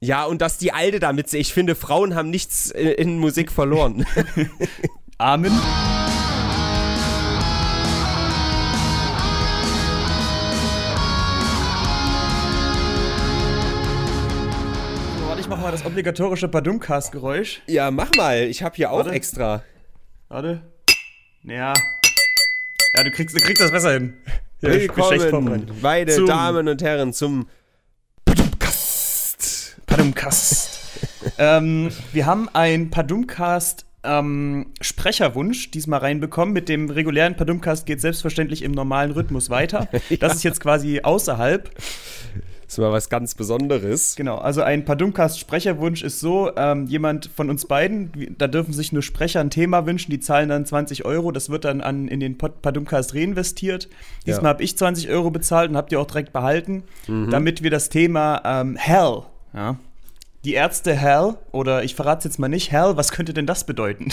Ja, und dass die Alte damit, ich finde, Frauen haben nichts in, in Musik verloren. Amen. So, warte, ich mach mal das obligatorische Badumcast-Geräusch. ja, mach mal, ich habe hier auch Warte. extra. Warte. Ja. Ja, du kriegst, du kriegst das besser hin. Ja, Willkommen, meine Damen und Herren, zum. Padumcast. ähm, wir haben ein Padumcast ähm, Sprecherwunsch diesmal reinbekommen. Mit dem regulären Padumcast geht selbstverständlich im normalen Rhythmus weiter. Das ist jetzt quasi außerhalb. Das ist mal was ganz Besonderes. Genau, also ein Padumcast Sprecherwunsch ist so, ähm, jemand von uns beiden, da dürfen sich nur Sprecher ein Thema wünschen, die zahlen dann 20 Euro, das wird dann an, in den Pod- Padumcast reinvestiert. Diesmal Ja. habe ich 20 Euro bezahlt und habt ihr auch direkt behalten, damit wir das Thema ähm, Hell, ja, die Ärzte Hell, oder ich verrate es jetzt mal nicht, Hell, was könnte denn das bedeuten?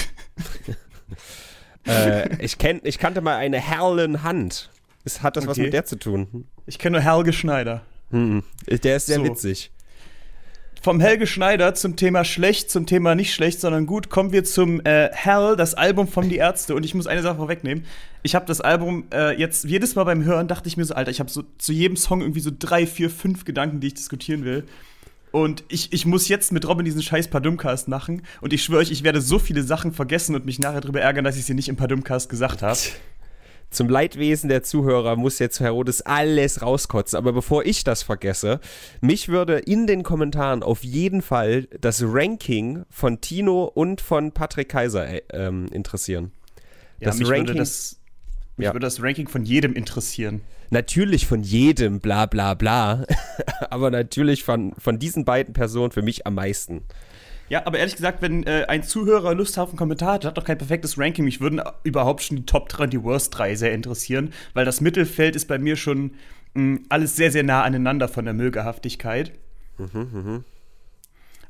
äh, ich, kenn, ich kannte mal eine Herlenhand. Ist, hat das was Okay. mit der zu tun? Ich kenne nur Helge Schneider. Hm. Der ist sehr So. witzig. Vom Helge Schneider zum Thema schlecht, zum Thema nicht schlecht, sondern gut, kommen wir zum äh, Hell, das Album von Die Ärzte. Und ich muss eine Sache vorwegnehmen. Ich habe das Album äh, jetzt jedes Mal beim Hören, dachte ich mir so, Alter, ich habe so zu jedem Song irgendwie so drei, vier, fünf Gedanken, die ich diskutieren will. Und ich, ich muss jetzt mit Robin diesen scheiß Padumcast machen. Und ich schwöre euch, ich werde so viele Sachen vergessen und mich nachher darüber ärgern, dass ich sie nicht im Padumcast gesagt habe. Zum Leidwesen der Zuhörer muss jetzt Herodes alles rauskotzen. Aber bevor ich das vergesse, mich würde in den Kommentaren auf jeden Fall das Ranking von Tino und von Patrick Kaiser äh, ähm, interessieren. Ja, Das mich würde Ranking- das, mich Ja. würde das Ranking von jedem interessieren. Natürlich von jedem, bla bla bla. Aber natürlich von, von diesen beiden Personen für mich am meisten. Ja, aber ehrlich gesagt, wenn äh, ein Zuhörer Lust auf einen Kommentar hat, hat doch kein perfektes Ranking. Mich würden überhaupt schon die Top 3 und die Worst 3 sehr interessieren, weil das Mittelfeld ist bei mir schon mh, alles sehr, sehr nah aneinander von der Mögehaftigkeit.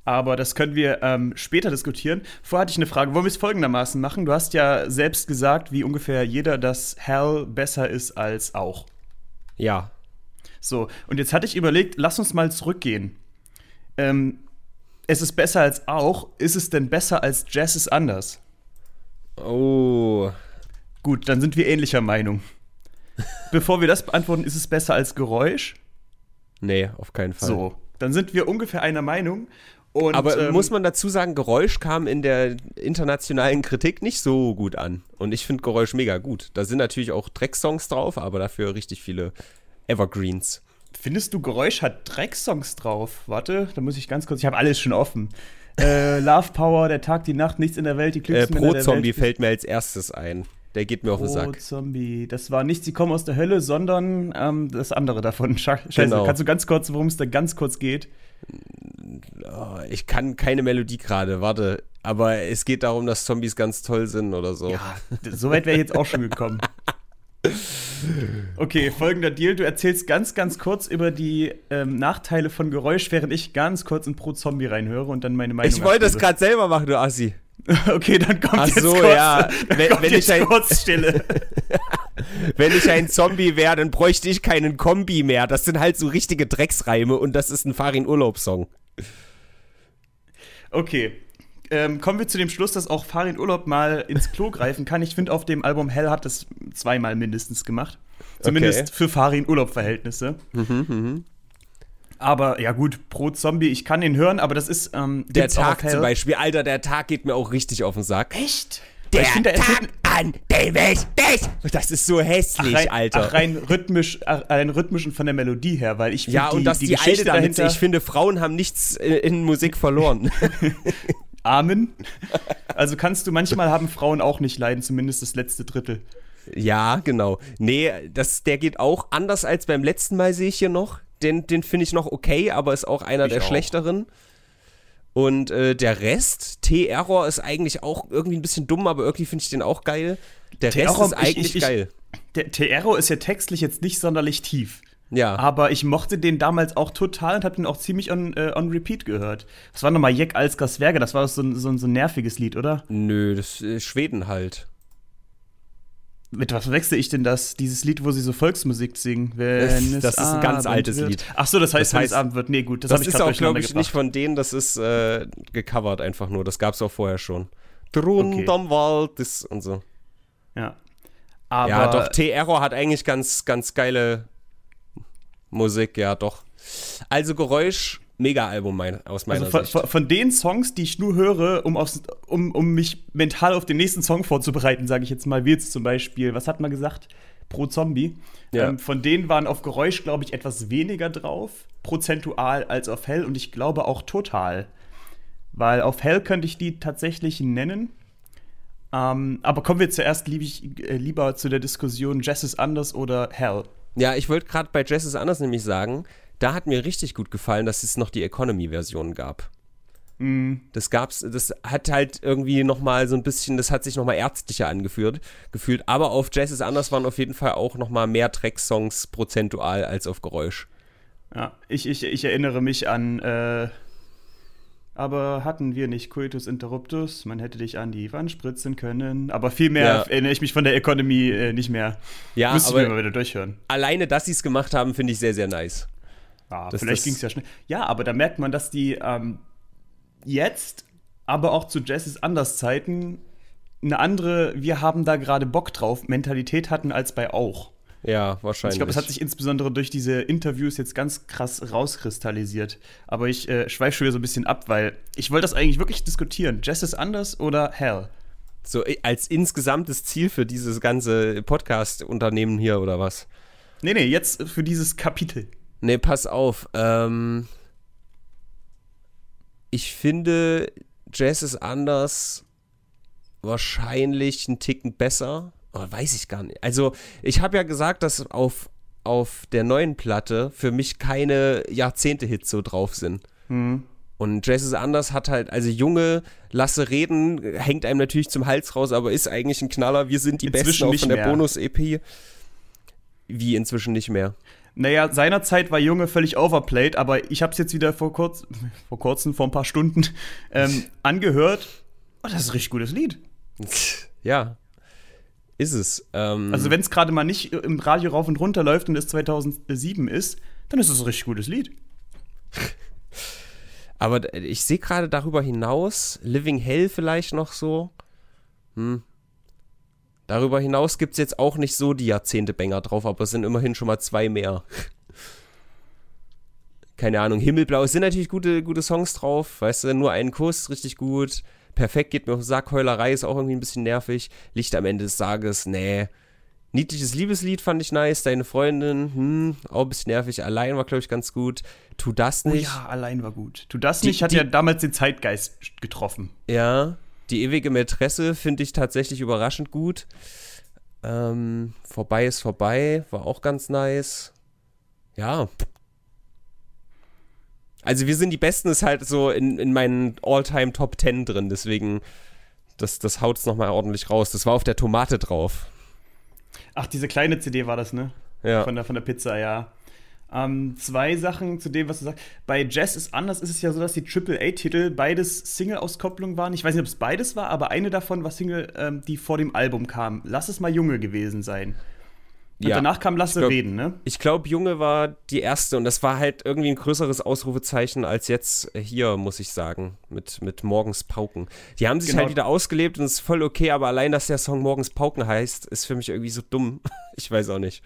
Aber das können wir ähm, später diskutieren. Vorher hatte ich eine Frage. Wollen wir es folgendermaßen machen? Du hast ja selbst gesagt, wie ungefähr jeder, dass Hell besser ist als auch. Ja. So, und jetzt hatte ich überlegt, lass uns mal zurückgehen. Ähm, es ist besser als auch. Ist es denn besser als Jazz ist anders? Oh. Gut, dann sind wir ähnlicher Meinung. Bevor wir das beantworten, ist es besser als Geräusch? Nee, auf keinen Fall. So, dann sind wir ungefähr einer Meinung. Und, Aber ähm, muss man dazu sagen, Geräusch kam in der internationalen Kritik nicht so gut an. Und ich finde Geräusch mega gut. Da sind natürlich auch Drecksongs drauf, aber dafür richtig viele Evergreens. Findest du, Geräusch hat Drecksongs drauf? Warte, da muss ich ganz kurz, ich habe alles schon offen. Äh, Love Power, der Tag, die Nacht, nichts in der Welt, die Äh, Glücksmänner der Pro-Zombie Welt. fällt mir als erstes ein. Der geht mir auf den Oh, Sack. Zombie. Das war nicht Sie kommen aus der Hölle, sondern ähm, das andere davon. Scheiße, Genau. kannst du ganz kurz, worum es da ganz kurz geht? Oh, ich kann keine Melodie gerade, warte. Aber es geht darum, dass Zombies ganz toll sind oder so. Ja, so weit wäre ich jetzt auch schon gekommen. Okay, folgender Deal. Du erzählst ganz, ganz kurz über die ähm, Nachteile von Geräusch, während ich ganz kurz in Pro Zombie reinhöre und dann meine Meinung ich wollte es abgebe. gerade selber machen, du Assi. Okay, dann kommt Ach jetzt so, kurz, ja. Wenn- kommt wenn jetzt ich ein- kurz Stille. Wenn ich ein Zombie wäre, dann bräuchte ich keinen Kombi mehr. Das sind halt so richtige Drecksreime und das ist ein Farin Urlaubssong. Okay. Ähm, kommen wir zu dem Schluss, dass auch Farin Urlaub mal ins Klo greifen kann. Ich finde, auf dem Album Hell hat es zweimal mindestens gemacht. Zumindest Okay. für Farin Urlaub-Verhältnisse. Aber ja, gut, Pro Zombie, ich kann ihn hören, aber das ist. Ähm, Der Tag zum Beispiel, Alter, der Tag geht mir auch richtig auf den Sack. Echt? Der ich finde, er ist Tag an ich dich. Das ist so hässlich, rein, Alter. Ach, rein rhythmisch, ach, rein rhythmisch und von der Melodie her, weil ich finde, ja, und dass die, Geschichte Alte damit, dahinter. ich finde, Frauen haben nichts äh, in Musik verloren. Amen. Also kannst du manchmal haben Frauen auch nicht leiden, zumindest das letzte Drittel. ja, genau. Nee, das, der geht auch anders als beim letzten Mal, sehe ich hier noch. Den, den finde ich noch okay, aber ist auch einer Ich der auch. schlechteren. Und äh, der Rest, T-Error, ist eigentlich auch irgendwie ein bisschen dumm, aber irgendwie finde ich den auch geil. Der Rest ist ich- eigentlich ich- ich- geil. Der Terror ist ja textlich jetzt nicht sonderlich tief. Ja. Aber ich mochte den damals auch total und habe den auch ziemlich on, äh, on repeat gehört. Das war nochmal Jeck Alskar Sverge, das war so ein, so, ein, so ein nerviges Lied, oder? Nö, das ist Schweden halt. Mit was wechsle ich denn das? Dieses Lied, wo sie so Volksmusik singen. Wenn das ist ein ganz altes wird. Lied. Ach so, das heißt, Das heißt- Abend wird. Nee, gut, das, Das, ich ist auch, glaube ich, durcheinander nicht von denen, das ist äh, gecovert einfach nur. Das gab es auch vorher schon. Drunterm Wald ist und so. gebracht. Ja. Aber ja, doch, T-Error hat eigentlich ganz, ganz geile Musik, ja, doch. Also Geräusch, Mega-Album mein, aus meiner also von, Sicht. von, von den Songs, die ich nur höre, um, aufs, um, um mich mental auf den nächsten Song vorzubereiten, sage ich jetzt mal, wie jetzt zum Beispiel, was hat man gesagt? Pro Zombie. Ja. Ähm, von denen waren auf Geräusch, glaube ich, etwas weniger drauf, prozentual als auf Hell und ich glaube auch total. Weil auf Hell könnte ich die tatsächlich nennen. Ähm, aber kommen wir zuerst lieb ich, äh, lieber zu der Diskussion Jazz ist anders oder Hell. Ja, ich wollte gerade bei Jazz is Anders nämlich sagen, da hat mir richtig gut gefallen, dass es noch die Economy-Version gab. Mm, Das gab's, das hat halt irgendwie noch mal so ein bisschen, das hat sich noch mal ärztlicher angeführt, gefühlt. Aber auf Jazz is Anders waren auf jeden Fall auch noch mal mehr Track-Songs prozentual als auf Geräusch. Ja, ich, ich, ich erinnere mich an, äh, aber hatten wir nicht Coitus Interruptus? Man hätte dich an die Wand spritzen können. Aber viel mehr Ja. erinnere ich mich von der Economy äh, nicht mehr. Ja, Müsste ich aber mir mal wieder durchhören. alleine, dass sie es gemacht haben, finde ich sehr, sehr nice. Ah, Das- vielleicht ging es ja schnell. Ja, aber da merkt man, dass die ähm, jetzt, aber auch zu Jazz anders Zeiten, eine andere, wir haben da gerade Bock drauf, Mentalität hatten als bei auch. Ja, Und wahrscheinlich. Ich glaube, es hat sich insbesondere durch diese Interviews jetzt ganz krass rauskristallisiert. Aber ich äh, schweife schon wieder so ein bisschen ab, weil ich wollte das eigentlich wirklich diskutieren. Jazz ist anders oder Hell? so äh, als insgesamtes Ziel für dieses ganze Podcast-Unternehmen hier oder was? Nee, nee, jetzt für dieses Kapitel. Nee, pass auf. Ähm, ich finde, Jazz ist anders wahrscheinlich einen Ticken besser. Aber weiß ich gar nicht. Also, ich habe ja gesagt, dass auf, auf der neuen Platte für mich keine Jahrzehnte-Hits so drauf sind. Hm. Und Jazz ist anders, hat halt, also Junge, lasse reden, hängt einem natürlich zum Hals raus, aber ist eigentlich ein Knaller. Wir sind die Inzwischen Besten auch von der. Bonus-EP. Wie inzwischen nicht mehr. Naja, seinerzeit war Junge völlig overplayed, aber ich habe es jetzt wieder vor, kurz, vor kurzem, vor ein paar Stunden ähm, angehört. Oh, das ist ein richtig gutes Lied. Ja, ist es. Ähm, Also, wenn es gerade mal nicht im Radio rauf und runter läuft und es 2007 ist, dann ist es ein richtig gutes Lied. aber ich sehe gerade darüber hinaus, Living Hell vielleicht noch so. Hm. Darüber hinaus gibt es jetzt auch nicht so die Jahrzehnte-Banger drauf, aber es sind immerhin schon mal zwei mehr. Keine Ahnung, Himmelblau, es sind natürlich gute, gute Songs drauf, weißt du, nur einen Kuss, richtig gut. Perfekt geht mir auf den Sack, Heulerei ist auch irgendwie ein bisschen nervig. Licht am Ende des Tages, nee. Niedliches Liebeslied fand ich nice, deine Freundin, hm, auch ein bisschen nervig. Allein war, glaube ich, ganz gut. Tu das Oh nicht. ja, allein war gut. Tu das Die- nicht, hat die- ja damals den Zeitgeist getroffen. Ja, die ewige Mätresse finde ich tatsächlich überraschend gut. Ähm, vorbei ist vorbei, war auch ganz nice. Ja. Also wir sind die Besten, ist halt so in, in meinen All-Time Top 10 drin, deswegen das, das haut es nochmal ordentlich raus. Das war auf der Tomate drauf. Ach, diese kleine CD war das, ne? Ja. Von der, von der Pizza, ja. Ähm, zwei Sachen zu dem, was du sagst. Bei Jazz ist anders, ist es ja so, dass die AAA-Titel beides Single-Auskopplung waren. Ich weiß nicht, ob es beides war, aber eine davon war Single, ähm, die vor dem Album kam. Lass es mal Junge gewesen sein. Und Ja. danach kam Lass Ich glaub- reden, ne? Ich glaube, Junge war die erste und das war halt irgendwie ein größeres Ausrufezeichen als jetzt hier, muss ich sagen, mit, mit Morgens Pauken. Die haben sich Genau. halt wieder ausgelebt und es ist voll okay, aber allein, dass der Song Morgens Pauken heißt, ist für mich irgendwie so dumm. Ich weiß auch nicht.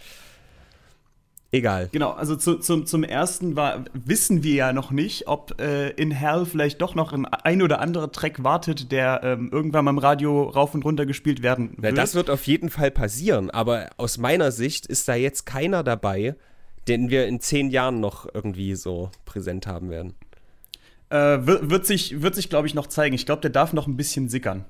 Egal. Genau, also zu, zum, zum ersten war, wissen wir ja noch nicht, ob äh, in Hell vielleicht doch noch ein, ein oder anderer Track wartet, der ähm, irgendwann mal im Radio rauf und runter gespielt werden Na, wird. das wird auf jeden Fall passieren, aber aus meiner Sicht ist da jetzt keiner dabei, den wir in zehn Jahren noch irgendwie so präsent haben werden. Äh, wird, wird sich, wird sich glaube ich, noch zeigen. Ich glaube, der darf noch ein bisschen sickern.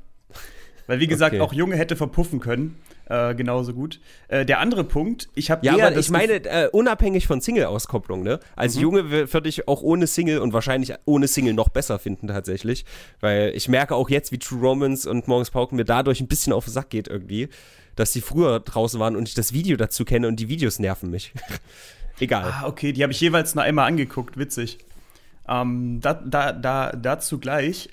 Weil, wie gesagt, Okay. auch Junge hätte verpuffen können. Äh, genauso gut. Äh, der andere Punkt, ich habe Ja, eher aber ich meine, äh, unabhängig von Single-Auskopplung, ne? Als Mhm. Junge wür- würde ich auch ohne Single und wahrscheinlich ohne Single noch besser finden, tatsächlich. Weil ich merke auch jetzt, wie True Romance und Morgens Pauken mir dadurch ein bisschen auf den Sack geht irgendwie, dass die früher draußen waren und ich das Video dazu kenne und die Videos nerven mich. Egal. Ah, okay, die habe ich jeweils nur einmal angeguckt, witzig. Ähm, da, da, da, dazu gleich.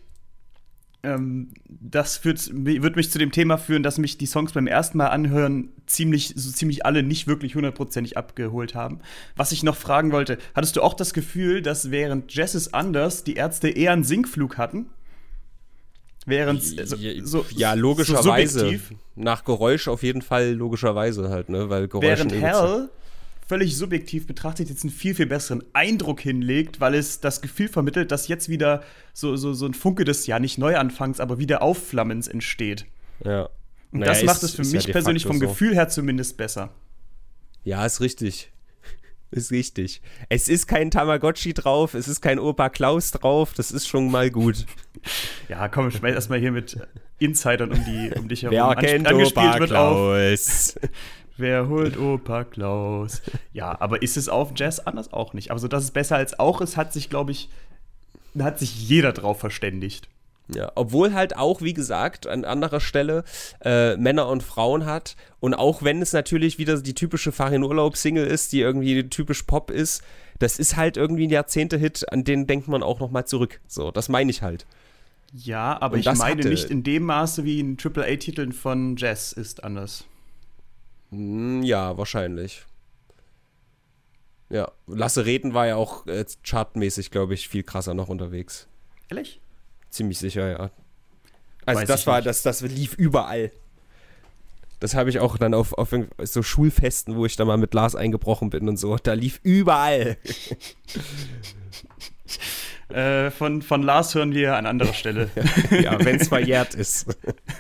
Ähm, das führt, wird mich zu dem Thema führen, dass mich die Songs beim ersten Mal anhören ziemlich, so ziemlich alle nicht wirklich hundertprozentig abgeholt haben. Was ich noch fragen wollte, hattest du auch das Gefühl, dass während Jazz is Anders die Ärzte eher einen Sinkflug hatten? Während so, so, ja logischerweise so nach Geräusch auf jeden Fall logischerweise halt ne weil Geräusch während Hell völlig subjektiv betrachtet jetzt einen viel, viel besseren Eindruck hinlegt, weil es das Gefühl vermittelt, dass jetzt wieder so, so, so ein Funke des ja nicht Neuanfangs, aber wieder Aufflammens entsteht. Ja. Und naja, das macht es für mich ja persönlich vom so. Gefühl her zumindest besser. Ja, ist richtig. Ist richtig. Es ist kein Tamagotchi drauf, es ist kein Opa Klaus drauf, das ist schon mal gut. Ja, komm, schmeiß erstmal hier mit Insidern um, die, um dich herum. Wer kennt Opa Klaus? Wer holt Opa Klaus? Ja, aber ist es auf Jazz anders auch nicht. Aber so, dass es besser als auch ist, hat sich, glaube ich, hat sich jeder drauf verständigt. Ja, obwohl halt auch, wie gesagt, an anderer Stelle äh, Männer und Frauen hat. Und auch wenn es natürlich wieder die typische Farin Urlaub-Single ist, die irgendwie typisch Pop ist, das ist halt irgendwie ein Jahrzehnte-Hit, an den denkt man auch nochmal zurück. So, das meine ich halt. Ja, aber und ich meine hatte, nicht in dem Maße wie ein Triple-A-Titeln von Jazz ist anders. Hm, ja, wahrscheinlich. Ja, Lasse Reden war ja auch äh, chartmäßig, glaube ich, viel krasser noch unterwegs. Ehrlich? Ziemlich sicher, ja. Also Weiß das war, das, das lief überall. Das habe ich auch dann auf, auf so Schulfesten, wo ich da mal mit Lars eingebrochen bin und so. Da lief überall. äh, von, von Lars hören wir an anderer Stelle. ja, wenn es verjährt ist.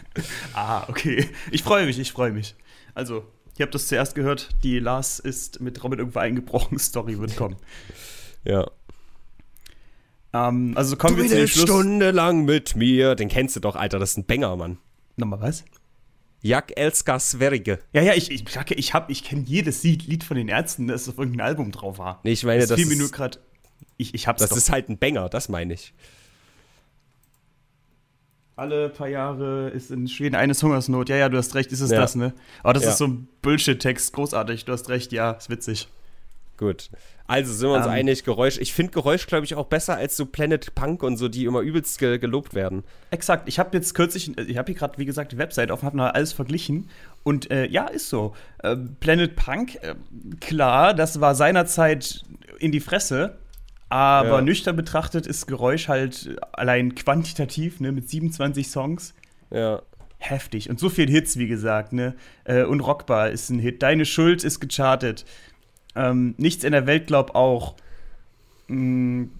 ah, okay. Ich freue mich, ich freue mich. Also, Ihr habt das zuerst gehört, die Lars ist mit Robin irgendwo eingebrochen, Story wird kommen. ja. Ähm, also kommen du wir zu dem Schluss. Stunde lang mit mir. Den kennst du doch, Alter, das ist ein Banger, Mann. Nochmal was? Jak Elska Sverige. Ja, ja, ich, ich, ich, hab, ich kenne jedes Lied, von den Ärzten, das auf irgendeinem Album drauf war. Nee, ich meine, das, das ist. Grad, ich, ich hab's Das doch. ist halt ein Banger, das meine ich alle paar Jahre ist in Schweden eine Hungersnot. Ja, ja, du hast recht, ist es ja. das, ne? Aber das ja. ist so ein Bullshit-Text, großartig. Du hast recht, ja, ist witzig. Gut. Also sind wir uns um, ähm. einig, Geräusch. Ich finde Geräusch, glaube ich, auch besser als so Planet Punk und so, die immer übelst ge gelobt werden. Exakt. Ich habe jetzt kürzlich, ich habe hier gerade, wie gesagt, die Website offen, habe mal alles verglichen. Und äh, ja, ist so. Äh, Planet Punk, äh, klar, das war seinerzeit in die Fresse. Aber ja. nüchtern betrachtet ist Geräusch halt allein quantitativ, ne, mit 27 Songs. Ja. Heftig. Und so viele Hits, wie gesagt, ne? Äh, Unrockbar ist ein Hit. Deine Schuld ist gechartet. Ähm, Nichts in der Welt glaub auch. Mhm.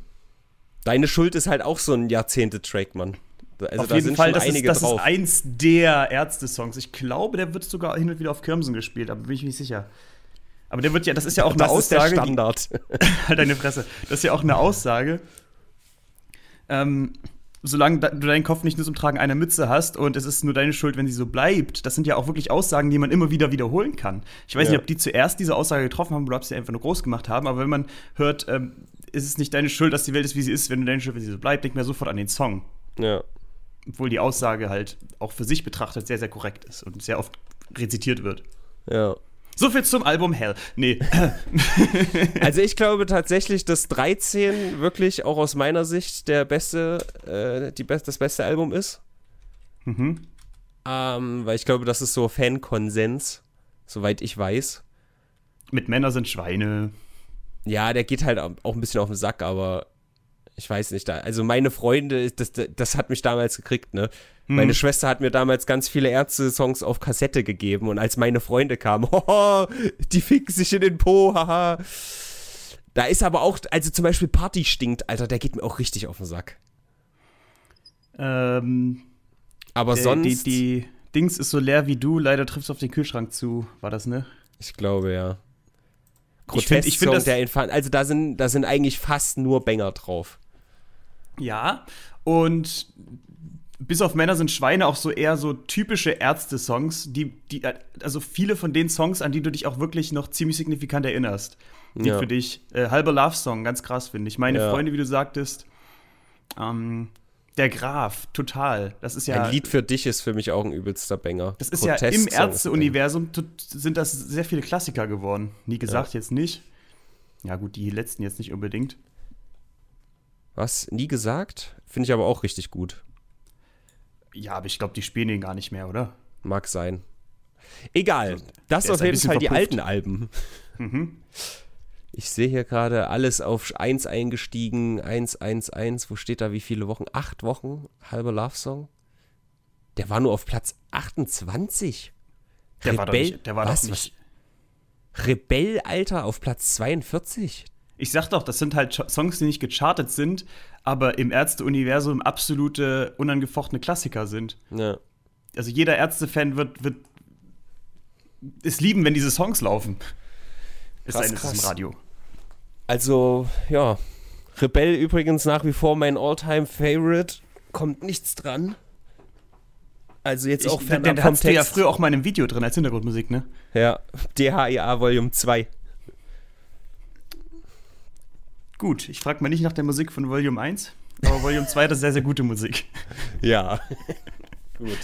Deine Schuld ist halt auch so ein Jahrzehnte-Track, Mann. Also auf jeden Fall, das, ist, das ist, eins der Ärzte-Songs. Ich glaube, der wird sogar hin und wieder auf Kirmsen gespielt, aber bin ich nicht sicher. Aber der wird ja, das ist ja auch eine das Aussage. Ist der Standard. Halt deine Fresse. Das ist ja auch eine Aussage. Ähm, solange du deinen Kopf nicht nur zum Tragen einer Mütze hast und es ist nur deine Schuld, wenn sie so bleibt, das sind ja auch wirklich Aussagen, die man immer wieder wiederholen kann. Ich weiß ja. nicht, ob die zuerst diese Aussage getroffen haben oder ob sie einfach nur groß gemacht haben, aber wenn man hört, ähm, ist es nicht deine Schuld, dass die Welt ist, wie sie ist, wenn du deine Schuld, wenn sie so bleibt, denkt man sofort an den Song. Ja. Obwohl die Aussage halt auch für sich betrachtet sehr, sehr korrekt ist und sehr oft rezitiert wird. Ja. So viel zum Album Hell. Nee. also ich glaube tatsächlich, dass 13 wirklich auch aus meiner Sicht der beste, äh, die be das beste Album ist. Mhm. Ähm, weil ich glaube, das ist so Fankonsens, soweit ich weiß. Mit Männer sind Schweine. Ja, der geht halt auch ein bisschen auf den Sack, aber ich weiß nicht, also meine Freunde, das, das hat mich damals gekriegt, ne? Hm. Meine Schwester hat mir damals ganz viele Ärzte-Songs auf Kassette gegeben und als meine Freunde kamen, hoho, die ficken sich in den Po, haha. Da ist aber auch, also zum Beispiel Party stinkt, Alter, der geht mir auch richtig auf den Sack. Ähm, aber der, sonst. Die, die Dings ist so leer wie du, leider triffst du auf den Kühlschrank zu, war das, ne? Ich glaube, ja. Grotesk ich finde, find, der Infant, also da sind, da sind eigentlich fast nur Banger drauf. Ja, und bis auf Männer sind Schweine auch so eher so typische Ärzte-Songs, die, die, also viele von den Songs, an die du dich auch wirklich noch ziemlich signifikant erinnerst. Die ja. für dich. Äh, halber Love-Song, ganz krass, finde ich. Meine ja. Freunde, wie du sagtest. Ähm, der Graf, total. Das ist ja. Ein Lied für dich ist für mich auch ein übelster Banger. Das ist ja im Ärzte-Universum sind das sehr viele Klassiker geworden. Nie gesagt, ja. jetzt nicht. Ja, gut, die letzten jetzt nicht unbedingt. Was? Nie gesagt? Finde ich aber auch richtig gut. Ja, aber ich glaube, die spielen ihn gar nicht mehr, oder? Mag sein. Egal. Das der auf jeden Fall die verpufft. alten Alben. Mhm. Ich sehe hier gerade alles auf 1 eingestiegen, 1, 1, 1. Wo steht da wie viele Wochen? Acht Wochen, halber Love Song. Der war nur auf Platz 28. Der war doch nicht. Der war was, doch nicht. Was? Rebell, Alter, auf Platz 42. Ich sag doch, das sind halt Songs, die nicht gechartet sind, aber im Ärzte-Universum absolute, unangefochtene Klassiker sind. Ja. Also jeder Ärzte-Fan wird, wird es lieben, wenn diese Songs laufen. Es Krass, sei denn, es ist krass. im Radio. Also, ja. Rebell übrigens nach wie vor mein All-Time-Favorite. Kommt nichts dran. Also jetzt auch Ich, den fernab den vom hattest du ja Text. früher auch mal in einem Video drin als Hintergrundmusik, ne? Ja, DHIA Volume 2. Gut, ich frage mal nicht nach der Musik von Volume 1, aber Volume 2 das ist sehr, sehr gute Musik. Ja. Gut.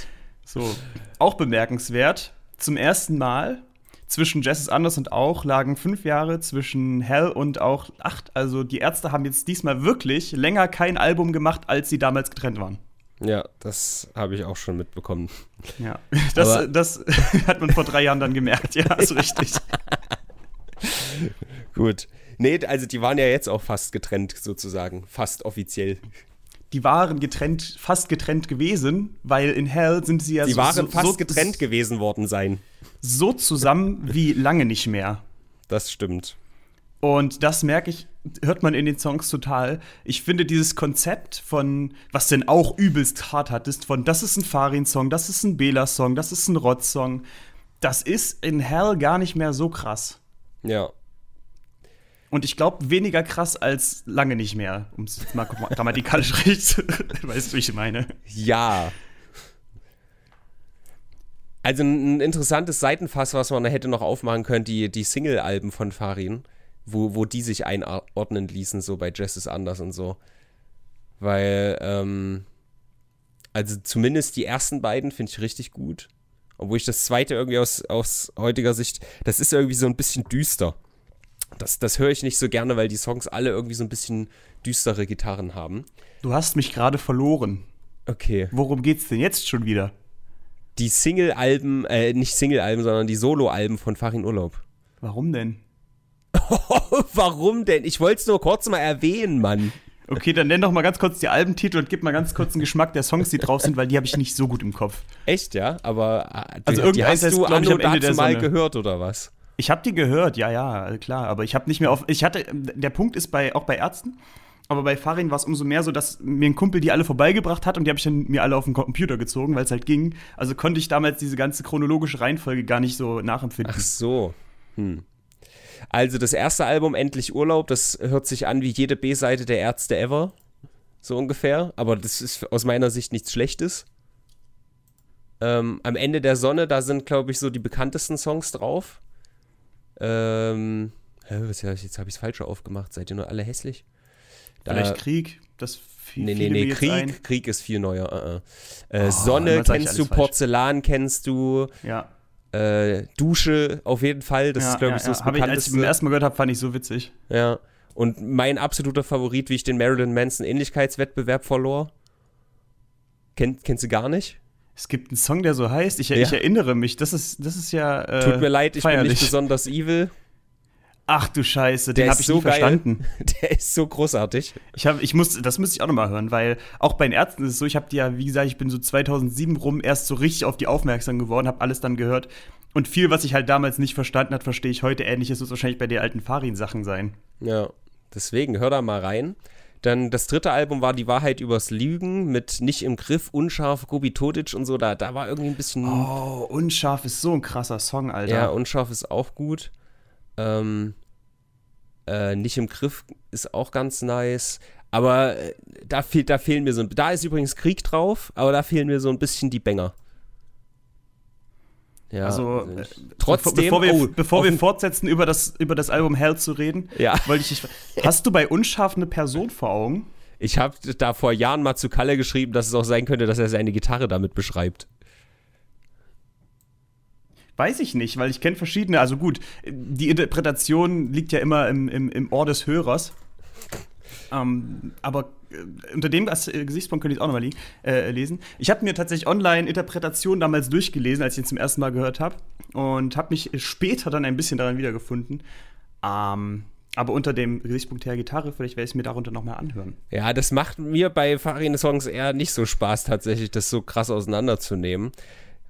So, auch bemerkenswert, zum ersten Mal zwischen Jess is Anders und auch lagen fünf Jahre zwischen Hell und auch acht. Also die Ärzte haben jetzt diesmal wirklich länger kein Album gemacht, als sie damals getrennt waren. Ja, das habe ich auch schon mitbekommen. Ja, das, das hat man vor drei Jahren dann gemerkt, ja, ist richtig. Gut. Nee, also die waren ja jetzt auch fast getrennt, sozusagen. Fast offiziell. Die waren getrennt, fast getrennt gewesen, weil in Hell sind sie ja Sie so, waren so, fast so, getrennt gewesen worden sein. so zusammen wie lange nicht mehr. Das stimmt. Und das merke ich, hört man in den Songs total. Ich finde dieses Konzept von, was denn auch übelst hart hat, ist von, das ist ein Farin-Song, das ist ein Bela-Song, das ist ein Rod-Song. Das ist in Hell gar nicht mehr so krass. Ja. Und ich glaube, weniger krass als lange nicht mehr, um es jetzt mal grammatikalisch richtig Weißt du, wie ich meine? Ja. Also ein interessantes Seitenfass, was man hätte noch aufmachen können, die, die Single-Alben von Farin, wo, wo die sich einordnen ließen, so bei Jess is Anders und so. Weil, ähm, also zumindest die ersten beiden finde ich richtig gut. Obwohl ich das zweite irgendwie aus, aus heutiger Sicht, das ist irgendwie so ein bisschen düster. Das, das höre ich nicht so gerne, weil die Songs alle irgendwie so ein bisschen düstere Gitarren haben. Du hast mich gerade verloren. Okay. Worum geht's denn jetzt schon wieder? die Single-Alben, äh, nicht Single-Alben, sondern die Solo-Alben von Farin Urlaub. Warum denn? Warum denn? Ich wollte es nur kurz mal erwähnen, Mann. Okay, dann nenn doch mal ganz kurz die Albentitel und gib mal ganz kurz einen Geschmack der Songs, die drauf sind, weil die habe ich nicht so gut im Kopf. Echt, ja? Aber äh, Also die, hast du glaub ich, anno am Ende dazu mal gehört, oder was? Ich habe die gehört, ja, ja, klar. Aber ich habe nicht mehr auf. Ich hatte. Der Punkt ist bei auch bei Ärzten. Aber bei Farin war es umso mehr so, dass mir ein Kumpel die alle vorbeigebracht hat und die habe ich dann mir alle auf den Computer gezogen, weil es halt ging. Also konnte ich damals diese ganze chronologische Reihenfolge gar nicht so nachempfinden. Ach so. Hm. Also das erste Album, Endlich Urlaub, das hört sich an wie jede B-Seite der Ärzte ever. So ungefähr. Aber das ist aus meiner Sicht nichts Schlechtes. Ähm, am Ende der Sonne, da sind, glaube ich, so die bekanntesten Songs drauf. Ähm, hä, was, jetzt habe ich es falsch aufgemacht. Seid ihr nur alle hässlich? Da- Vielleicht Krieg, das fiel Nee, nee, nee, ein. Krieg, Krieg ist viel neuer. Uh -uh. Äh, Oh, Sonne kennst du, falsch. Porzellan kennst du, Ja, äh, Dusche auf jeden Fall. Das ja, ist, glaube ja, ich, so das ja. Hab ich, als ich bekannteste. beim ersten Mal gehört habe, fand ich so witzig. ja. Und mein absoluter Favorit, wie ich den Marilyn Manson Ähnlichkeitswettbewerb verlor. Kennt, kennst du gar nicht? Es gibt einen Song, der so heißt. Ich, Ja. ich erinnere mich. Das ist, das ist ja. Äh, Tut mir leid, ich bin feierlich. nicht besonders evil. Ach du Scheiße, Der den habe ich so nie geil. verstanden. Der ist so großartig. Ich hab, ich muss, das müsste ich auch noch mal hören, weil auch bei den Ärzten ist es so, ich habe die ja, wie gesagt, ich bin so 2007 rum erst so richtig auf die aufmerksam geworden, habe alles dann gehört. Und viel, was ich halt damals nicht verstanden hat, verstehe ich heute. Ähnliches wird wahrscheinlich bei den alten Farin-Sachen sein. Ja, deswegen hör da mal rein. Dann das dritte Album war Die Wahrheit übers Lügen mit Nicht im Griff, Unscharf, Gobi Todic und so. Da, da war irgendwie ein bisschen. Oh, Unscharf ist so ein krasser Song, Alter. Ja, unscharf ist auch gut. Ähm, äh, nicht im Griff ist auch ganz nice. Aber äh, da, fehlt, da fehlen mir so ein. Da ist übrigens Krieg drauf, aber da fehlen mir so ein bisschen die Banger. Ja, also, äh, trotzdem. bevor wir, oh, bevor wir fortsetzen, über das, über das Album Hell zu reden, Ja. wollte ich dich. Hast du bei Unscharf eine Person vor Augen? Ich habe da vor Jahren mal zu Kalle geschrieben, dass es auch sein könnte, dass er seine Gitarre damit beschreibt. Weiß ich nicht, weil ich kenne verschiedene. Also gut, die Interpretation liegt ja immer im, im, im Ohr des Hörers. Ähm, aber unter dem äh, Gesichtspunkt könnte ich es auch nochmal äh, lesen. Ich habe mir tatsächlich Online-Interpretationen damals durchgelesen, als ich ihn zum ersten Mal gehört habe. Und habe mich später dann ein bisschen daran wiedergefunden. Ähm, aber unter dem Gesichtspunkt der Gitarre, vielleicht werde ich es mir darunter nochmal anhören. Ja, das macht mir bei Farin-Songs eher nicht so Spaß, tatsächlich, das so krass auseinanderzunehmen.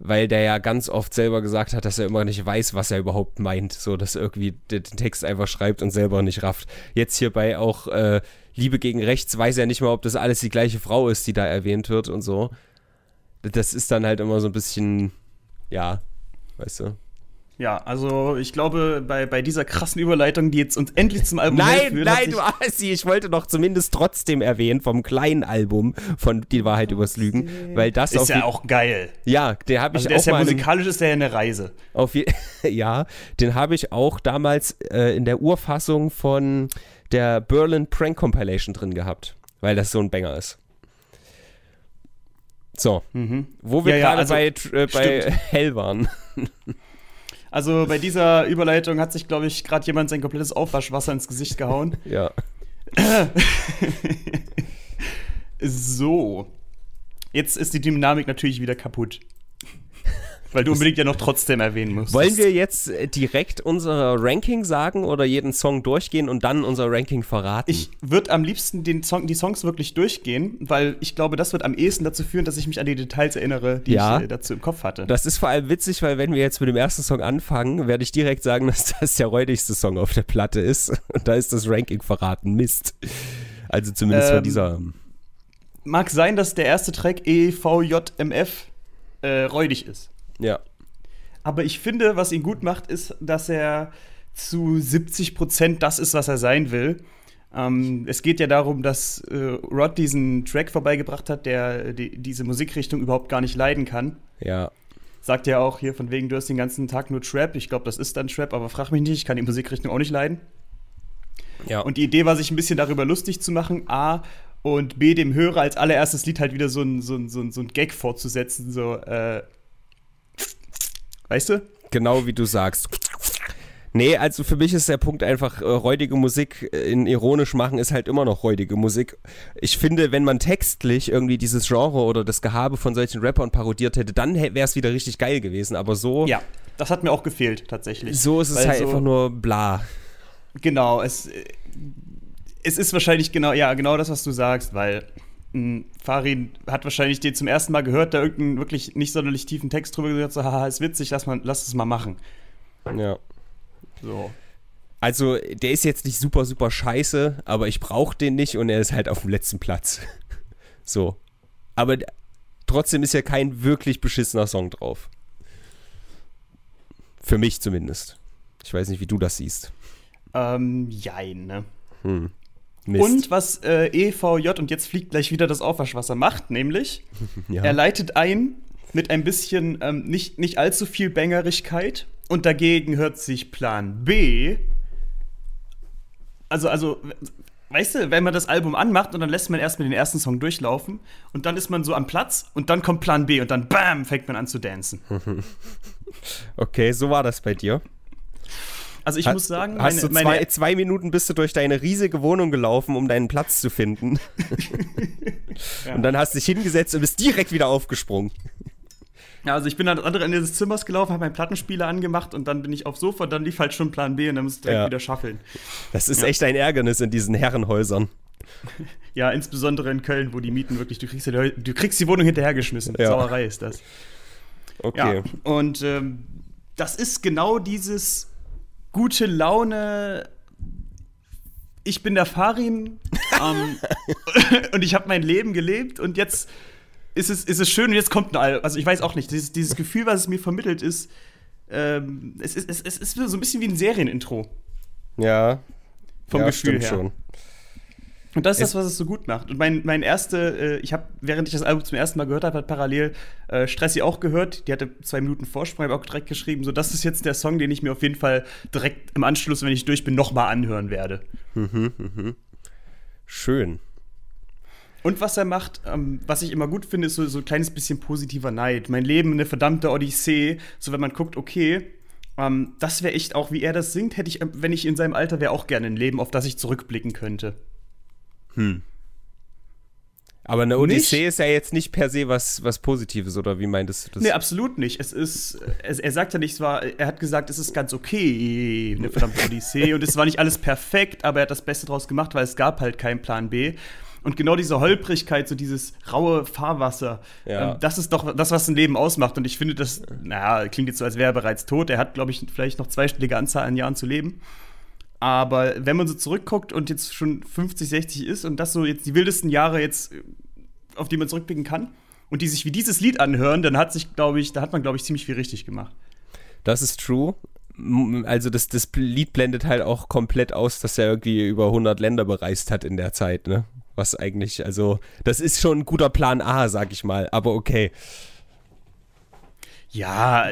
Weil der ja ganz oft selber gesagt hat, dass er immer nicht weiß, was er überhaupt meint. So, dass irgendwie den Text einfach schreibt und selber nicht rafft. Jetzt hierbei auch äh, Liebe gegen Rechts weiß er nicht mal, ob das alles die gleiche Frau ist, die da erwähnt wird und so. Das ist dann halt immer so ein bisschen, ja, weißt du. Ja, also ich glaube, bei, bei dieser krassen Überleitung, die jetzt uns endlich zum Album Nein, führt, nein, du Assi, ich wollte doch zumindest trotzdem erwähnen vom kleinen Album von Die Wahrheit übers Lügen, weil das ist ja auch geil. Ja, den habe ich also der auch ist ja musikalisch ist der ja eine Reise. Auf ja, den habe ich auch damals äh, in der Urfassung von der Berlin Prank Compilation drin gehabt, weil das so ein Banger ist. So, mhm. wo wir ja, gerade ja, also, bei, äh, bei Hell waren. Also bei dieser Überleitung hat sich, glaube ich, gerade jemand sein komplettes Aufwaschwasser ins Gesicht gehauen. Ja. so. Jetzt ist die Dynamik natürlich wieder kaputt. Weil du unbedingt ja noch trotzdem erwähnen musst. Wollen wir jetzt äh, direkt unser Ranking sagen oder jeden Song durchgehen und dann unser Ranking verraten? Ich würde am liebsten den Song, die Songs wirklich durchgehen, weil ich glaube, das wird am ehesten dazu führen, dass ich mich an die Details erinnere, die ja, ich äh, dazu im Kopf hatte. Das ist vor allem witzig, weil wenn wir jetzt mit dem ersten Song anfangen, werde ich direkt sagen, dass das der räudigste Song auf der Platte ist. Und da ist das Ranking verraten. Mist. Also zumindest ähm, von dieser. Mag sein, dass der erste Track EVJMF äh, räudig ist. Ja. Aber ich finde, was ihn gut macht, ist, dass er zu 70 Prozent das ist, was er sein will. Ähm, es geht ja darum, dass äh, Rod diesen Track vorbeigebracht hat, der die, diese Musikrichtung überhaupt gar nicht leiden kann. Ja. Sagt ja auch hier von wegen, du hast den ganzen Tag nur Trap. Ich glaube, das ist dann Trap, aber frag mich nicht, ich kann die Musikrichtung auch nicht leiden. Ja. Und die Idee war, sich ein bisschen darüber lustig zu machen, A, und B, dem Hörer als allererstes Lied halt wieder so ein, so ein, so ein, so ein Gag fortzusetzen, so, äh, Weißt du? Genau wie du sagst. Nee, also für mich ist der Punkt einfach, äh, räudige Musik äh, in ironisch machen ist halt immer noch räudige Musik. Ich finde, wenn man textlich irgendwie dieses Genre oder das Gehabe von solchen Rappern parodiert hätte, dann wäre es wieder richtig geil gewesen. Aber so. Ja, das hat mir auch gefehlt, tatsächlich. So ist es halt so, einfach nur bla. Genau, es, es ist wahrscheinlich genau, ja, genau das, was du sagst, weil Farin hat wahrscheinlich den zum ersten Mal gehört, da irgendeinen wirklich nicht sonderlich tiefen Text drüber gesagt, so, haha, ist witzig, lass, mal, lass es mal machen. Ja. So. Also, der ist jetzt nicht super, super scheiße, aber ich brauche den nicht und er ist halt auf dem letzten Platz. so. Aber trotzdem ist ja kein wirklich beschissener Song drauf. Für mich zumindest. Ich weiß nicht, wie du das siehst. Ähm, jein, ne? Hm. Mist. Und was äh, EVJ, und jetzt fliegt gleich wieder das Aufwaschwasser, macht, nämlich, ja. er leitet ein mit ein bisschen ähm, nicht, nicht allzu viel Bängerigkeit und dagegen hört sich Plan B. Also, also, weißt du, wenn man das Album anmacht und dann lässt man erstmal den ersten Song durchlaufen und dann ist man so am Platz und dann kommt Plan B und dann BAM fängt man an zu dancen. okay, so war das bei dir. Also ich ha muss sagen, meine, hast du zwei, meine zwei Minuten bist du durch deine riesige Wohnung gelaufen, um deinen Platz zu finden. ja. Und dann hast du dich hingesetzt und bist direkt wieder aufgesprungen. Ja, also ich bin an das andere Ende des Zimmers gelaufen, habe meinen Plattenspieler angemacht und dann bin ich auf Sofa, dann lief halt schon Plan B und dann musste ich direkt ja. wieder schaffeln. Das ist ja. echt ein Ärgernis in diesen Herrenhäusern. Ja, insbesondere in Köln, wo die Mieten wirklich, du kriegst, du kriegst die Wohnung hinterhergeschmissen. Ja. Sauerei ist das. Okay. Ja, und ähm, das ist genau dieses gute Laune. Ich bin der Farin ähm, und ich habe mein Leben gelebt und jetzt ist es, ist es schön und jetzt kommt ein Album. Also ich weiß auch nicht, dieses, dieses Gefühl, was es mir vermittelt ist, ähm, es, ist es, es ist so ein bisschen wie ein Serienintro. Ja. Vom ja, Gefühl her. schon. Und das ist das, was es so gut macht. Und mein, mein erste, äh, ich habe, während ich das Album zum ersten Mal gehört habe, hat parallel äh, Stressi auch gehört. Die hatte zwei Minuten Vorsprung, habe auch direkt geschrieben, so das ist jetzt der Song, den ich mir auf jeden Fall direkt im Anschluss, wenn ich durch bin, nochmal anhören werde. Mhm, mhm. Schön. Und was er macht, ähm, was ich immer gut finde, ist so, so ein kleines bisschen positiver Neid. Mein Leben eine verdammte Odyssee. So, wenn man guckt, okay, ähm, das wäre echt auch, wie er das singt, hätte ich, wenn ich in seinem Alter wäre, auch gerne ein Leben, auf das ich zurückblicken könnte. Hm. Aber eine Odyssee nicht? ist ja jetzt nicht per se was, was Positives, oder wie meintest du das? Nee, absolut nicht. Es ist, es, er sagt ja nicht, es war, er hat gesagt, es ist ganz okay, eine verdammte Odyssee. und es war nicht alles perfekt, aber er hat das Beste draus gemacht, weil es gab halt keinen Plan B. Und genau diese Holprigkeit, so dieses raue Fahrwasser, ja. ähm, das ist doch das, was ein Leben ausmacht. Und ich finde, das, naja, klingt jetzt so, als wäre er bereits tot. Er hat, glaube ich, vielleicht noch zweistellige Anzahl an Jahren zu leben. Aber wenn man so zurückguckt und jetzt schon 50, 60 ist und das so jetzt die wildesten Jahre jetzt, auf die man zurückblicken kann und die sich wie dieses Lied anhören, dann hat sich, glaube ich, da hat man, glaube ich, ziemlich viel richtig gemacht. Das ist true. Also das, das Lied blendet halt auch komplett aus, dass er irgendwie über 100 Länder bereist hat in der Zeit, ne? Was eigentlich, also, das ist schon ein guter Plan A, sag ich mal, aber okay. Ja,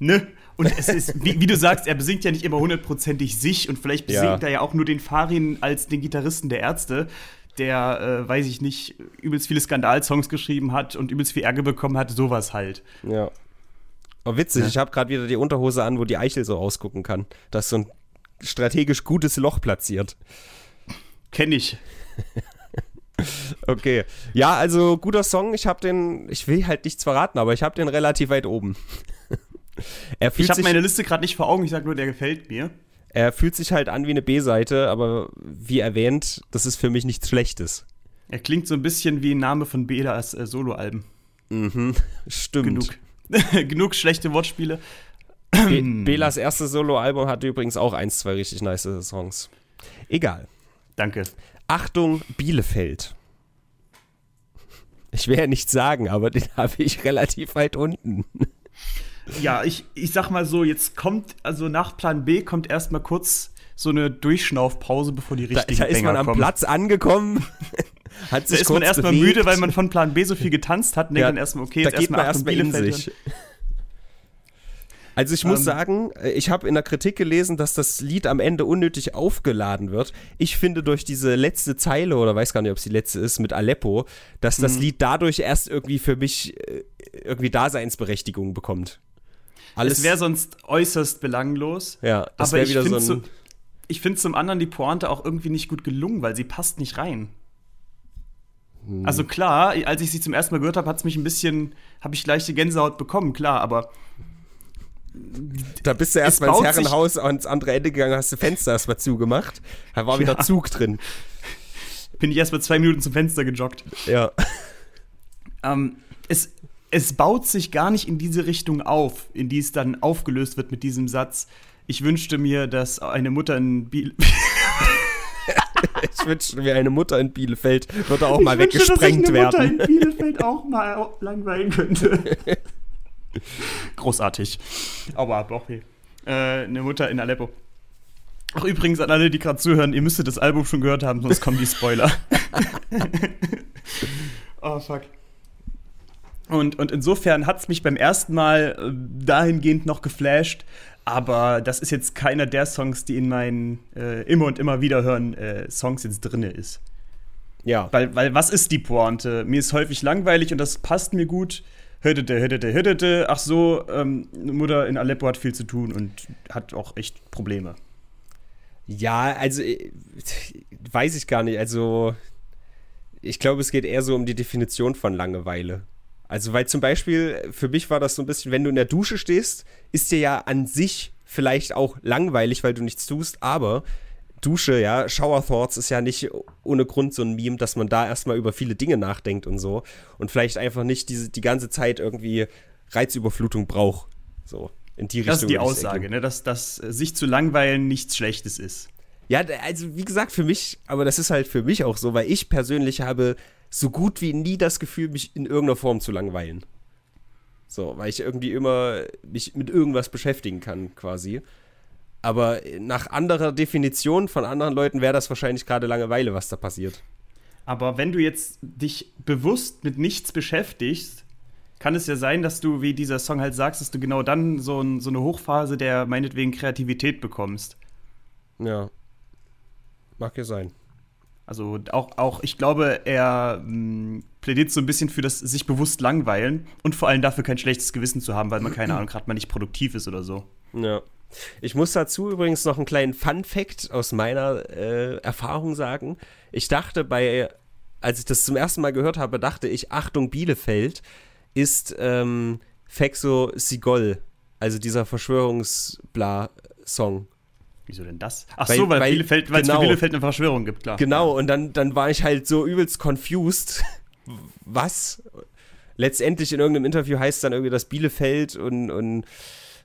ne? Und es ist, wie, wie, du sagst, er besingt ja nicht immer hundertprozentig sich und vielleicht besingt ja. er ja auch nur den Farin als den Gitarristen der Ärzte, der, äh, weiß ich nicht, übelst viele Skandalsongs geschrieben hat und übelst viel Ärger bekommen hat, sowas halt. Ja. Oh, witzig, ja. ich habe gerade wieder die Unterhose an, wo die Eichel so ausgucken kann. Das ist so ein strategisch gutes Loch platziert. Kenn ich. okay. Ja, also guter Song. Ich habe den, ich will halt nichts verraten, aber ich habe den relativ weit oben. Ich habe meine Liste gerade nicht vor Augen, ich sage nur, der gefällt mir. Er fühlt sich halt an wie eine B-Seite, aber wie erwähnt, das ist für mich nichts Schlechtes. Er klingt so ein bisschen wie ein Name von Belas äh, Soloalben. Mhm, stimmt. Genug. Genug schlechte Wortspiele. Be Belas erstes Soloalbum hatte übrigens auch eins, zwei richtig nice Songs. Egal. Danke. Achtung, Bielefeld. Ich will ja nichts sagen, aber den habe ich relativ weit unten. Ja, ich, ich sag mal so, jetzt kommt, also nach Plan B kommt erstmal kurz so eine Durchschnaufpause, bevor die richtigen Da, da ist man am kommen. Platz angekommen. hat sich da ist man erstmal müde, weil man von Plan B so viel getanzt hat und ja, denkt dann erstmal, okay, jetzt erstmal erst in sich. Also ich muss ähm, sagen, äh, ich habe in der Kritik gelesen, dass das Lied am Ende unnötig aufgeladen wird. Ich finde durch diese letzte Zeile, oder weiß gar nicht, ob es die letzte ist, mit Aleppo, dass das mhm. Lied dadurch erst irgendwie für mich äh, irgendwie Daseinsberechtigung bekommt. Alles es wäre sonst äußerst belanglos. Ja, das wäre wieder so ein. So, ich finde zum anderen die Pointe auch irgendwie nicht gut gelungen, weil sie passt nicht rein. Hm. Also klar, als ich sie zum ersten Mal gehört habe, hat es mich ein bisschen, habe ich leichte Gänsehaut bekommen, klar, aber da bist du erstmal ins Herrenhaus ans andere Ende gegangen, hast du Fenster erstmal zugemacht. Da war wieder ja. Zug drin. Bin ich erstmal zwei Minuten zum Fenster gejoggt. Ja. Ähm, es, es baut sich gar nicht in diese Richtung auf, in die es dann aufgelöst wird mit diesem Satz. Ich wünschte mir, dass eine Mutter in Bielefeld. ich wünschte mir, eine Mutter in Bielefeld würde auch ich mal wünschte, weggesprengt werden. Dass ich eine Mutter in Bielefeld auch mal langweilen könnte. Großartig. Aber okay. Äh, eine Mutter in Aleppo. Ach, übrigens an alle, die gerade zuhören, ihr müsstet das Album schon gehört haben, sonst kommen die Spoiler. oh, fuck. Und, und insofern hat es mich beim ersten Mal äh, dahingehend noch geflasht, aber das ist jetzt keiner der Songs, die in meinen äh, immer und immer wieder hören äh, Songs jetzt drin ist. Ja. Weil, weil was ist die Pointe? Mir ist häufig langweilig und das passt mir gut hüttete, hüttete, hüttete. Ach so, ähm, Mutter in Aleppo hat viel zu tun und hat auch echt Probleme. Ja, also äh, weiß ich gar nicht. Also ich glaube, es geht eher so um die Definition von Langeweile. Also, weil zum Beispiel, für mich war das so ein bisschen, wenn du in der Dusche stehst, ist dir ja an sich vielleicht auch langweilig, weil du nichts tust, aber Dusche, ja, Shower Thoughts ist ja nicht ohne Grund so ein Meme, dass man da erstmal über viele Dinge nachdenkt und so und vielleicht einfach nicht diese, die ganze Zeit irgendwie Reizüberflutung braucht. So, in die Richtung. Das ist die Aussage, ne? dass, dass sich zu langweilen nichts Schlechtes ist. Ja, also wie gesagt, für mich, aber das ist halt für mich auch so, weil ich persönlich habe so gut wie nie das Gefühl, mich in irgendeiner Form zu langweilen. So, weil ich irgendwie immer mich mit irgendwas beschäftigen kann, quasi. Aber nach anderer Definition von anderen Leuten wäre das wahrscheinlich gerade Langeweile, was da passiert. Aber wenn du jetzt dich bewusst mit nichts beschäftigst, kann es ja sein, dass du, wie dieser Song halt sagst, dass du genau dann so, ein, so eine Hochphase der meinetwegen Kreativität bekommst. Ja. Mag ja sein. Also auch, auch ich glaube, er mh, hm, plädiert so ein bisschen für das sich bewusst langweilen und vor allem dafür kein schlechtes Gewissen zu haben, weil man keine Ahnung gerade mal nicht produktiv ist oder so. Ja. Ich muss dazu übrigens noch einen kleinen Fun-Fact aus meiner äh, Erfahrung sagen. Ich dachte bei als ich das zum ersten Mal gehört habe, dachte ich, Achtung Bielefeld ist ähm, Fexo Sigol, also dieser Verschwörungsbla-Song. Wieso denn das? Ach weil, so, weil, weil Bielefeld, weil genau, es für Bielefeld eine Verschwörung gibt, klar. Genau, und dann, dann war ich halt so übelst confused. Was? Letztendlich in irgendeinem Interview heißt es dann irgendwie, dass Bielefeld und, und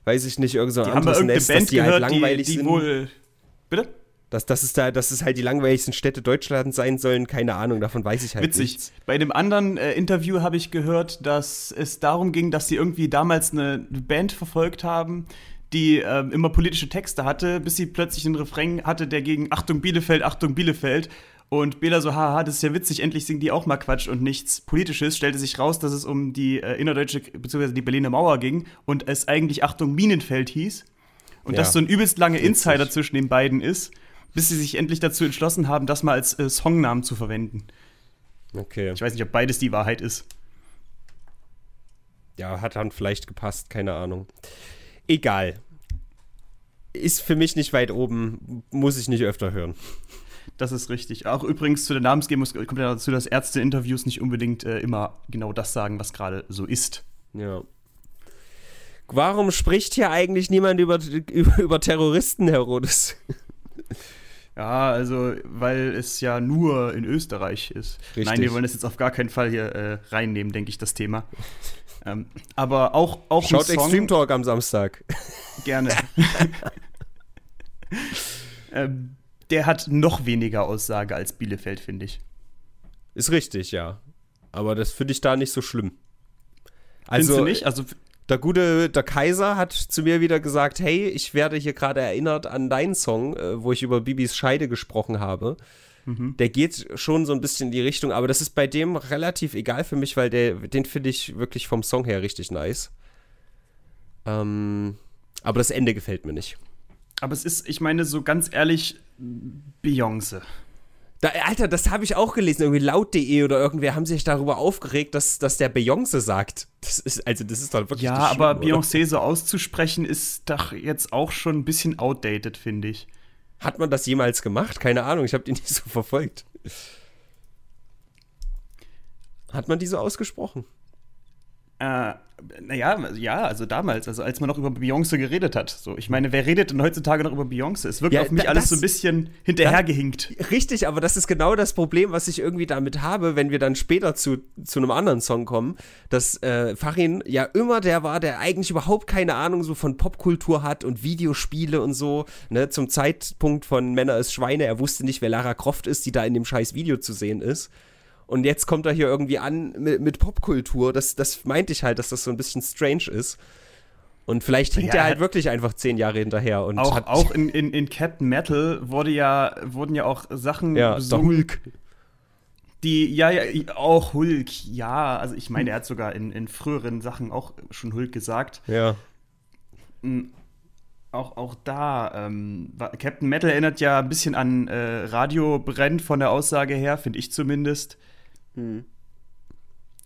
weiß ich nicht, irgend so ein die anderes haben Nest, Band dass die halt gehört, halt langweilig die, die sind. Wohl, bitte? Dass, dass, es da, dass es halt die langweiligsten Städte Deutschlands sein sollen, keine Ahnung, davon weiß ich halt Witzig. Nichts. Bei dem anderen äh, Interview habe ich gehört, dass es darum ging, dass sie irgendwie damals eine Band verfolgt haben, die äh, immer politische Texte hatte, bis sie plötzlich einen Refrain hatte, der gegen Achtung Bielefeld, Achtung Bielefeld. Und Bela so, haha, das ist ja witzig, endlich singen die auch mal Quatsch und nichts Politisches. Stellte sich raus, dass es um die äh, innerdeutsche, beziehungsweise die Berliner Mauer ging und es eigentlich Achtung Minenfeld hieß. Und ja. dass so ein übelst lange Insider zwischen den beiden ist, bis sie sich endlich dazu entschlossen haben, das mal als äh, Songnamen zu verwenden. Okay. Ich weiß nicht, ob beides die Wahrheit ist. Ja, hat dann vielleicht gepasst, keine Ahnung. Egal. Ist für mich nicht weit oben, muss ich nicht öfter hören. Das ist richtig. Auch übrigens zu der Namensgebung kommt ja dazu, dass Ärzte-Interviews nicht unbedingt äh, immer genau das sagen, was gerade so ist. Ja. Warum spricht hier eigentlich niemand über, über, über Terroristen, Herodes? Ja, also, weil es ja nur in Österreich ist. Richtig. Nein, wir wollen das jetzt auf gar keinen Fall hier äh, reinnehmen, denke ich, das Thema. Ähm, aber auch, auch Schaut Song, Extreme Talk am Samstag. Gerne. ähm, der hat noch weniger Aussage als Bielefeld, finde ich. Ist richtig, ja. Aber das finde ich da nicht so schlimm. Also, Findest du nicht? Also, der gute, der Kaiser hat zu mir wieder gesagt, hey, ich werde hier gerade erinnert an deinen Song, äh, wo ich über Bibis Scheide gesprochen habe. Mhm. Der geht schon so ein bisschen in die Richtung, aber das ist bei dem relativ egal für mich, weil der, den finde ich wirklich vom Song her richtig nice. Ähm, aber das Ende gefällt mir nicht. Aber es ist, ich meine, so ganz ehrlich, Beyoncé. Da, Alter, das habe ich auch gelesen. Irgendwie laut.de oder irgendwer haben sich darüber aufgeregt, dass, dass der Beyoncé sagt. Das ist, also, das ist doch wirklich. Ja, aber Beyoncé so auszusprechen ist doch jetzt auch schon ein bisschen outdated, finde ich. Hat man das jemals gemacht? Keine Ahnung, ich habe die nicht so verfolgt. Hat man die so ausgesprochen? Äh, naja, ja, also damals, also als man noch über Beyoncé geredet hat. So, ich meine, wer redet denn heutzutage noch über Beyoncé? Es wirkt ja, auf mich alles so ein bisschen hinterhergehinkt. richtig, aber das ist genau das Problem, was ich irgendwie damit habe, wenn wir dann später zu, zu einem anderen Song kommen, dass äh, Farin ja immer der war, der eigentlich überhaupt keine Ahnung so von Popkultur hat und Videospiele und so. Ne? Zum Zeitpunkt von Männer ist Schweine, er wusste nicht, wer Lara Croft ist, die da in dem scheiß Video zu sehen ist. Und jetzt kommt er hier irgendwie an mit, mit Popkultur. Das, das meinte ich halt, dass das so ein bisschen strange ist. Und vielleicht hinkt ja, er halt wirklich einfach zehn Jahre hinterher. Und auch, auch in, in, in Captain Metal wurde ja, wurden ja auch Sachen ja, Hulk. Die, ja, ja, auch Hulk, ja. Also ich meine, er hat sogar in, in früheren Sachen auch schon Hulk gesagt. Ja. Hm, auch, auch da, ähm, Captain Metal erinnert ja ein bisschen an äh, Radio brennt von der Aussage her, finde ich zumindest. Mhm.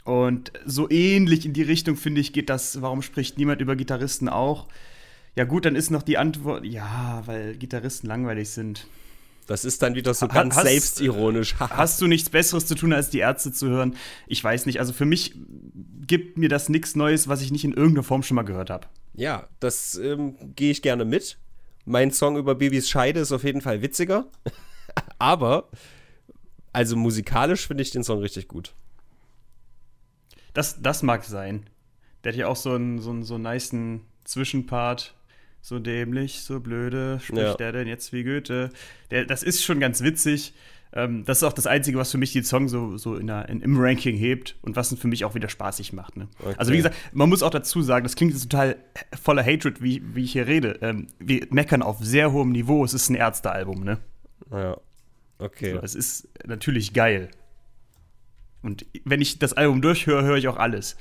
Und so ähnlich in die Richtung, finde ich, geht das, warum spricht niemand über Gitarristen auch? Ja, gut, dann ist noch die Antwort, ja, weil Gitarristen langweilig sind. Das ist dann wieder so ganz hast, selbstironisch. hast du nichts Besseres zu tun, als die Ärzte zu hören? Ich weiß nicht. Also für mich gibt mir das nichts Neues, was ich nicht in irgendeiner Form schon mal gehört habe. Ja, das ähm, gehe ich gerne mit. Mein Song über Babys Scheide ist auf jeden Fall witziger. Aber also musikalisch finde ich den Song richtig gut. Das, das mag sein. Der hat ja auch so einen, so einen, so einen niceen Zwischenpart. So dämlich, so blöde, spricht ja. der denn jetzt wie Goethe? Der, das ist schon ganz witzig. Ähm, das ist auch das Einzige, was für mich den Song so, so in der, in, im Ranking hebt und was ihn für mich auch wieder spaßig macht. Ne? Okay. Also, wie gesagt, man muss auch dazu sagen, das klingt jetzt total voller Hatred, wie, wie ich hier rede. Ähm, wir meckern auf sehr hohem Niveau. Es ist ein Ärztealbum, ne? Ja. Okay. So, es ist natürlich geil. Und wenn ich das Album durchhöre, höre ich auch alles.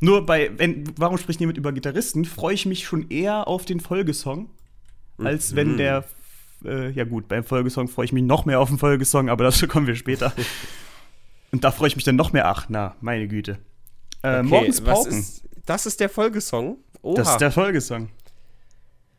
Nur bei, wenn, warum spricht niemand über Gitarristen, freue ich mich schon eher auf den Folgesong, als wenn mhm. der, äh, ja gut, beim Folgesong freue ich mich noch mehr auf den Folgesong, aber dazu kommen wir später. Und da freue ich mich dann noch mehr, ach, na, meine Güte. Äh, okay, Morgens Pauken. Ist, das ist der Folgesong? Oha. Das ist der Folgesong.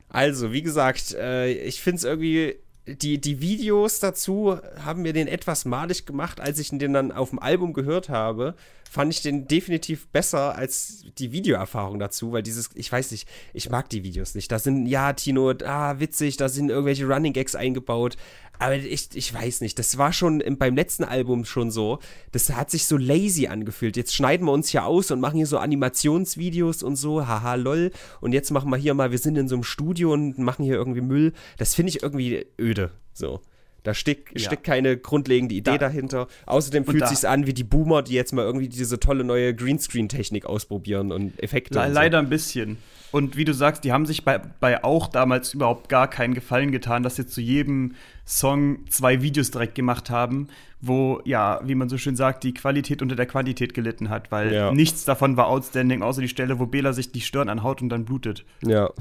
Also, wie gesagt, äh, ich finde es irgendwie die, die Videos dazu haben mir den etwas malig gemacht, als ich den dann auf dem Album gehört habe. Fand ich den definitiv besser als die Videoerfahrung dazu, weil dieses, ich weiß nicht, ich mag die Videos nicht. Da sind, ja, Tino, ah, witzig, da sind irgendwelche Running Gags eingebaut. Aber ich, ich weiß nicht, das war schon im, beim letzten Album schon so. Das hat sich so lazy angefühlt. Jetzt schneiden wir uns hier aus und machen hier so Animationsvideos und so, haha, lol. Und jetzt machen wir hier mal, wir sind in so einem Studio und machen hier irgendwie Müll. Das finde ich irgendwie öde. So. Da steckt, ja. keine grundlegende Idee da. dahinter. Außerdem fühlt es sich an wie die Boomer, die jetzt mal irgendwie diese tolle neue Greenscreen-Technik ausprobieren und Effekte. Le und so. Leider ein bisschen. Und wie du sagst, die haben sich bei, bei auch damals überhaupt gar keinen Gefallen getan, dass sie zu jedem Song zwei Videos direkt gemacht haben, wo, ja, wie man so schön sagt, die Qualität unter der Quantität gelitten hat, weil ja. nichts davon war outstanding, außer die Stelle, wo Bela sich die Stirn anhaut und dann blutet. Ja.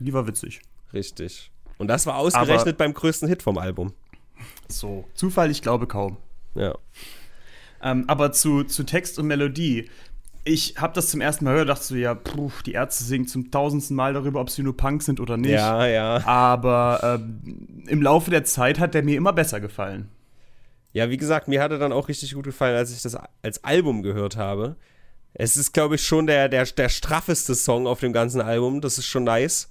Die war witzig. Richtig. Und das war ausgerechnet Aber beim größten Hit vom Album. So. Zufall, ich glaube kaum. Ja. Ähm, aber zu, zu Text und Melodie ich habe das zum ersten Mal gehört, dachte so, ja, puh, die Ärzte singen zum tausendsten Mal darüber, ob sie nur Punk sind oder nicht. Ja, ja. Aber ähm, im Laufe der Zeit hat der mir immer besser gefallen. Ja, wie gesagt, mir hat er dann auch richtig gut gefallen, als ich das als Album gehört habe. Es ist, glaube ich, schon der, der, der straffeste Song auf dem ganzen Album. Das ist schon nice.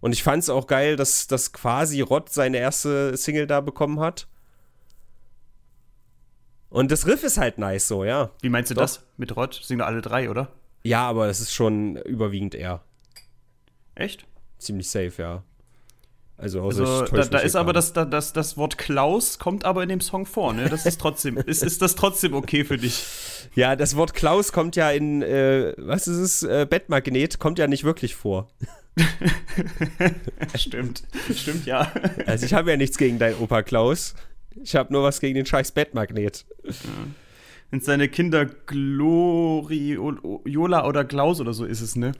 Und ich fand es auch geil, dass, dass quasi Rod seine erste Single da bekommen hat. Und das Riff ist halt nice so, ja. Wie meinst du Doch. das? Mit Rod singen alle drei, oder? Ja, aber es ist schon überwiegend er. Echt? Ziemlich safe, ja. Also, also da, da ist aber das, das, das Wort Klaus kommt aber in dem Song vor, ne? Das ist trotzdem, ist, ist das trotzdem okay für dich? Ja, das Wort Klaus kommt ja in, äh, was ist es, äh, Bettmagnet, kommt ja nicht wirklich vor. stimmt, stimmt, ja. Also ich habe ja nichts gegen dein Opa Klaus. Ich habe nur was gegen den scheiß Bettmagnet. Ja. Wenn seine Kinder Gloriola oder Klaus oder so ist es, ne?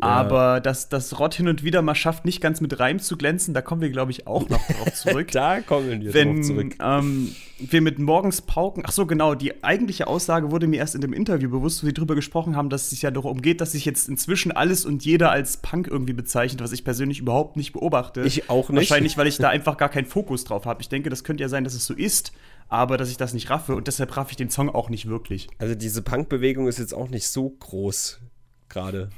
Aber dass das Rott hin und wieder mal schafft, nicht ganz mit Reim zu glänzen, da kommen wir, glaube ich, auch noch drauf zurück. da kommen wir Wenn, drauf zurück. Ähm, wir mit morgens pauken. Ach so, genau. Die eigentliche Aussage wurde mir erst in dem Interview bewusst, wo sie darüber gesprochen haben, dass es sich ja darum geht, dass sich jetzt inzwischen alles und jeder als Punk irgendwie bezeichnet, was ich persönlich überhaupt nicht beobachte. Ich auch nicht. Wahrscheinlich, weil ich da einfach gar keinen Fokus drauf habe. Ich denke, das könnte ja sein, dass es so ist aber dass ich das nicht raffe und deshalb raff ich den Song auch nicht wirklich. Also diese Punk-Bewegung ist jetzt auch nicht so groß gerade.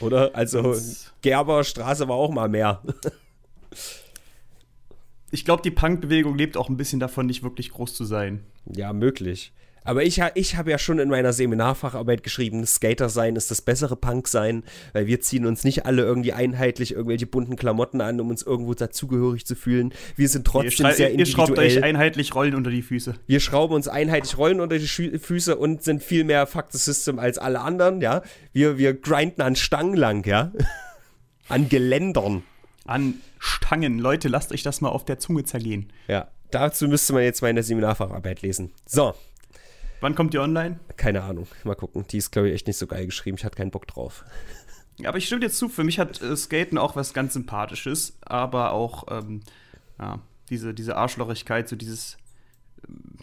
Oder? Also Gerber Straße war auch mal mehr. ich glaube, die Punk-Bewegung lebt auch ein bisschen davon, nicht wirklich groß zu sein. Ja, möglich. Aber ich, ich habe ja schon in meiner Seminarfacharbeit geschrieben, Skater sein ist das bessere Punk sein, weil wir ziehen uns nicht alle irgendwie einheitlich irgendwelche bunten Klamotten an, um uns irgendwo dazugehörig zu fühlen. Wir sind trotzdem sehr individuell. Ihr schraubt euch einheitlich Rollen unter die Füße. Wir schrauben uns einheitlich Rollen unter die Füße und sind viel mehr Fuck the System als alle anderen, ja. Wir, wir grinden an Stangen lang, ja. an Geländern. An Stangen. Leute, lasst euch das mal auf der Zunge zergehen. Ja, dazu müsste man jetzt meine Seminarfacharbeit lesen. So, Wann kommt die online? Keine Ahnung. Mal gucken. Die ist, glaube ich, echt nicht so geil geschrieben. Ich hatte keinen Bock drauf. Ja, aber ich stimme dir zu. Für mich hat äh, Skaten auch was ganz Sympathisches, aber auch ähm, ja, diese, diese Arschlochigkeit, so dieses. Ähm,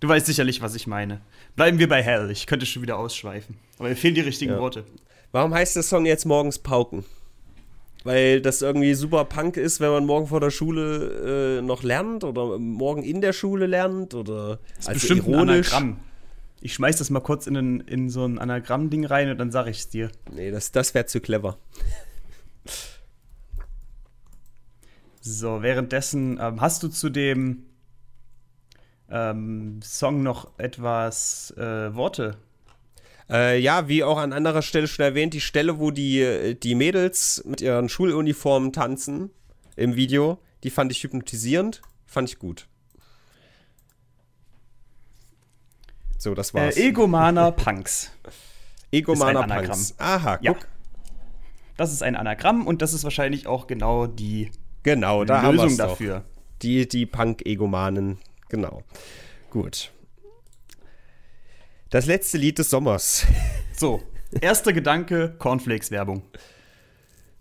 du weißt sicherlich, was ich meine. Bleiben wir bei Hell. Ich könnte schon wieder ausschweifen. Aber mir fehlen die richtigen ja. Worte. Warum heißt der Song jetzt morgens Pauken? Weil das irgendwie super Punk ist, wenn man morgen vor der Schule äh, noch lernt oder morgen in der Schule lernt oder das ist also bestimmt ironisch. Ein Anagramm. Ich schmeiß das mal kurz in, ein, in so ein Anagramm-Ding rein und dann sag ich's dir. Nee, das, das wäre zu clever. So, währenddessen ähm, hast du zu dem ähm, Song noch etwas äh, Worte äh, ja, wie auch an anderer Stelle schon erwähnt, die Stelle, wo die, die Mädels mit ihren Schuluniformen tanzen im Video, die fand ich hypnotisierend, fand ich gut. So, das war's. Äh, Egomaner Punks. Egomaner Punks. Aha, guck. Ja. Das ist ein Anagramm und das ist wahrscheinlich auch genau die genau, da Lösung dafür. Doch. Die, die Punk-Egomanen, genau. Gut. Das letzte Lied des Sommers. So, erster Gedanke: Cornflakes-Werbung.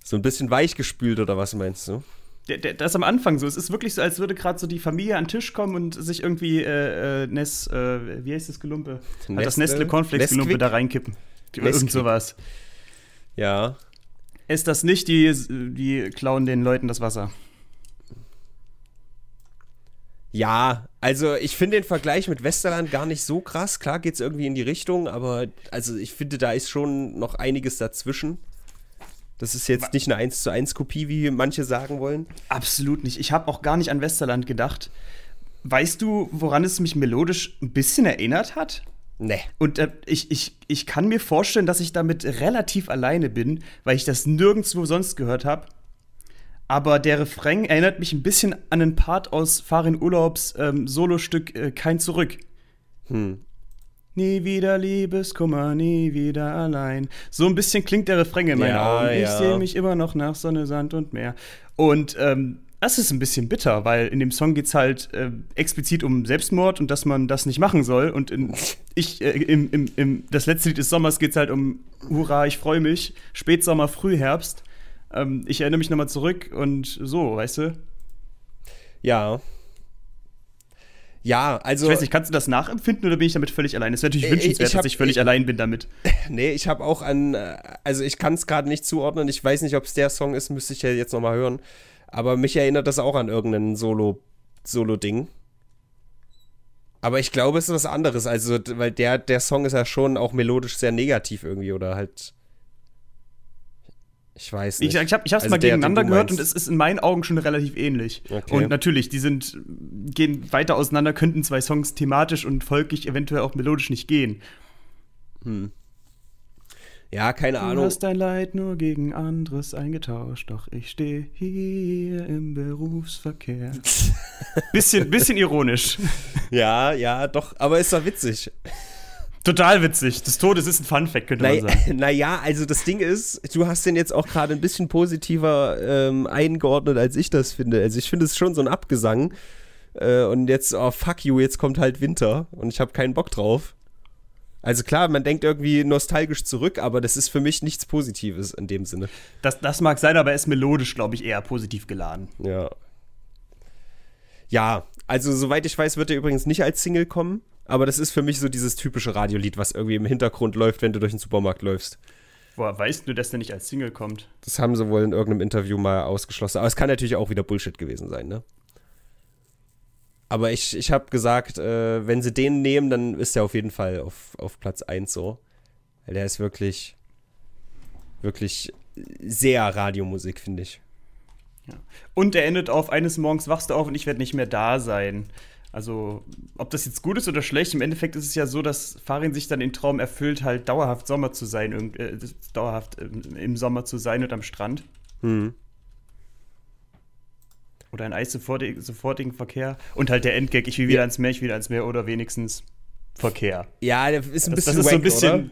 So ein bisschen weichgespült oder was meinst du? Das ist am Anfang so. Es ist wirklich so, als würde gerade so die Familie an den Tisch kommen und sich irgendwie äh, äh, Ness, äh, wie heißt das Gelumpe? Nestle? Das Nestle Cornflakes Gelumpe da reinkippen. Nesquik. Irgend sowas. Ja. Ist das nicht, die, die klauen den Leuten das Wasser. Ja, also ich finde den Vergleich mit Westerland gar nicht so krass. Klar geht es irgendwie in die Richtung, aber also ich finde, da ist schon noch einiges dazwischen. Das ist jetzt nicht eine 1 zu 1 Kopie, wie manche sagen wollen. Absolut nicht. Ich habe auch gar nicht an Westerland gedacht. Weißt du, woran es mich melodisch ein bisschen erinnert hat? Nee. Und äh, ich, ich, ich kann mir vorstellen, dass ich damit relativ alleine bin, weil ich das nirgendwo sonst gehört habe. Aber der Refrain erinnert mich ein bisschen an einen Part aus Farin Urlaubs ähm, Solostück äh, Kein Zurück. Hm. Nie wieder Liebeskummer, nie wieder allein. So ein bisschen klingt der Refrain in meinen Ja, Augen. Ich ja. sehe mich immer noch nach Sonne, Sand und Meer. Und ähm, das ist ein bisschen bitter, weil in dem Song geht es halt äh, explizit um Selbstmord und dass man das nicht machen soll. Und in, ich, äh, im, im, im, das letzte Lied des Sommers geht es halt um Hurra, ich freue mich, Spätsommer, Frühherbst. Ähm, ich erinnere mich nochmal zurück und so, weißt du? Ja. Ja, also. Ich weiß nicht, kannst du das nachempfinden oder bin ich damit völlig allein? Es wäre natürlich Ich- wünschenswert, ich hab- dass ich völlig ich- allein bin damit. Nee, ich habe auch an, äh, also ich kann es gerade nicht zuordnen. Ich weiß nicht, ob es der Song ist, müsste ich ja jetzt nochmal hören. Aber mich erinnert das auch an irgendein Solo, Solo-Ding. Aber ich glaube, es ist was anderes. Also, weil der, der Song ist ja schon auch melodisch sehr negativ irgendwie oder halt. Ich weiß nicht. gesagt, ich habe ich hab's Also mal gegeneinander du gehört und es ist in meinen Augen schon relativ ähnlich. Okay. Und natürlich, die sind, gehen weiter auseinander, könnten zwei Songs thematisch und folglich eventuell auch melodisch nicht gehen. ja, keine Du Ahnung. hast dein Leid nur gegen anderes eingetauscht, doch ich stehe hier im Berufsverkehr. bisschen, bisschen ironisch. Ja, ja, doch, aber ist doch witzig. Total witzig. Des Todes ist ein Funfact, könnte man sagen. Naja, also das Ding ist, du hast den jetzt auch gerade ein bisschen positiver ähm, eingeordnet, als ich das finde. Also ich finde es schon so ein Abgesang. Äh, und jetzt, oh fuck you, jetzt kommt halt Winter und ich habe keinen Bock drauf. Also klar, man denkt irgendwie nostalgisch zurück, aber das ist für mich nichts Positives in dem Sinne. Das, das mag sein, aber er ist melodisch, glaube ich, eher positiv geladen. Ja. Ja, also soweit ich weiß, wird er übrigens nicht als Single kommen. Aber das ist für mich so dieses typische Radiolied, was irgendwie im Hintergrund läuft, wenn du durch den Supermarkt läufst. Woher weißt du, dass der nicht als Single kommt? Das haben sie wohl in irgendeinem Interview mal ausgeschlossen. Aber es kann natürlich auch wieder Bullshit gewesen sein, ne? Aber ich, ich habe gesagt, äh, wenn sie den nehmen, dann ist er auf jeden Fall auf, auf Platz 1 so. Weil der ist wirklich, wirklich sehr Radiomusik, finde ich. Und er endet auf, eines Morgens wachst du auf und ich werde nicht mehr da sein. Also, ob das jetzt gut ist oder schlecht, im Endeffekt ist es ja so, dass Farin sich dann den Traum erfüllt, halt dauerhaft Sommer zu sein, irgend- äh, dauerhaft ähm, im Sommer zu sein und am Strand. Hm. Oder ein Eis sofortig, sofortigen Verkehr. Und halt der Endgag, ich will wieder ans Meer, ich will wieder ans Meer oder wenigstens Verkehr. Ja, der ist ein Das, bisschen das ist so ein bisschen. oder?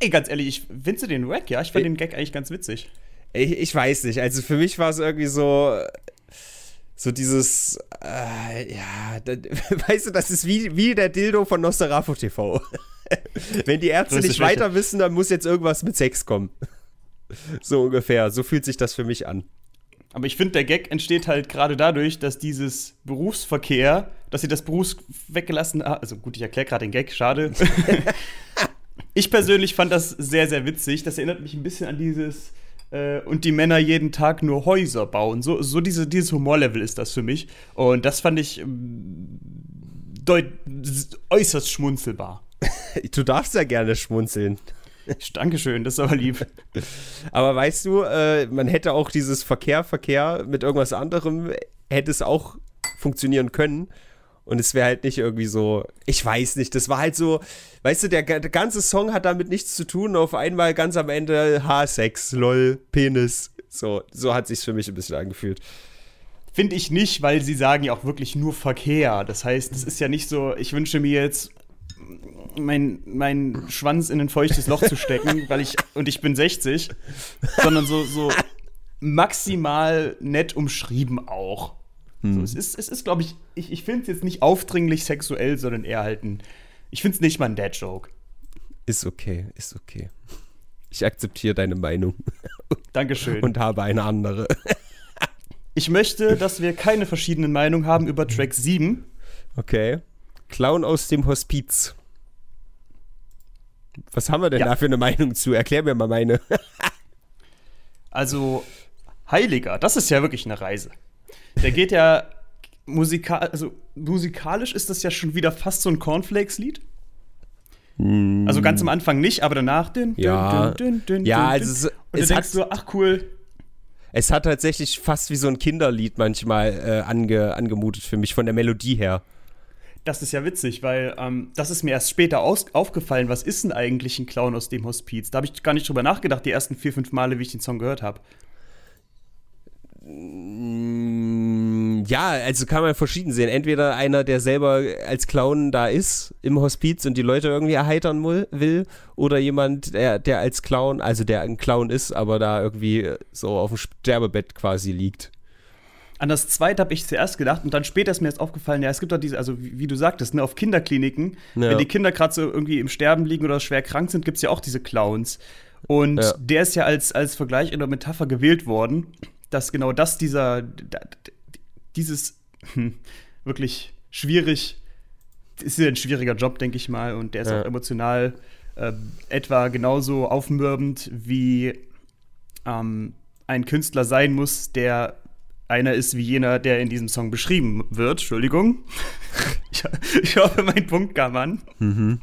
Ey, ganz ehrlich, ich findest du den wack? Ja, ich fand Ich- den Gag eigentlich ganz witzig. Ich, ich weiß nicht. Also für mich war es irgendwie so. So dieses, äh, ja, da, weißt du, das ist wie, wie der Dildo von Nosferatu TV. Wenn die Ärzte nicht weiter wissen, dann muss jetzt irgendwas mit Sex kommen. So ungefähr. So fühlt sich das für mich an. Aber ich finde, der Gag entsteht halt gerade dadurch, dass dieses Berufsverkehr, dass sie das Berufs weggelassen haben. Also gut, ich erkläre gerade den Gag, schade. ich persönlich fand das sehr, sehr witzig. Das erinnert mich ein bisschen an dieses äh, und die Männer jeden Tag nur Häuser bauen. So, so diese, dieses Humorlevel ist das für mich. Und das fand ich ähm, äußerst schmunzelbar. Du darfst ja gerne schmunzeln. Dankeschön, das ist aber lieb. Aber weißt du, äh, man hätte auch dieses Verkehr, Verkehr mit irgendwas anderem, hätte es auch funktionieren können. Und es wäre halt nicht irgendwie so, ich weiß nicht, das war halt so, weißt du, der, der ganze Song hat damit nichts zu tun. Auf einmal ganz am Ende H-Sex, lol, Penis. So, so hat sich's für mich ein bisschen angefühlt. Finde ich nicht, weil sie sagen ja auch wirklich nur Verkehr. Das heißt, es ist ja nicht so, ich wünsche mir jetzt meinen mein Schwanz in ein feuchtes Loch zu stecken, weil ich und ich bin 60, sondern so, so maximal nett umschrieben auch. So, es ist, es ist glaube ich, ich, ich finde es jetzt nicht aufdringlich sexuell, sondern eher halt ein, ich finde es nicht mal ein Dad-Joke. Ist okay, ist okay. Ich akzeptiere deine Meinung Dankeschön. und habe eine andere. ich möchte, dass wir keine verschiedenen Meinungen haben über Track 7. Okay. Clown aus dem Hospiz. Was haben wir denn Ja. da für eine Meinung zu? Erklär mir mal meine. Also, Heiliger, das ist ja wirklich eine Reise. Der geht ja musikal also musikalisch ist das ja schon wieder fast so ein Cornflakes-Lied. Mm. Also ganz am Anfang nicht, aber danach. Dün, ja, dün, dün, ja also es, und es du denkst du, ach cool. Es hat tatsächlich fast wie so ein Kinderlied manchmal äh, ange, angemutet für mich, von der Melodie her. Das ist ja witzig, weil ähm, das ist mir erst später aus aufgefallen. Was ist denn eigentlich ein Clown aus dem Hospiz? Da habe ich gar nicht drüber nachgedacht, die ersten vier, fünf Male, wie ich den Song gehört habe. Mm, ja, also kann man verschieden sehen. Entweder einer, der selber als Clown da ist im Hospiz und die Leute irgendwie erheitern will, oder jemand, der, der als Clown, also der ein Clown ist, aber da irgendwie so auf dem Sterbebett quasi liegt. An das zweite habe ich zuerst gedacht und dann später ist mir jetzt aufgefallen, ja, es gibt doch diese, also wie, wie du sagtest, ne, auf Kinderkliniken, ja. wenn die Kinder gerade so irgendwie im Sterben liegen oder schwer krank sind, gibt es ja auch diese Clowns. Und ja. der ist ja als, als Vergleich in der Metapher gewählt worden dass genau das dieser, dieses hm, wirklich schwierig, ist ja ein schwieriger Job, denke ich mal, und der ist ja. auch emotional äh, etwa genauso aufmürbend wie ähm, ein Künstler sein muss, der einer ist wie jener, der in diesem Song beschrieben wird. Entschuldigung. ich, ich, hoffe, mein Punkt kam an. Mhm.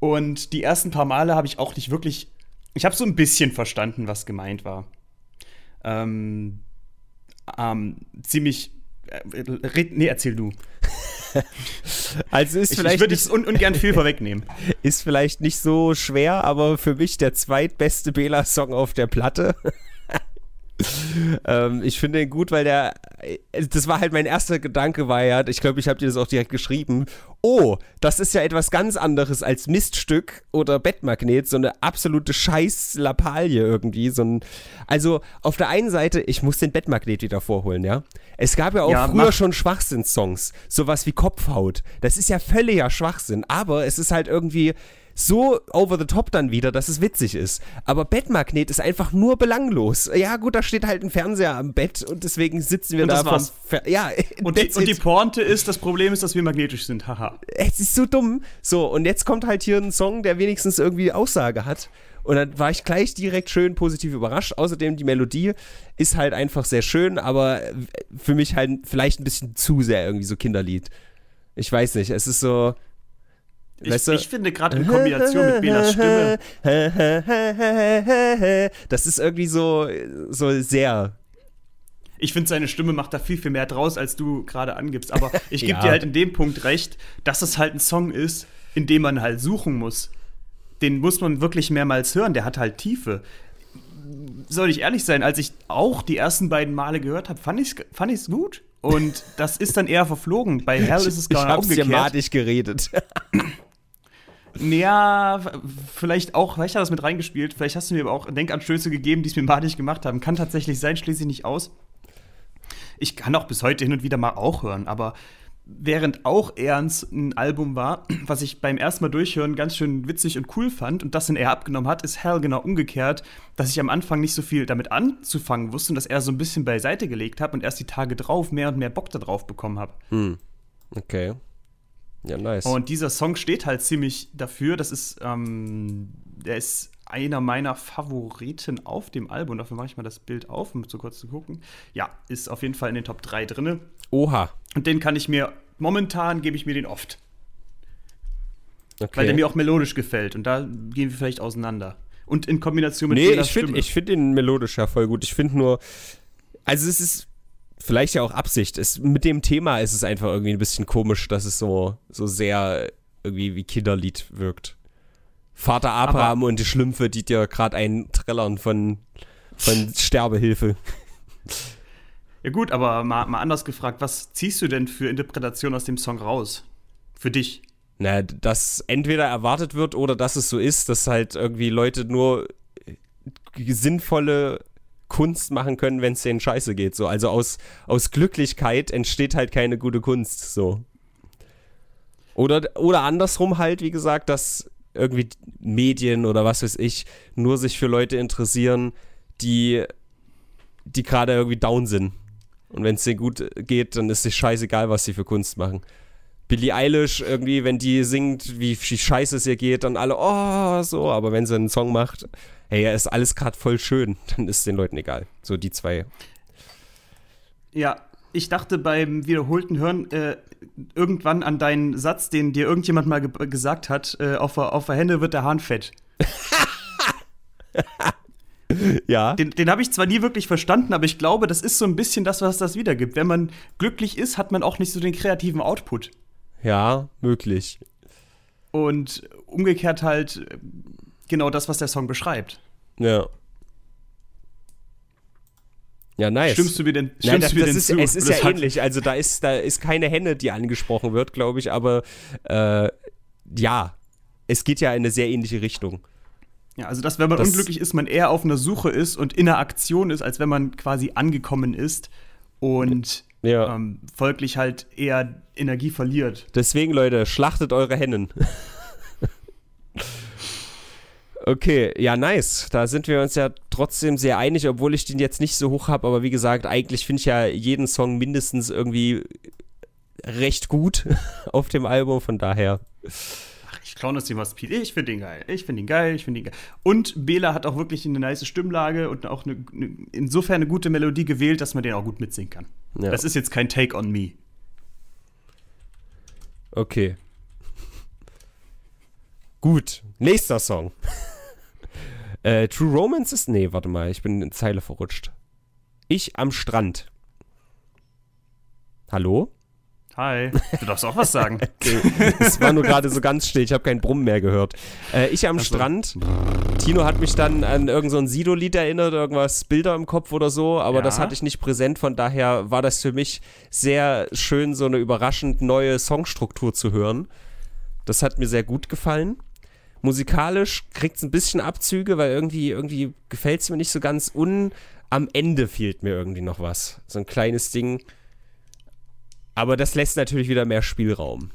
Und die ersten paar Male habe ich auch nicht wirklich. Ich habe so ein bisschen verstanden, was gemeint war ähm, ähm, ziemlich. Äh, red, nee, erzähl du. also ist vielleicht. Ich, würde es un ungern viel vorwegnehmen. Ist vielleicht nicht so schwer, aber für mich der zweitbeste Bela-Song auf der Platte. ähm, ich finde ihn gut, weil der, äh, das war halt mein erster Gedanke, war ja, ich glaube, ich habe dir das auch direkt geschrieben. Oh, das ist ja etwas ganz anderes als Miststück oder Bettmagnet, so eine absolute Scheiß-Lappalie irgendwie. So ein, also auf der einen Seite, ich muss den Bettmagnet wieder vorholen, ja. Es gab ja auch ja, früher schon Schwachsinn-Songs, sowas wie Kopfhaut. Das ist ja völliger Schwachsinn, aber es ist halt irgendwie so over the top dann wieder, dass es witzig ist. Aber Bettmagnet ist einfach nur belanglos. Ja, gut, da steht halt ein Fernseher am Bett und deswegen sitzen wir und da vom Fer Ja, und die, und die Pointe ist, das Problem ist, dass wir magnetisch sind. Haha. Es ist so dumm. So, und jetzt kommt halt hier ein Song, der wenigstens irgendwie Aussage hat. Und dann war ich gleich direkt schön positiv überrascht. Außerdem, die Melodie ist halt einfach sehr schön, aber für mich halt vielleicht ein bisschen zu sehr irgendwie so Kinderlied. Ich weiß nicht, es ist so, ich, ich, finde gerade in Kombination mit Belas Stimme. Das ist irgendwie so, so sehr. Ich finde, seine Stimme macht da viel, viel mehr draus, als du gerade angibst. Aber ich gebe ja. dir halt in dem Punkt recht, dass es halt ein Song ist, in dem man halt suchen muss. Den muss man wirklich mehrmals hören. Der hat halt Tiefe. Soll ich ehrlich sein, als ich auch die ersten beiden Male gehört habe, fand ich es fand gut. Und das ist dann eher verflogen. Bei Hell ist es gar nicht umgekehrt. Ich hab's geredet. Ja, vielleicht auch, vielleicht hat das mit reingespielt. Vielleicht hast du mir aber auch Denkanstöße gegeben, die es mir madig gemacht haben. Kann tatsächlich sein, schließe ich nicht aus. Ich kann auch bis heute hin und wieder mal auch hören, aber während auch Ernst ein Album war, was ich beim ersten Mal durchhören ganz schön witzig und cool fand und das dann eher abgenommen hat, ist Hell genau umgekehrt, dass ich am Anfang nicht so viel damit anzufangen wusste und das eher so ein bisschen beiseite gelegt habe und erst die Tage drauf mehr und mehr Bock darauf bekommen habe. Hm. Okay. Ja, nice. Und dieser Song steht halt ziemlich dafür. Das ist, ähm, der ist einer meiner Favoriten auf dem Album. Dafür mache ich mal das Bild auf, um so kurz zu gucken. Ja, ist auf jeden Fall in den Top 3 drin. Oha. Und den kann ich mir, momentan gebe ich mir den oft. Okay. Weil der mir auch melodisch gefällt. Und da gehen wir vielleicht auseinander. Und in Kombination mit Nee, ich finde find den melodisch ja voll gut. Ich finde nur, also es ist vielleicht ja auch Absicht. Es, mit dem Thema ist es einfach irgendwie ein bisschen komisch, dass es so, so sehr irgendwie wie Kinderlied wirkt. Vater Abraham aber und die Schlümpfe, die dir gerade einen trällern von, von Sterbehilfe. Ja gut, aber mal, mal anders gefragt, was ziehst du denn für Interpretation aus dem Song raus? Für dich? Na, dass entweder erwartet wird oder dass es so ist, dass halt irgendwie Leute nur sinnvolle Kunst machen können, wenn es denen scheiße geht. So. Also aus, aus Glücklichkeit entsteht halt keine gute Kunst. So. Oder, oder andersrum halt, wie gesagt, dass irgendwie Medien oder was weiß ich nur sich für Leute interessieren, die, die gerade irgendwie down sind. Und wenn es denen gut geht, dann ist es scheißegal, was sie für Kunst machen. Billie Eilish irgendwie, wenn die singt, wie, wie scheiße es ihr geht, dann alle, oh, so. Aber wenn sie einen Song macht, hey, ja, ist alles gerade voll schön, dann ist den Leuten egal. So die zwei. Ja, ich dachte beim wiederholten Hören äh, irgendwann an deinen Satz, den dir irgendjemand mal ge gesagt hat: äh, auf, auf der Hände wird der Hahn fett. ja. Den, den habe ich zwar nie wirklich verstanden, aber ich glaube, das ist so ein bisschen das, was das wiedergibt. Wenn man glücklich ist, hat man auch nicht so den kreativen Output. Ja, möglich. Und umgekehrt halt genau das, was der Song beschreibt. Ja. Ja, nice. Stimmst du mir denn, Nein, das, du mir das denn ist, zu? Es ist Das ja ähnlich. Also da ist, da ist keine Henne, die angesprochen wird, glaube ich, aber äh, ja, es geht ja in eine sehr ähnliche Richtung. Ja, also dass, wenn man Das- unglücklich ist, man eher auf einer Suche ist und in einer Aktion ist, als wenn man quasi angekommen ist und Ja. ähm, folglich halt eher Energie verliert. Deswegen, Leute, schlachtet eure Hennen. Okay, ja, nice. Da sind wir uns ja trotzdem sehr einig, obwohl ich den jetzt nicht so hoch habe. Aber wie gesagt, eigentlich finde ich ja jeden Song mindestens irgendwie recht gut auf dem Album. Von daher, Ach, ich klaue das Thema Speed. Ich finde den geil. Ich finde ihn geil. Ich finde ihn geil. Und Bela hat auch wirklich eine nice Stimmlage und auch eine, eine, insofern eine gute Melodie gewählt, dass man den auch gut mitsingen kann. Ja. Das ist jetzt kein Take on Me. okay. Gut, nächster Song. äh, True Romance ist. Nee, warte mal, ich bin in Zeile verrutscht. Ich am Strand. Hallo? Hi. Du darfst auch was sagen. Es war nur gerade so ganz still, ich habe keinen Brummen mehr gehört. Äh, ich am Ach so. Strand. Tino hat mich dann an irgendein so Sido-Lied erinnert, irgendwas Bilder im Kopf oder so, aber Ja. das hatte ich nicht präsent, von daher war das für mich sehr schön, so eine überraschend neue Songstruktur zu hören. Das hat mir sehr gut gefallen. Musikalisch kriegt es ein bisschen Abzüge, weil irgendwie, irgendwie gefällt es mir nicht so ganz. Und am Ende fehlt mir irgendwie noch was. So ein kleines Ding. Aber das lässt natürlich wieder mehr Spielraum.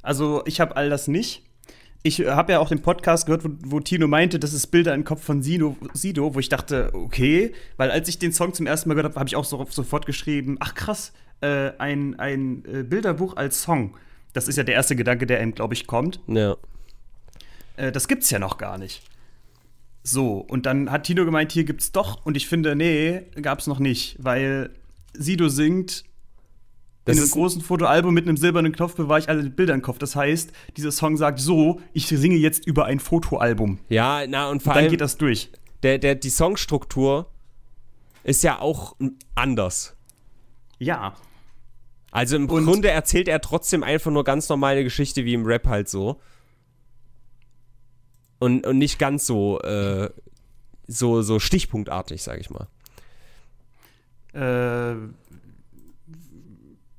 Also, ich habe all das nicht. Ich habe ja auch den Podcast gehört, wo, wo Tino meinte, das ist Bilder im Kopf von Sido, Sido, wo ich dachte, okay, weil als ich den Song zum ersten Mal gehört habe, habe ich auch so, sofort geschrieben, ach krass, äh, ein, ein äh, Bilderbuch als Song. Das ist ja der erste Gedanke, der einem, glaube ich, kommt. Ja. Äh, das gibt's ja noch gar nicht. So, und dann hat Tino gemeint, hier gibt's doch, und ich finde, nee, gab's noch nicht, weil Sido singt Das in einem großen Fotoalbum mit einem silbernen Knopf bewahre ich alle Bilder im Kopf. Das heißt, dieser Song sagt so, ich singe jetzt über ein Fotoalbum. ja, na und vor Dann allem geht das durch. der, der, die Songstruktur ist ja auch anders. Ja. Also im Und- Grunde erzählt er trotzdem einfach nur ganz normale Geschichte wie im Rap halt so. Und, und nicht ganz so, äh, so, so stichpunktartig, sag ich mal. Äh,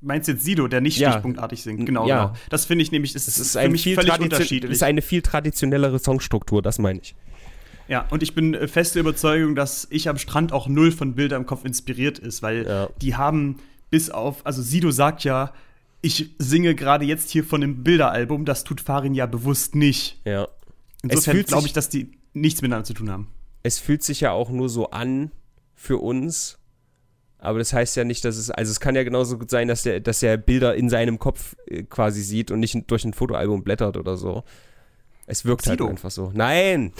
meinst jetzt Sido, der nicht Ja. stichpunktartig singt? Genau, Ja. genau. Das finde ich nämlich, ist, Es ist für ein mich viel völlig unterschiedlich. ist eine viel traditionellere Songstruktur, das meine ich. Ja, und ich bin äh, feste Überzeugung, dass ich am Strand auch null von Bilder im Kopf inspiriert ist, weil Ja. die haben bis auf, also Sido sagt ja, ich singe gerade jetzt hier von einem Bilderalbum, das tut Farin ja bewusst nicht. Ja. Insofern fühlt glaube ich, dass die nichts miteinander zu tun haben. es fühlt sich ja auch nur so an für uns. Aber das heißt ja nicht, dass es, also es kann ja genauso gut sein, dass der, dass er Bilder in seinem Kopf äh, quasi sieht und nicht durch ein Fotoalbum blättert oder so. Es wirkt Sido. halt einfach so. Nein,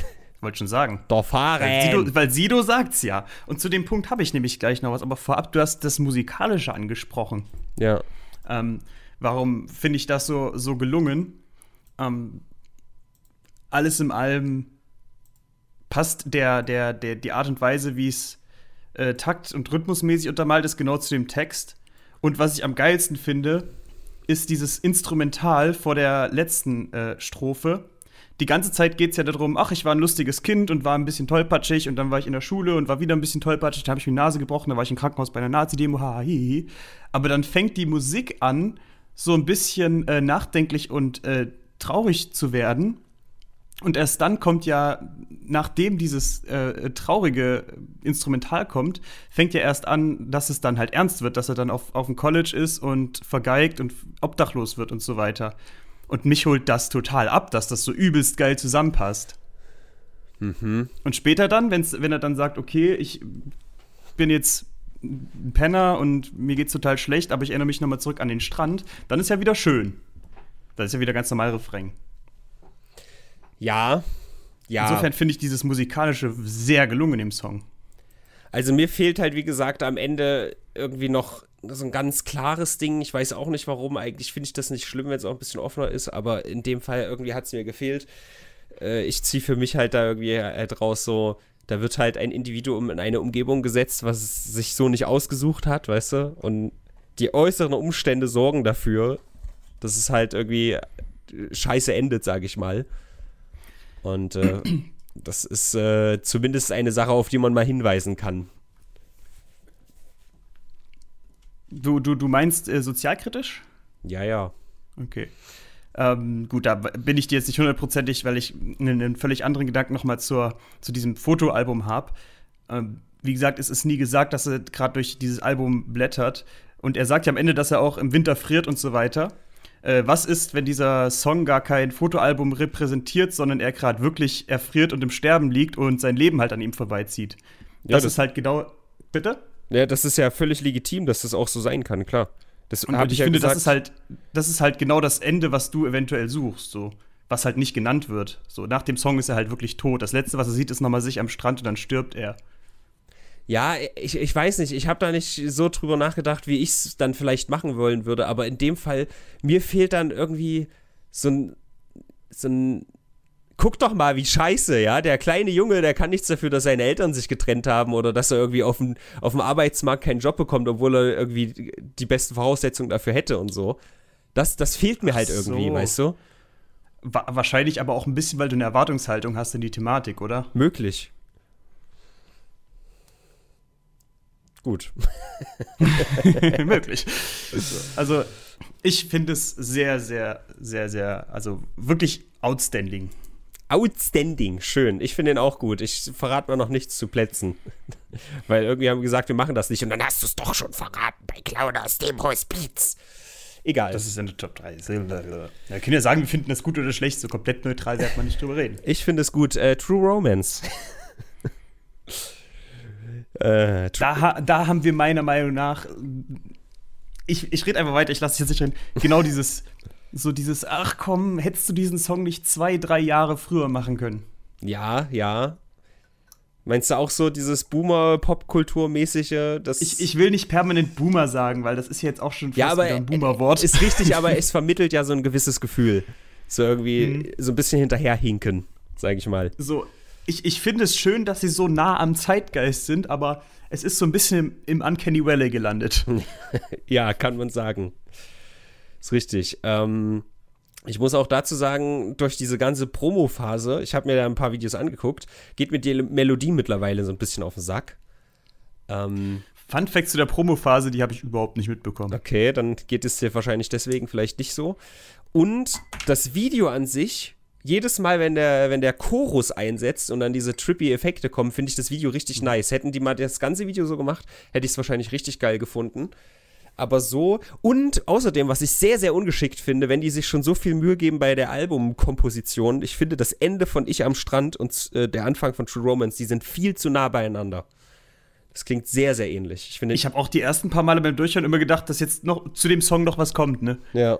Wollte schon sagen. doch fahren. Weil Sido, weil Sido sagt's ja. Und zu dem Punkt habe ich nämlich gleich noch was. Aber vorab, du hast das Musikalische angesprochen. Ja, Ähm, warum finde ich das so, so gelungen? Ähm, alles im Album passt der, der, der, die Art und Weise, wie es äh, takt- und rhythmusmäßig untermalt ist, genau zu dem Text. Und was ich am geilsten finde, ist dieses Instrumental vor der letzten äh, Strophe. Die ganze Zeit geht es ja darum, ach, ich war ein lustiges Kind und war ein bisschen tollpatschig und dann war ich in der Schule und war wieder ein bisschen tollpatschig, dann habe ich mir die Nase gebrochen, dann war ich im Krankenhaus bei einer Nazi-Demo, ha, hi, hi. Aber dann fängt die Musik an, so ein bisschen äh, nachdenklich und äh, traurig zu werden. Und erst dann kommt ja, nachdem dieses äh, traurige Instrumental kommt, fängt ja erst an, dass es dann halt ernst wird, dass er dann auf, auf dem College ist und vergeigt und obdachlos wird und so weiter. Und mich holt das total ab, dass das so übelst geil zusammenpasst. mhm. Und später dann, wenn's, wenn er dann sagt, okay, ich bin jetzt ein Penner und mir geht's total schlecht, aber ich erinnere mich nochmal zurück an den Strand, dann ist ja wieder schön. Das ist ja wieder ganz normal Refrain. Ja, ja. Insofern finde ich dieses Musikalische sehr gelungen im Song. Also mir fehlt halt, wie gesagt, am Ende irgendwie noch so ein ganz klares Ding. Ich weiß auch nicht warum. Eigentlich finde ich das nicht schlimm, wenn es auch ein bisschen offener ist, aber in dem Fall irgendwie hat es mir gefehlt. Äh, ich ziehe für mich halt da irgendwie halt raus so, da wird halt ein Individuum in eine Umgebung gesetzt, was es sich so nicht ausgesucht hat, weißt du? Und die äußeren Umstände sorgen dafür, dass es halt irgendwie scheiße endet, sage ich mal. Und äh, das ist äh, zumindest eine Sache, auf die man mal hinweisen kann. Du, du, du meinst äh, sozialkritisch? Ja, ja. Okay. Ähm, gut, da bin ich dir jetzt nicht hundertprozentig, weil ich einen, einen, völlig anderen Gedanken nochmal zu diesem Fotoalbum habe. Ähm, wie gesagt, es ist nie gesagt, dass er gerade durch dieses Album blättert. Und er sagt ja am Ende, dass er auch im Winter friert und so weiter. Äh, was ist, wenn dieser Song gar kein Fotoalbum repräsentiert, sondern er gerade wirklich erfriert und im Sterben liegt und sein Leben halt an ihm vorbeizieht? Das, ja, das ist halt genau. Bitte? Ja, das ist ja völlig legitim, dass das auch so sein kann, klar. Das und, und ich, ich ja finde, gesagt. das ist halt, das ist halt genau das Ende, was du eventuell suchst, so. Was halt nicht genannt wird. So, nach dem Song ist er halt wirklich tot. Das letzte, was er sieht, ist nochmal sich am Strand und dann stirbt er. Ja, ich, ich weiß nicht, ich habe da nicht so drüber nachgedacht, wie ich es dann vielleicht machen wollen würde, aber in dem Fall, mir fehlt dann irgendwie so ein, so ein guck doch mal, wie scheiße, ja. Der kleine Junge, der kann nichts dafür, dass seine Eltern sich getrennt haben oder dass er irgendwie auf dem, auf dem Arbeitsmarkt keinen Job bekommt, obwohl er irgendwie die besten Voraussetzungen dafür hätte und so. Das, das fehlt mir halt irgendwie, so. weißt du? Wa wahrscheinlich aber auch ein bisschen, weil du eine Erwartungshaltung hast in die Thematik, oder? Möglich. Gut. Möglich. Also, ich finde es sehr, sehr, sehr, sehr, also wirklich outstanding. Outstanding, schön. Ich finde ihn auch gut. Ich verrate mal noch nichts zu Plätzen. Weil irgendwie haben wir gesagt, wir machen das nicht. Und dann hast du es doch schon verraten bei Clown aus dem Hospiz. Egal. Das ist in der Top 3. Ja, können ja sagen, wir finden das gut oder schlecht. So komplett neutral wird man nicht drüber reden. Ich finde es gut. Äh, True Romance. äh, da, da haben wir meiner Meinung nach. Ich, ich rede einfach weiter, ich lasse dich jetzt nicht reden. Genau dieses so dieses, ach komm, hättest du diesen Song nicht zwei, drei Jahre früher machen können? Ja, ja. Meinst du auch so dieses Boomer-Popkultur-mäßige? Ich, ich will nicht permanent Boomer sagen, weil das ist jetzt auch schon fast ja, aber ein Boomer-Wort. Ist richtig, aber es vermittelt ja so ein gewisses Gefühl. So irgendwie mhm. so ein bisschen hinterherhinken, sag ich mal. So, ich, ich finde es schön, dass sie so nah am Zeitgeist sind, aber es ist so ein bisschen im, im Uncanny Valley gelandet. ja, kann man sagen. Ist richtig. Ähm, ich muss auch dazu sagen, durch diese ganze Promo-Phase, ich habe mir da ein paar Videos angeguckt, geht mir die Melodie mittlerweile so ein bisschen auf den Sack. Ähm, Fun Fact zu der Promo-Phase, die habe ich überhaupt nicht mitbekommen. Okay, dann geht es dir wahrscheinlich deswegen vielleicht nicht so. Und das Video an sich, jedes Mal, wenn der, wenn der Chorus einsetzt und dann diese trippy Effekte kommen, finde ich das Video richtig mhm. nice. Hätten die mal das ganze Video so gemacht, hätte ich es wahrscheinlich richtig geil gefunden aber so. Und außerdem, was ich sehr, sehr ungeschickt finde, wenn die sich schon so viel Mühe geben bei der Albumkomposition, ich finde das Ende von Ich am Strand und äh, der Anfang von True Romance, die sind viel zu nah beieinander. Das klingt sehr, sehr ähnlich. Ich, ich habe auch die ersten paar Male beim Durchhören immer gedacht, dass jetzt noch zu dem Song noch was kommt, ne? Ja.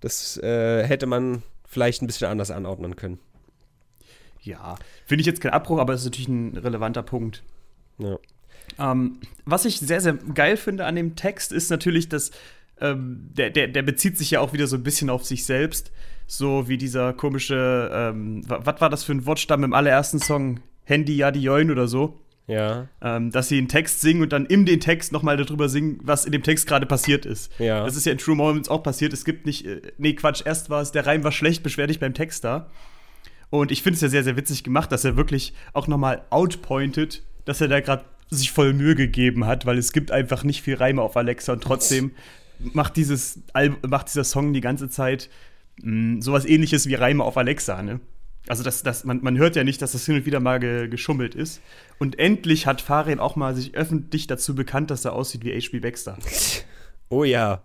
Das äh, hätte man vielleicht ein bisschen anders anordnen können. Ja, finde ich jetzt kein Abbruch, aber es ist natürlich ein relevanter Punkt. Ja. Ähm, was ich sehr, sehr geil finde an dem Text, ist natürlich, dass ähm, der, der, der bezieht sich ja auch wieder so ein bisschen auf sich selbst. So wie dieser komische, ähm, was war das für ein Wortstamm im allerersten Song? Handy, ja, die Join oder so. Ja. Ähm, dass sie einen Text singen und dann in den Text nochmal darüber singen, was in dem Text gerade passiert ist. Ja. Das ist ja in True Moments auch passiert. Es gibt nicht, äh, nee, Quatsch, erst war es, der Reim war schlecht, beschwer dich beim Text da. Und ich finde es ja sehr, sehr witzig gemacht, dass er wirklich auch nochmal outpointet, dass er da gerade sich voll Mühe gegeben hat, weil es gibt einfach nicht viel Reime auf Alexa und trotzdem macht, dieses macht dieser Song die ganze Zeit mh, mm, sowas ähnliches wie Reime auf Alexa, ne? Also das, das, man, man hört ja nicht, dass das hin und wieder mal ge, geschummelt ist. Und endlich hat Farin auch mal sich öffentlich dazu bekannt, dass er aussieht wie H.P. Baxter. Oh ja.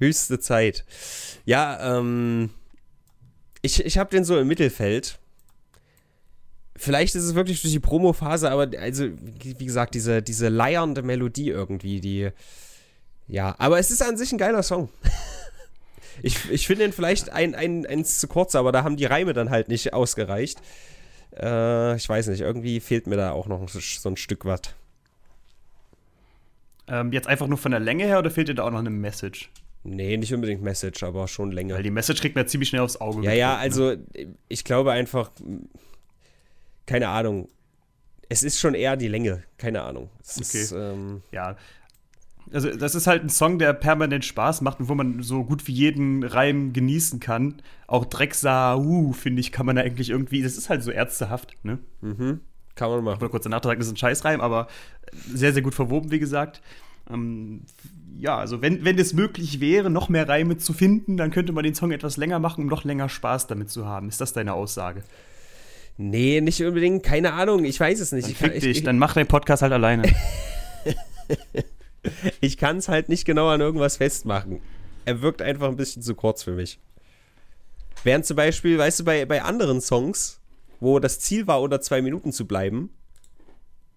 Höchste Zeit. Ja, ähm. Ich, ich habe den so im Mittelfeld. Vielleicht ist es wirklich durch die Promo-Phase, aber also, wie gesagt, diese, diese leiernde Melodie irgendwie, die. Ja, aber es ist an sich ein geiler Song. ich ich finde ihn vielleicht ein, ein, eins zu kurz, aber da haben die Reime dann halt nicht ausgereicht. Äh, ich weiß nicht, irgendwie fehlt mir da auch noch so ein Stück was. Ähm, jetzt einfach nur von der Länge her oder fehlt dir da auch noch eine Message? Nee, nicht unbedingt Message, aber schon länger. Weil die Message kriegt man ziemlich schnell aufs Auge. Ja, ja, ne? also ich glaube einfach, keine Ahnung. Es ist schon eher die Länge, keine Ahnung. Es okay. Ist, ähm, ja. Also, das ist halt ein Song, der permanent Spaß macht und wo man so gut wie jeden Reim genießen kann. Auch Drecksau, uh, finde ich, kann man da eigentlich irgendwie. Das ist halt so ärztehaft, ne? Mhm. Kann man machen. Ich kurz danach sagen, das ist ein Scheißreim, aber sehr, sehr gut verwoben, wie gesagt. Ähm, ja, also wenn, wenn es möglich wäre, noch mehr Reime zu finden, dann könnte man den Song etwas länger machen, um noch länger Spaß damit zu haben. Ist das deine Aussage? Nee, nicht unbedingt. Keine Ahnung. Ich weiß es nicht. Dann ich kann, dich, ich, dann mach deinen Podcast halt alleine. ich kann es halt nicht genau an irgendwas festmachen. Er wirkt einfach ein bisschen zu kurz für mich. Während zum Beispiel, weißt du, bei, bei anderen Songs, wo das Ziel war, unter zwei Minuten zu bleiben,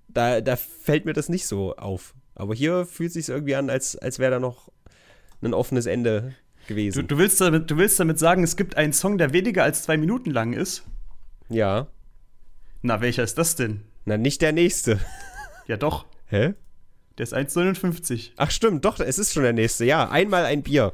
da, da fällt mir das nicht so auf. Aber hier fühlt es sich irgendwie an, als, als wäre da noch ein offenes Ende gewesen. Du, du, willst damit, du willst damit sagen, es gibt einen Song, der weniger als zwei Minuten lang ist? Ja. Na, welcher ist das denn? Na, nicht der nächste. Ja, doch. Hä? Der ist 1,59. Ach, stimmt, doch, es ist schon der nächste. Ja, einmal ein Bier.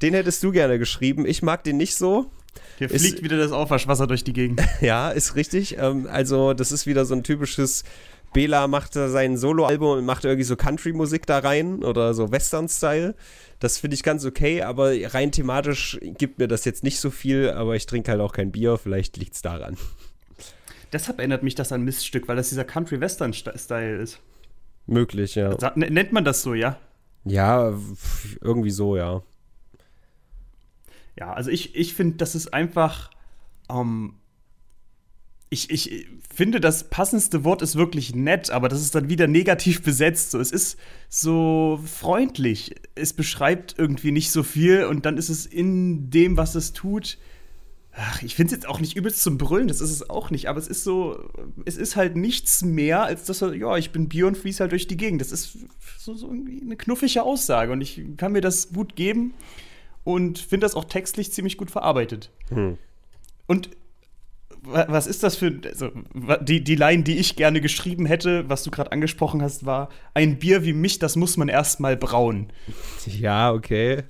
Den hättest du gerne geschrieben. Ich mag den nicht so. Hier fliegt ist, wieder das Aufwaschwasser durch die Gegend. ja, ist richtig. Ähm, also, das ist wieder so ein typisches Bela macht sein Soloalbum und macht irgendwie so Country-Musik da rein oder so Western-Style. Das finde ich ganz okay, aber rein thematisch gibt mir das jetzt nicht so viel, aber ich trinke halt auch kein Bier, vielleicht liegt es daran. Deshalb erinnert mich das an Miststück, weil das dieser Country-Western-Style ist. Möglich, ja. Nennt man das so, ja? Ja, irgendwie so, ja. Ja, also ich, ich finde, das ist einfach. Ähm, ich, ich finde, das passendste Wort ist wirklich nett, aber das ist dann wieder negativ besetzt. So, es ist so freundlich. Es beschreibt irgendwie nicht so viel und dann ist es in dem, was es tut. Ach, ich finde es jetzt auch nicht übelst zum Brüllen, das ist es auch nicht, aber es ist so, es ist halt nichts mehr, als dass ja, ich bin Bier und fließe halt durch die Gegend. Das ist so, so irgendwie eine knuffige Aussage und ich kann mir das gut geben und finde das auch textlich ziemlich gut verarbeitet. Hm. Und was ist das für. Also, die, die Line, die ich gerne geschrieben hätte, was du gerade angesprochen hast, war: Ein Bier wie mich, das muss man erstmal brauen. Ja, okay.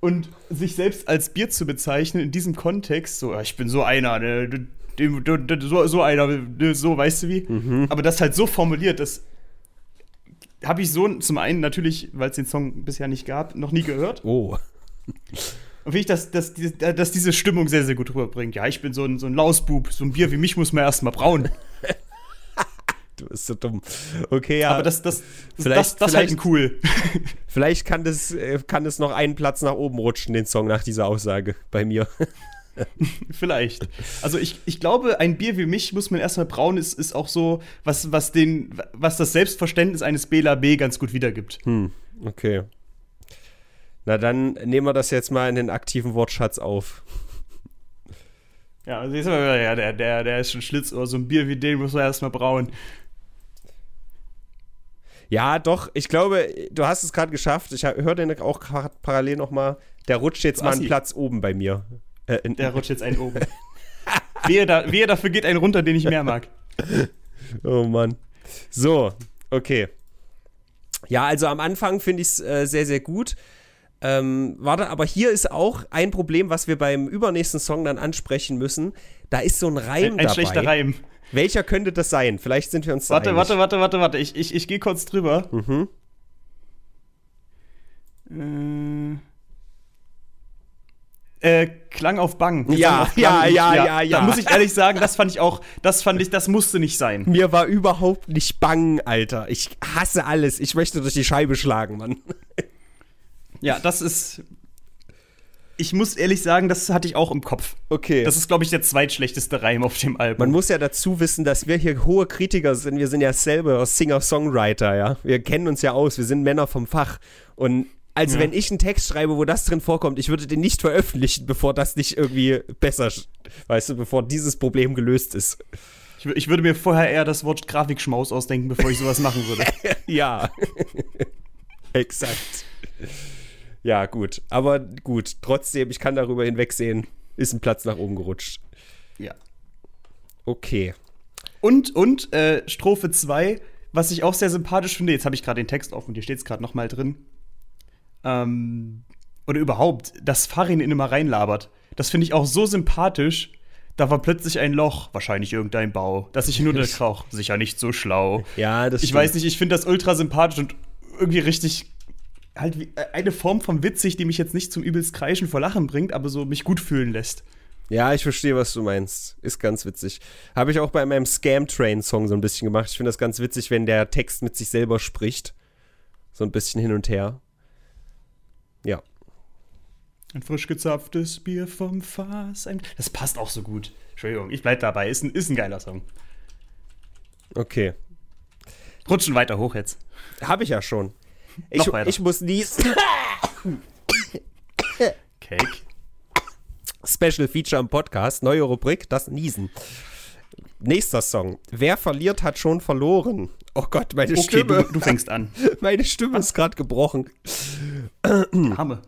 Und sich selbst als Bier zu bezeichnen in diesem Kontext, so, ich bin so einer, ne, so, so einer, ne, so, weißt du wie? Mhm. Aber das halt so formuliert, das habe ich so zum einen natürlich, weil es den Song bisher nicht gab, noch nie gehört. Oh. Und finde ich, dass, dass, dass diese Stimmung sehr, sehr gut rüberbringt. Ja, ich bin so ein, so ein Lausbub, so ein Bier wie mich muss man erstmal brauen. du bist so dumm. Okay, ja. Aber das, das, vielleicht, das, das vielleicht, halt cool. vielleicht kann das, äh, kann das noch einen Platz nach oben rutschen, den Song nach dieser Aussage bei mir. Vielleicht. Also ich, ich glaube, ein Bier wie mich muss man erstmal brauen, ist, ist auch so, was, was, den, was das Selbstverständnis eines Bela B ganz gut wiedergibt. Hm, okay. Na dann nehmen wir das jetzt mal in den aktiven Wortschatz auf. Ja, siehst du ja, der, der, der ist schon Schlitzohr. So ein Bier wie den muss man erstmal brauen. Ja, doch, ich glaube, du hast es gerade geschafft. Ich höre den auch parallel nochmal. Der rutscht jetzt mal einen Platz oben bei mir. Äh, der rutscht jetzt einen oben. wehe, da, wehe, dafür geht ein runter, den ich mehr mag. Oh Mann. So, okay. Ja, also am Anfang finde ich es äh, sehr, sehr gut. Ähm, warte, aber hier ist auch ein Problem, was wir beim übernächsten Song dann ansprechen müssen. Da ist so ein Reim ein, ein dabei. Ein schlechter Reim. Welcher könnte das sein? Vielleicht sind wir uns warte, da einig. Warte, warte, warte, warte. Ich, ich, ich gehe kurz drüber. Mhm. Äh, äh, Klang auf Bang. Ja, auf ja, ja, ja, ja, ja. Da muss ich ehrlich sagen, das fand ich auch, das fand ich, das musste nicht sein. Mir war überhaupt nicht bang, Alter. Ich hasse alles. Ich möchte durch die Scheibe schlagen, Mann. Ja, das ist. Ich muss ehrlich sagen, das hatte ich auch im Kopf. Okay. Das ist, glaube ich, der zweitschlechteste Reim auf dem Album. Man muss ja dazu wissen, dass wir hier hohe Kritiker sind. Wir sind ja selber Singer-Songwriter, ja. Wir kennen uns ja aus, wir sind Männer vom Fach. Und also, ja. wenn ich einen Text schreibe, wo das drin vorkommt, ich würde den nicht veröffentlichen, bevor das nicht irgendwie besser, weißt du, bevor dieses Problem gelöst ist. Ich, ich würde mir vorher eher das Wort Grafikschmaus ausdenken, bevor ich sowas machen würde. ja. Exakt. Ja, gut. Aber gut, trotzdem, ich kann darüber hinwegsehen, ist ein Platz nach oben gerutscht. Ja. Okay. Und, und, äh, Strophe 2, was ich auch sehr sympathisch finde, jetzt habe ich gerade den Text offen, hier steht es gerade nochmal drin. Ähm, oder überhaupt, dass Farin in immer reinlabert. Das finde ich auch so sympathisch. Da war plötzlich ein Loch, wahrscheinlich irgendein Bau, das sich nur krauch. Sicher nicht so schlau. Ja, das Ich weiß nicht, ich finde das ultra sympathisch und irgendwie richtig halt wie, äh, eine Form von witzig, die mich jetzt nicht zum übelst Kreischen vor Lachen bringt, aber so mich gut fühlen lässt. Ja, ich verstehe, was du meinst. Ist ganz witzig. Habe ich auch bei meinem Scam Train Song so ein bisschen gemacht. Ich finde das ganz witzig, wenn der Text mit sich selber spricht. So ein bisschen hin und her. Ja. Ein frisch gezapftes Bier vom Fass. Das passt auch so gut. Entschuldigung, ich bleib dabei. Ist ein, ist ein geiler Song. Okay. Rutschen weiter hoch jetzt. Habe ich ja schon. Noch Ich, weiter. ich muss niesen. Cake. Special Feature im Podcast. Neue Rubrik, das Niesen. Nächster Song. Wer verliert, hat schon verloren. Oh Gott, meine Okay, Stimme. du, du fängst an. Meine Stimme ist gerade gebrochen. Hammer.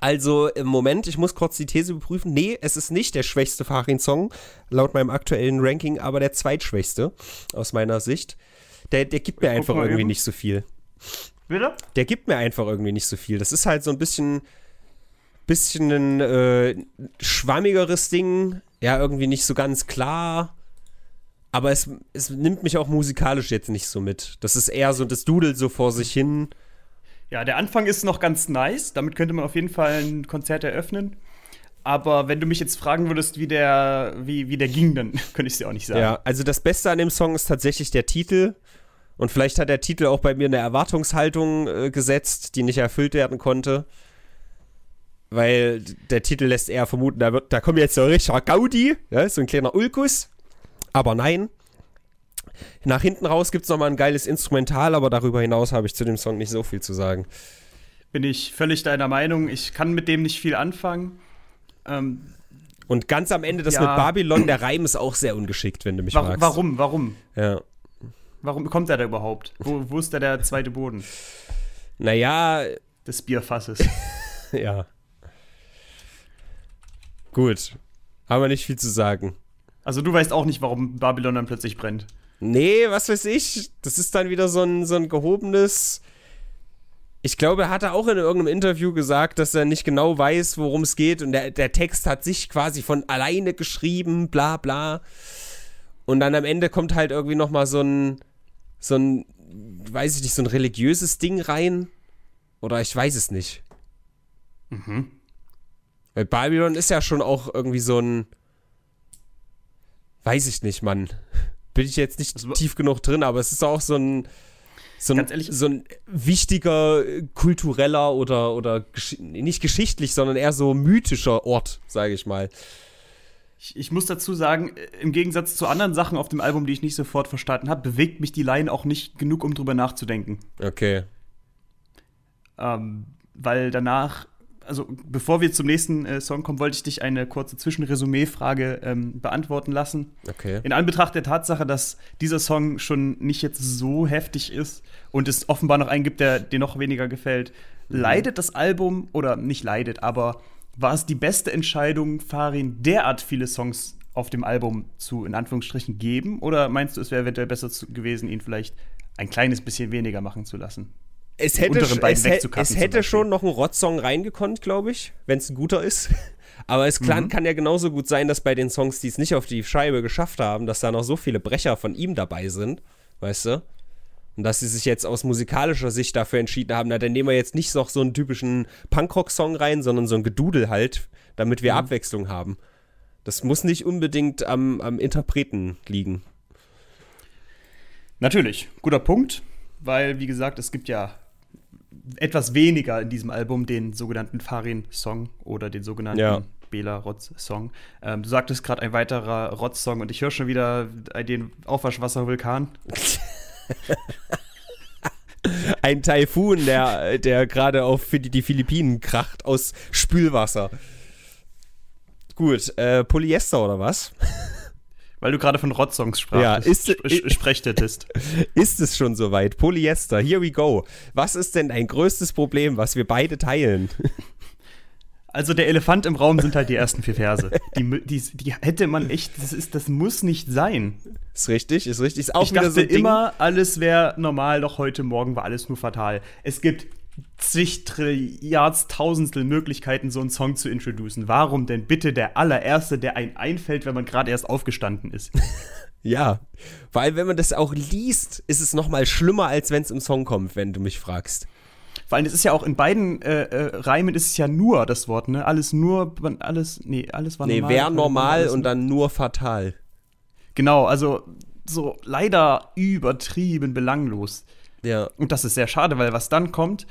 Also im Moment, ich muss kurz die These überprüfen. Nee, es ist nicht der schwächste Farin-Song, laut meinem aktuellen Ranking, aber der zweitschwächste, aus meiner Sicht. Der, der gibt mir einfach irgendwie eben. nicht so viel. Wieder? Der gibt mir einfach irgendwie nicht so viel. Das ist halt so ein bisschen, bisschen ein äh, schwammigeres Ding. Ja, irgendwie nicht so ganz klar. Aber es, es nimmt mich auch musikalisch jetzt nicht so mit. Das ist eher so, das dudelt so vor sich hin. Ja, der Anfang ist noch ganz nice. Damit könnte man auf jeden Fall ein Konzert eröffnen. Aber wenn du mich jetzt fragen würdest, wie der, wie, wie der ging, dann könnte ich es dir auch nicht sagen. Ja, also das Beste an dem Song ist tatsächlich der Titel. Und vielleicht hat der Titel auch bei mir eine Erwartungshaltung äh, gesetzt, die nicht erfüllt werden konnte. Weil der Titel lässt eher vermuten, da, wird, da kommt jetzt so richtiger Gaudi, ja, so ein kleiner Ulkus. Aber nein. Nach hinten raus gibt es nochmal ein geiles Instrumental, aber darüber hinaus habe ich zu dem Song nicht so viel zu sagen. Bin ich völlig deiner Meinung. Ich kann mit dem nicht viel anfangen. Ähm, Und ganz am Ende, das Ja. mit Babylon, der Reim ist auch sehr ungeschickt, wenn du mich wa fragst. warum? Warum? Ja. Warum kommt er da überhaupt? Wo, wo ist da der zweite Boden Naja, des Bierfasses? ja. Gut. Haben wir nicht viel zu sagen. Also du weißt auch nicht, warum Babylon dann plötzlich brennt. Nee, was weiß ich. Das ist dann wieder so ein, so ein gehobenes. Ich glaube, er hatte auch in irgendeinem Interview gesagt, dass er nicht genau weiß, worum es geht. Und der, der Text hat sich quasi von alleine geschrieben, bla bla. Und dann am Ende kommt halt irgendwie noch mal so ein, so ein, weiß ich nicht, so ein religiöses Ding rein. Oder ich weiß es nicht. Mhm. Weil Babylon ist ja schon auch irgendwie so ein. Weiß ich nicht, Mann. Bin ich jetzt nicht Also- tief genug drin, aber es ist auch so ein. So ein, ehrlich- so ein wichtiger kultureller oder, oder gesch nicht geschichtlich, sondern eher so mythischer Ort, sage ich mal. Ich, ich muss dazu sagen, im Gegensatz zu anderen Sachen auf dem Album, die ich nicht sofort verstanden habe, bewegt mich die Line auch nicht genug, um drüber nachzudenken. Okay. Ähm, weil danach, also bevor wir zum nächsten äh, Song kommen, wollte ich dich eine kurze Zwischenresümee-Frage ähm, beantworten lassen. Okay. In Anbetracht der Tatsache, dass dieser Song schon nicht jetzt so heftig ist und es offenbar noch einen gibt, der dir noch weniger gefällt, leidet das Album oder nicht leidet, aber war es die beste Entscheidung, Farin derart viele Songs auf dem Album zu in Anführungsstrichen geben? Oder meinst du, es wäre eventuell besser gewesen, ihn vielleicht ein kleines bisschen weniger machen zu lassen? Es hätte, es, es hätte schon noch ein Rotzsong reingekonnt, glaube ich, wenn es ein guter ist. Aber es Mhm. kann ja genauso gut sein, dass bei den Songs, die es nicht auf die Scheibe geschafft haben, dass da noch so viele Brecher von ihm dabei sind, weißt du? Und dass sie sich jetzt aus musikalischer Sicht dafür entschieden haben, na, dann nehmen wir jetzt nicht noch so einen typischen Punkrock-Song rein, sondern so ein Gedudel halt, damit Mhm. wir Abwechslung haben. Das muss nicht unbedingt am, am Interpreten liegen. Natürlich, guter Punkt, weil, wie gesagt, es gibt ja etwas weniger in diesem Album den sogenannten Farin-Song oder den sogenannten Ja. Bela Rotz-Song. Ähm, du sagtest gerade ein weiterer Rotz-Song und ich höre schon wieder den Aufwaschwasser-Vulkan. Ein Taifun, der, der gerade auf die, Philippinen kracht aus Spülwasser. Gut, äh, Polyester oder was? Weil du gerade von Rotz-Songs sprachst. Ja, ist- sp sp sprechtetest. Ist es schon soweit? Polyester, here we go. Was ist denn dein größtes Problem, was wir beide teilen? Also der Elefant im Raum sind halt die ersten vier Verse. Die, die, die hätte man echt, das, ist, das muss nicht sein. Ist richtig, ist richtig. Ist auch ich wieder dachte so immer, alles wäre normal, doch heute Morgen war alles nur fatal. Es gibt zig Trilliardstausendstel Möglichkeiten, so einen Song zu introducen. Warum denn bitte der allererste, der einem einfällt, wenn man gerade erst aufgestanden ist? Ja, weil wenn man das auch liest, ist es noch mal schlimmer, als wenn es im Song kommt, wenn du mich fragst. Vor allem, es ist ja auch in beiden äh, äh, Reimen ist es ja nur das Wort, ne? Alles nur, alles, nee, alles war Nee, normal. wär alles normal und dann nur fatal. Genau, also so leider übertrieben belanglos. Ja. Und das ist sehr schade, weil was dann kommt,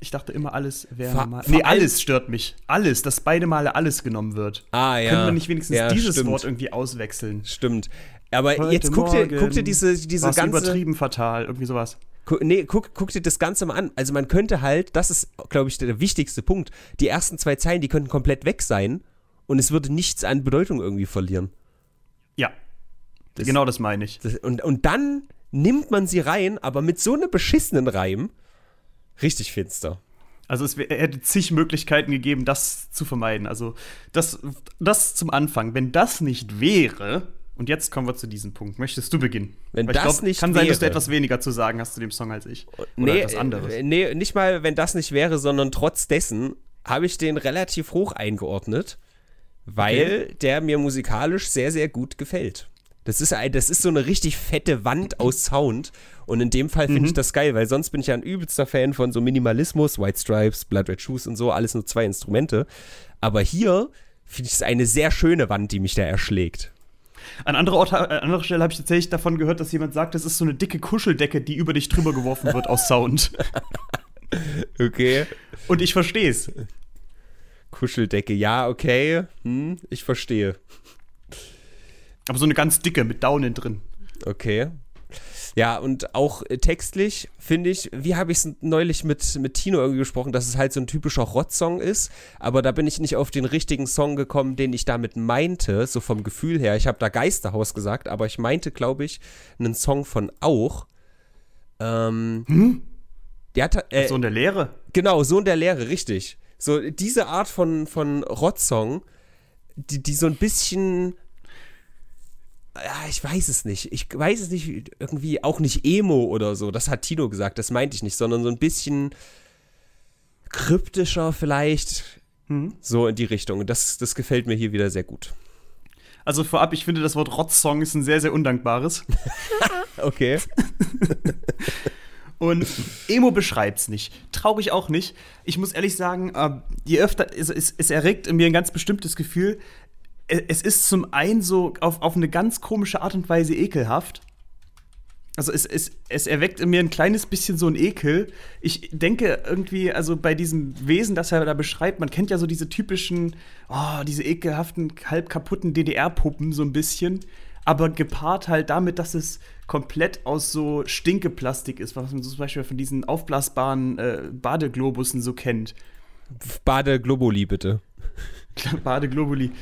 ich dachte immer, alles wäre normal. Nee, alles stört mich. Alles, dass beide Male alles genommen wird. Ah, ja. Können wir nicht wenigstens ja, dieses stimmt. Wort irgendwie auswechseln? Stimmt. Aber Heute jetzt guck dir, guck dir diese, diese ganze. übertrieben fatal, irgendwie sowas. Nee, guck, guck dir das Ganze mal an. Also man könnte halt, das ist, glaube ich, der wichtigste Punkt. Die ersten zwei Zeilen, die könnten komplett weg sein und es würde nichts an Bedeutung irgendwie verlieren. Das- genau das meine ich. Das, und, und dann nimmt man sie rein, aber mit so einem beschissenen Reim. Richtig finster. Also es hätte zig Möglichkeiten gegeben, das zu vermeiden. Also das, das zum Anfang. Wenn das nicht wäre, und jetzt kommen wir zu diesem Punkt. Möchtest du beginnen? Wenn Weil ich das nicht kann sein, dass du wäre- etwas weniger zu sagen hast zu dem Song als ich. Oder nee, etwas anderes. äh, nee, nicht mal, wenn das nicht wäre, sondern trotz dessen habe ich den relativ hoch eingeordnet, weil der mir musikalisch sehr, sehr gut gefällt. Das ist, ein, das ist so eine richtig fette Wand aus Sound. Und in dem Fall finde Mhm. ich das geil, weil sonst bin ich ja ein übelster Fan von so Minimalismus, White Stripes, Blood Red Shoes und so, alles nur zwei Instrumente. Aber hier finde ich es eine sehr schöne Wand, die mich da erschlägt. An anderer, Ort, an anderer Stelle habe ich tatsächlich davon gehört, dass jemand sagt, das ist so eine dicke Kuscheldecke, die über dich drüber geworfen wird aus Sound. Okay. Und ich verstehe es. Kuscheldecke, ja, okay. Hm, ich verstehe. Aber so eine ganz dicke mit Daunen drin. Okay. Ja, und auch äh, textlich finde ich, wie habe ich es neulich mit, mit Tino irgendwie gesprochen, dass es halt so ein typischer Rott-Song ist, aber da bin ich nicht auf den richtigen Song gekommen, den ich damit meinte, so vom Gefühl her. Ich habe da Geisterhaus gesagt, aber ich meinte, glaube ich, einen Song von auch. Ähm, Der hat, äh, so in der Leere. Genau, Sohn der Lehre, richtig. So diese Art von, von Rott-Song, die, die so ein bisschen. Ja, ich weiß es nicht. Ich weiß es nicht, irgendwie auch nicht Emo oder so. Das hat Tino gesagt, das meinte ich nicht, sondern so ein bisschen kryptischer vielleicht. Mhm. So in die Richtung. Das, das gefällt mir hier wieder sehr gut. Also vorab, ich finde, das Wort Rotz-Song ist ein sehr, sehr undankbares. Okay. Und Emo beschreibt's nicht. Traurig auch nicht. Ich muss ehrlich sagen, äh, je öfter, es, es, es erregt in mir ein ganz bestimmtes Gefühl. Es ist zum einen so auf, auf eine ganz komische Art und Weise ekelhaft. Also es, es, es erweckt in mir ein kleines bisschen so ein Ekel. Ich denke irgendwie, also bei diesem Wesen, das er da beschreibt, man kennt ja so diese typischen, oh, diese ekelhaften, halb kaputten DDR-Puppen so ein bisschen. Aber gepaart halt damit, dass es komplett aus so Stinkeplastik ist, was man so zum Beispiel von diesen aufblasbaren äh, Badeglobussen so kennt. Bade Globuli, bitte. Badeglobuli.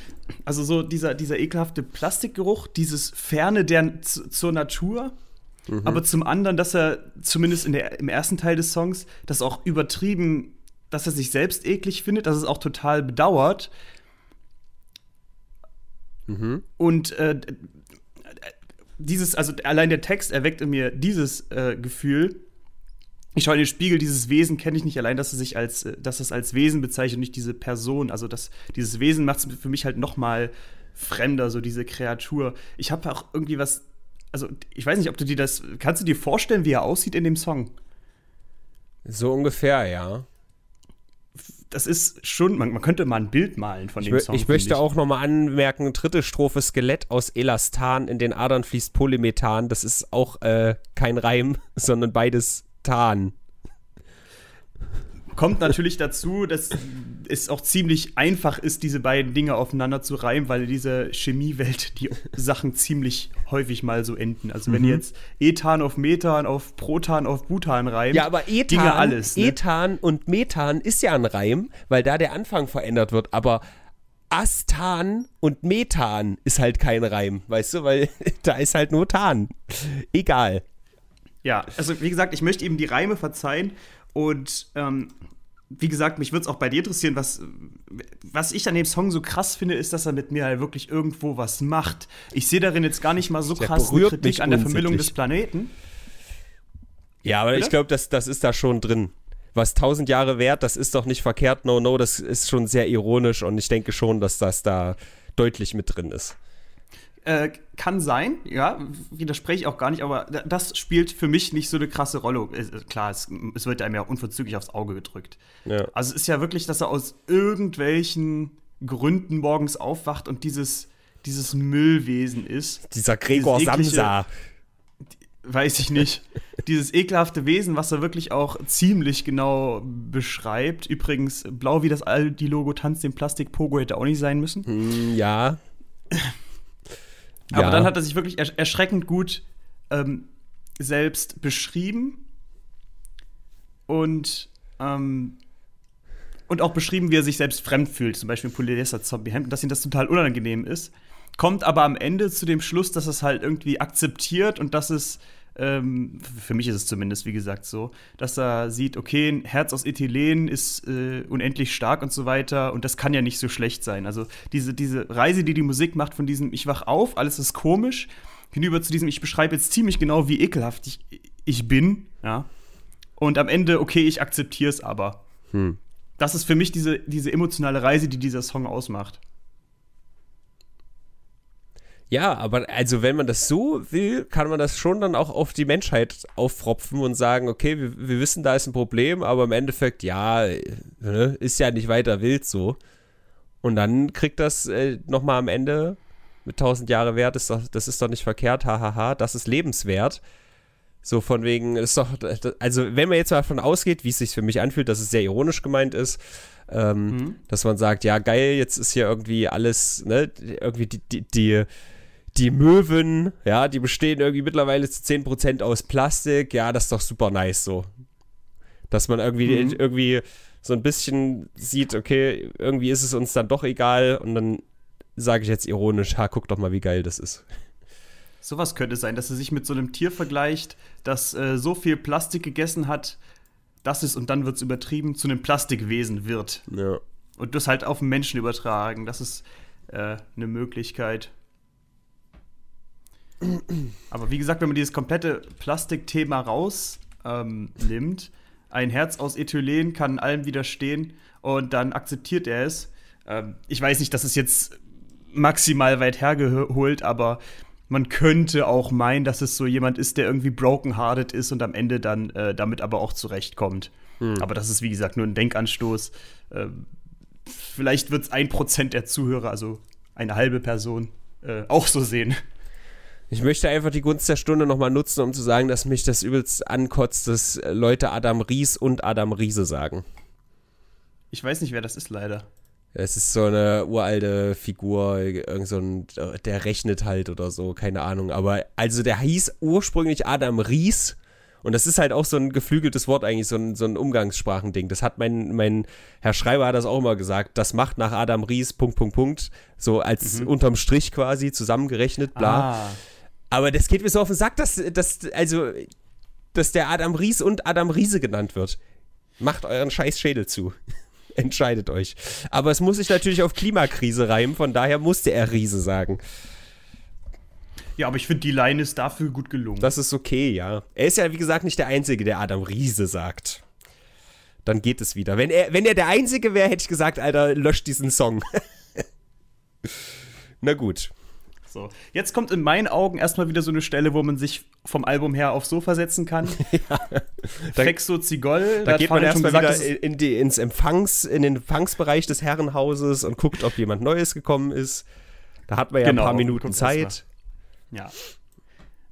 Also so dieser, dieser ekelhafte Plastikgeruch, dieses Ferne der, zu, zur Natur. Aber zum anderen, dass er zumindest in der, im ersten Teil des Songs das auch übertrieben, dass er sich selbst eklig findet, dass es auch total bedauert. Und äh, dieses, also allein der Text erweckt in mir dieses äh, Gefühl. Ich schaue in den Spiegel, dieses Wesen kenne ich nicht allein, dass es sich als, äh, dass es als Wesen bezeichnet und nicht diese Person. Also das, dieses Wesen macht es für mich halt noch mal fremder, so diese Kreatur. Ich habe auch irgendwie was, also ich weiß nicht, ob du dir das, kannst du dir vorstellen, wie er aussieht in dem Song? So ungefähr, ja. Das ist schon, man, man könnte mal ein Bild malen von Ich, dem Song. ich möchte auch nochmal anmerken, dritte Strophe Skelett aus Elastan, in den Adern fließt Polymethan. Das ist auch äh, kein Reim, sondern beides Tan. Kommt natürlich dazu, dass es auch ziemlich einfach ist, diese beiden Dinge aufeinander zu reimen, weil in dieser Chemiewelt die Sachen ziemlich häufig mal so enden. Also wenn ihr jetzt Ethan auf Methan, auf Protan, auf Butan reimt, Ja, aber Ethan, ginge alles. Ne? Ethan und Methan ist ja ein Reim, weil da der Anfang verändert wird, aber Astan und Methan ist halt kein Reim, weißt du, weil da ist halt nur Tan. Egal. Ja, also wie gesagt, ich möchte ihm die Reime verzeihen und ähm, wie gesagt, mich würde es auch bei dir interessieren, was, was ich an dem Song so krass finde, ist, dass er mit mir halt wirklich irgendwo was macht. Ich sehe darin jetzt gar nicht mal so Der krass Kritik an der unsäglich. des Planeten. Ja, aber Oder? ich glaube, das, das ist da schon drin. Was tausend Jahre wert, das ist doch nicht verkehrt, no, no, das ist schon sehr ironisch und ich denke schon, dass das da deutlich mit drin ist. Äh, kann sein, ja, widerspreche ich auch gar nicht, aber da- das spielt für mich nicht so eine krasse Rolle. Es- Klar, es, es wird einem ja unverzüglich aufs Auge gedrückt. Ja. Also es ist ja wirklich, dass er aus irgendwelchen Gründen morgens aufwacht und dieses, dieses Müllwesen ist. Dieser Gregor eklige- Samsa. Weiß ich nicht. dieses ekelhafte Wesen, was er wirklich auch ziemlich genau beschreibt. Übrigens, blau wie das Aldi-Logo tanzt den Plastik-Pogo hätte auch nicht sein müssen. Hm, ja. Aber dann hat er sich wirklich ersch erschreckend gut ähm, selbst beschrieben und, ähm, und auch beschrieben, wie er sich selbst fremd fühlt, zum Beispiel im Polyester-Zombie-Hemd, und dass ihm das total unangenehm ist. Kommt aber am Ende zu dem Schluss, dass es halt irgendwie akzeptiert und dass es, ähm, für mich ist es zumindest, wie gesagt, so, dass er sieht, okay, ein Herz aus Ethylen ist äh, unendlich stark und so weiter und das kann ja nicht so schlecht sein. Also diese, diese Reise, die die Musik macht von diesem Ich wach auf, alles ist komisch, hinüber zu diesem Ich beschreibe jetzt ziemlich genau, wie ekelhaft ich, ich bin, ja. Und am Ende, okay, ich akzeptiere es aber. Hm. Das ist für mich diese, diese emotionale Reise, die dieser Song ausmacht. Ja, aber also wenn man das so will, kann man das schon dann auch auf die Menschheit auffropfen und sagen, okay, wir, wir wissen, da ist ein Problem, aber im Endeffekt, ja, äh, ne, ist ja nicht weiter wild so. Und dann kriegt das äh, nochmal am Ende mit 1000 Jahre wert, ist doch, das ist doch nicht verkehrt, hahaha, das ist lebenswert. So von wegen, ist doch, also wenn man jetzt mal davon ausgeht, wie es sich für mich anfühlt, dass es sehr ironisch gemeint ist, ähm, dass man sagt, ja geil, jetzt ist hier irgendwie alles, ne, irgendwie die, die, die, die Möwen, ja, die bestehen irgendwie mittlerweile zu 10% aus Plastik, ja, das ist doch super nice so. Dass man irgendwie, Mhm. irgendwie so ein bisschen sieht, okay, irgendwie ist es uns dann doch egal und dann sage ich jetzt ironisch, ha, guck doch mal, wie geil das ist. Sowas könnte sein, dass er sich mit so einem Tier vergleicht, das äh, so viel Plastik gegessen hat, dass es, und dann wird es übertrieben, zu einem Plastikwesen wird. Ja. Und das halt auf den Menschen übertragen. Das ist äh, eine Möglichkeit. Aber wie gesagt, wenn man dieses komplette Plastikthema rausnimmt, ähm, ein Herz aus Ethylen kann allem widerstehen und dann akzeptiert er es. Ähm, ich weiß nicht, das ist jetzt maximal weit hergeholt, aber man könnte auch meinen, dass es so jemand ist, der irgendwie brokenhearted ist und am Ende dann äh, damit aber auch zurechtkommt. Aber das ist, wie gesagt, nur ein Denkanstoß. Ähm, vielleicht wird es ein Prozent der Zuhörer, also eine halbe Person, äh, auch so sehen. Ich möchte einfach die Gunst der Stunde nochmal nutzen, um zu sagen, dass mich das übelst ankotzt, dass Leute Adam Ries und Adam Riese sagen. Ich weiß nicht, wer das ist, leider. Es ist so eine uralte Figur, irgend so ein, der rechnet halt oder so, keine Ahnung. Aber also der hieß ursprünglich Adam Ries. Und das ist halt auch so ein geflügeltes Wort eigentlich, so ein, so ein Umgangssprachending. Das hat mein, mein Herr Schreiber hat das auch immer gesagt. Das macht nach Adam Ries, Punkt, Punkt, Punkt. So als unterm Strich quasi zusammengerechnet, bla. Ah. Aber das geht mir so auf den Sack, dass, dass, also, dass der Adam Ries und Adam Riese genannt wird. Macht euren scheiß Schädel zu. Entscheidet euch. Aber es muss sich natürlich auf Klimakrise reimen, von daher musste er Riese sagen. Ja, aber ich finde, die Line ist dafür gut gelungen. Das ist okay, ja. Er ist ja, wie gesagt, nicht der Einzige, der Adam Riese sagt. Dann geht es wieder. Wenn er, wenn er der Einzige wäre, hätte ich gesagt, Alter, löscht diesen Song. Na gut. So. Jetzt kommt in meinen Augen erstmal wieder so eine Stelle, wo man sich vom Album her aufs Sofa setzen kann. Fexo Zigol. Da hat geht man erstmal wieder in, die, ins Empfangs, in den Empfangsbereich des Herrenhauses und guckt, ob jemand Neues gekommen ist. Da hat man ja Genau, ein paar Minuten Zeit. Ja.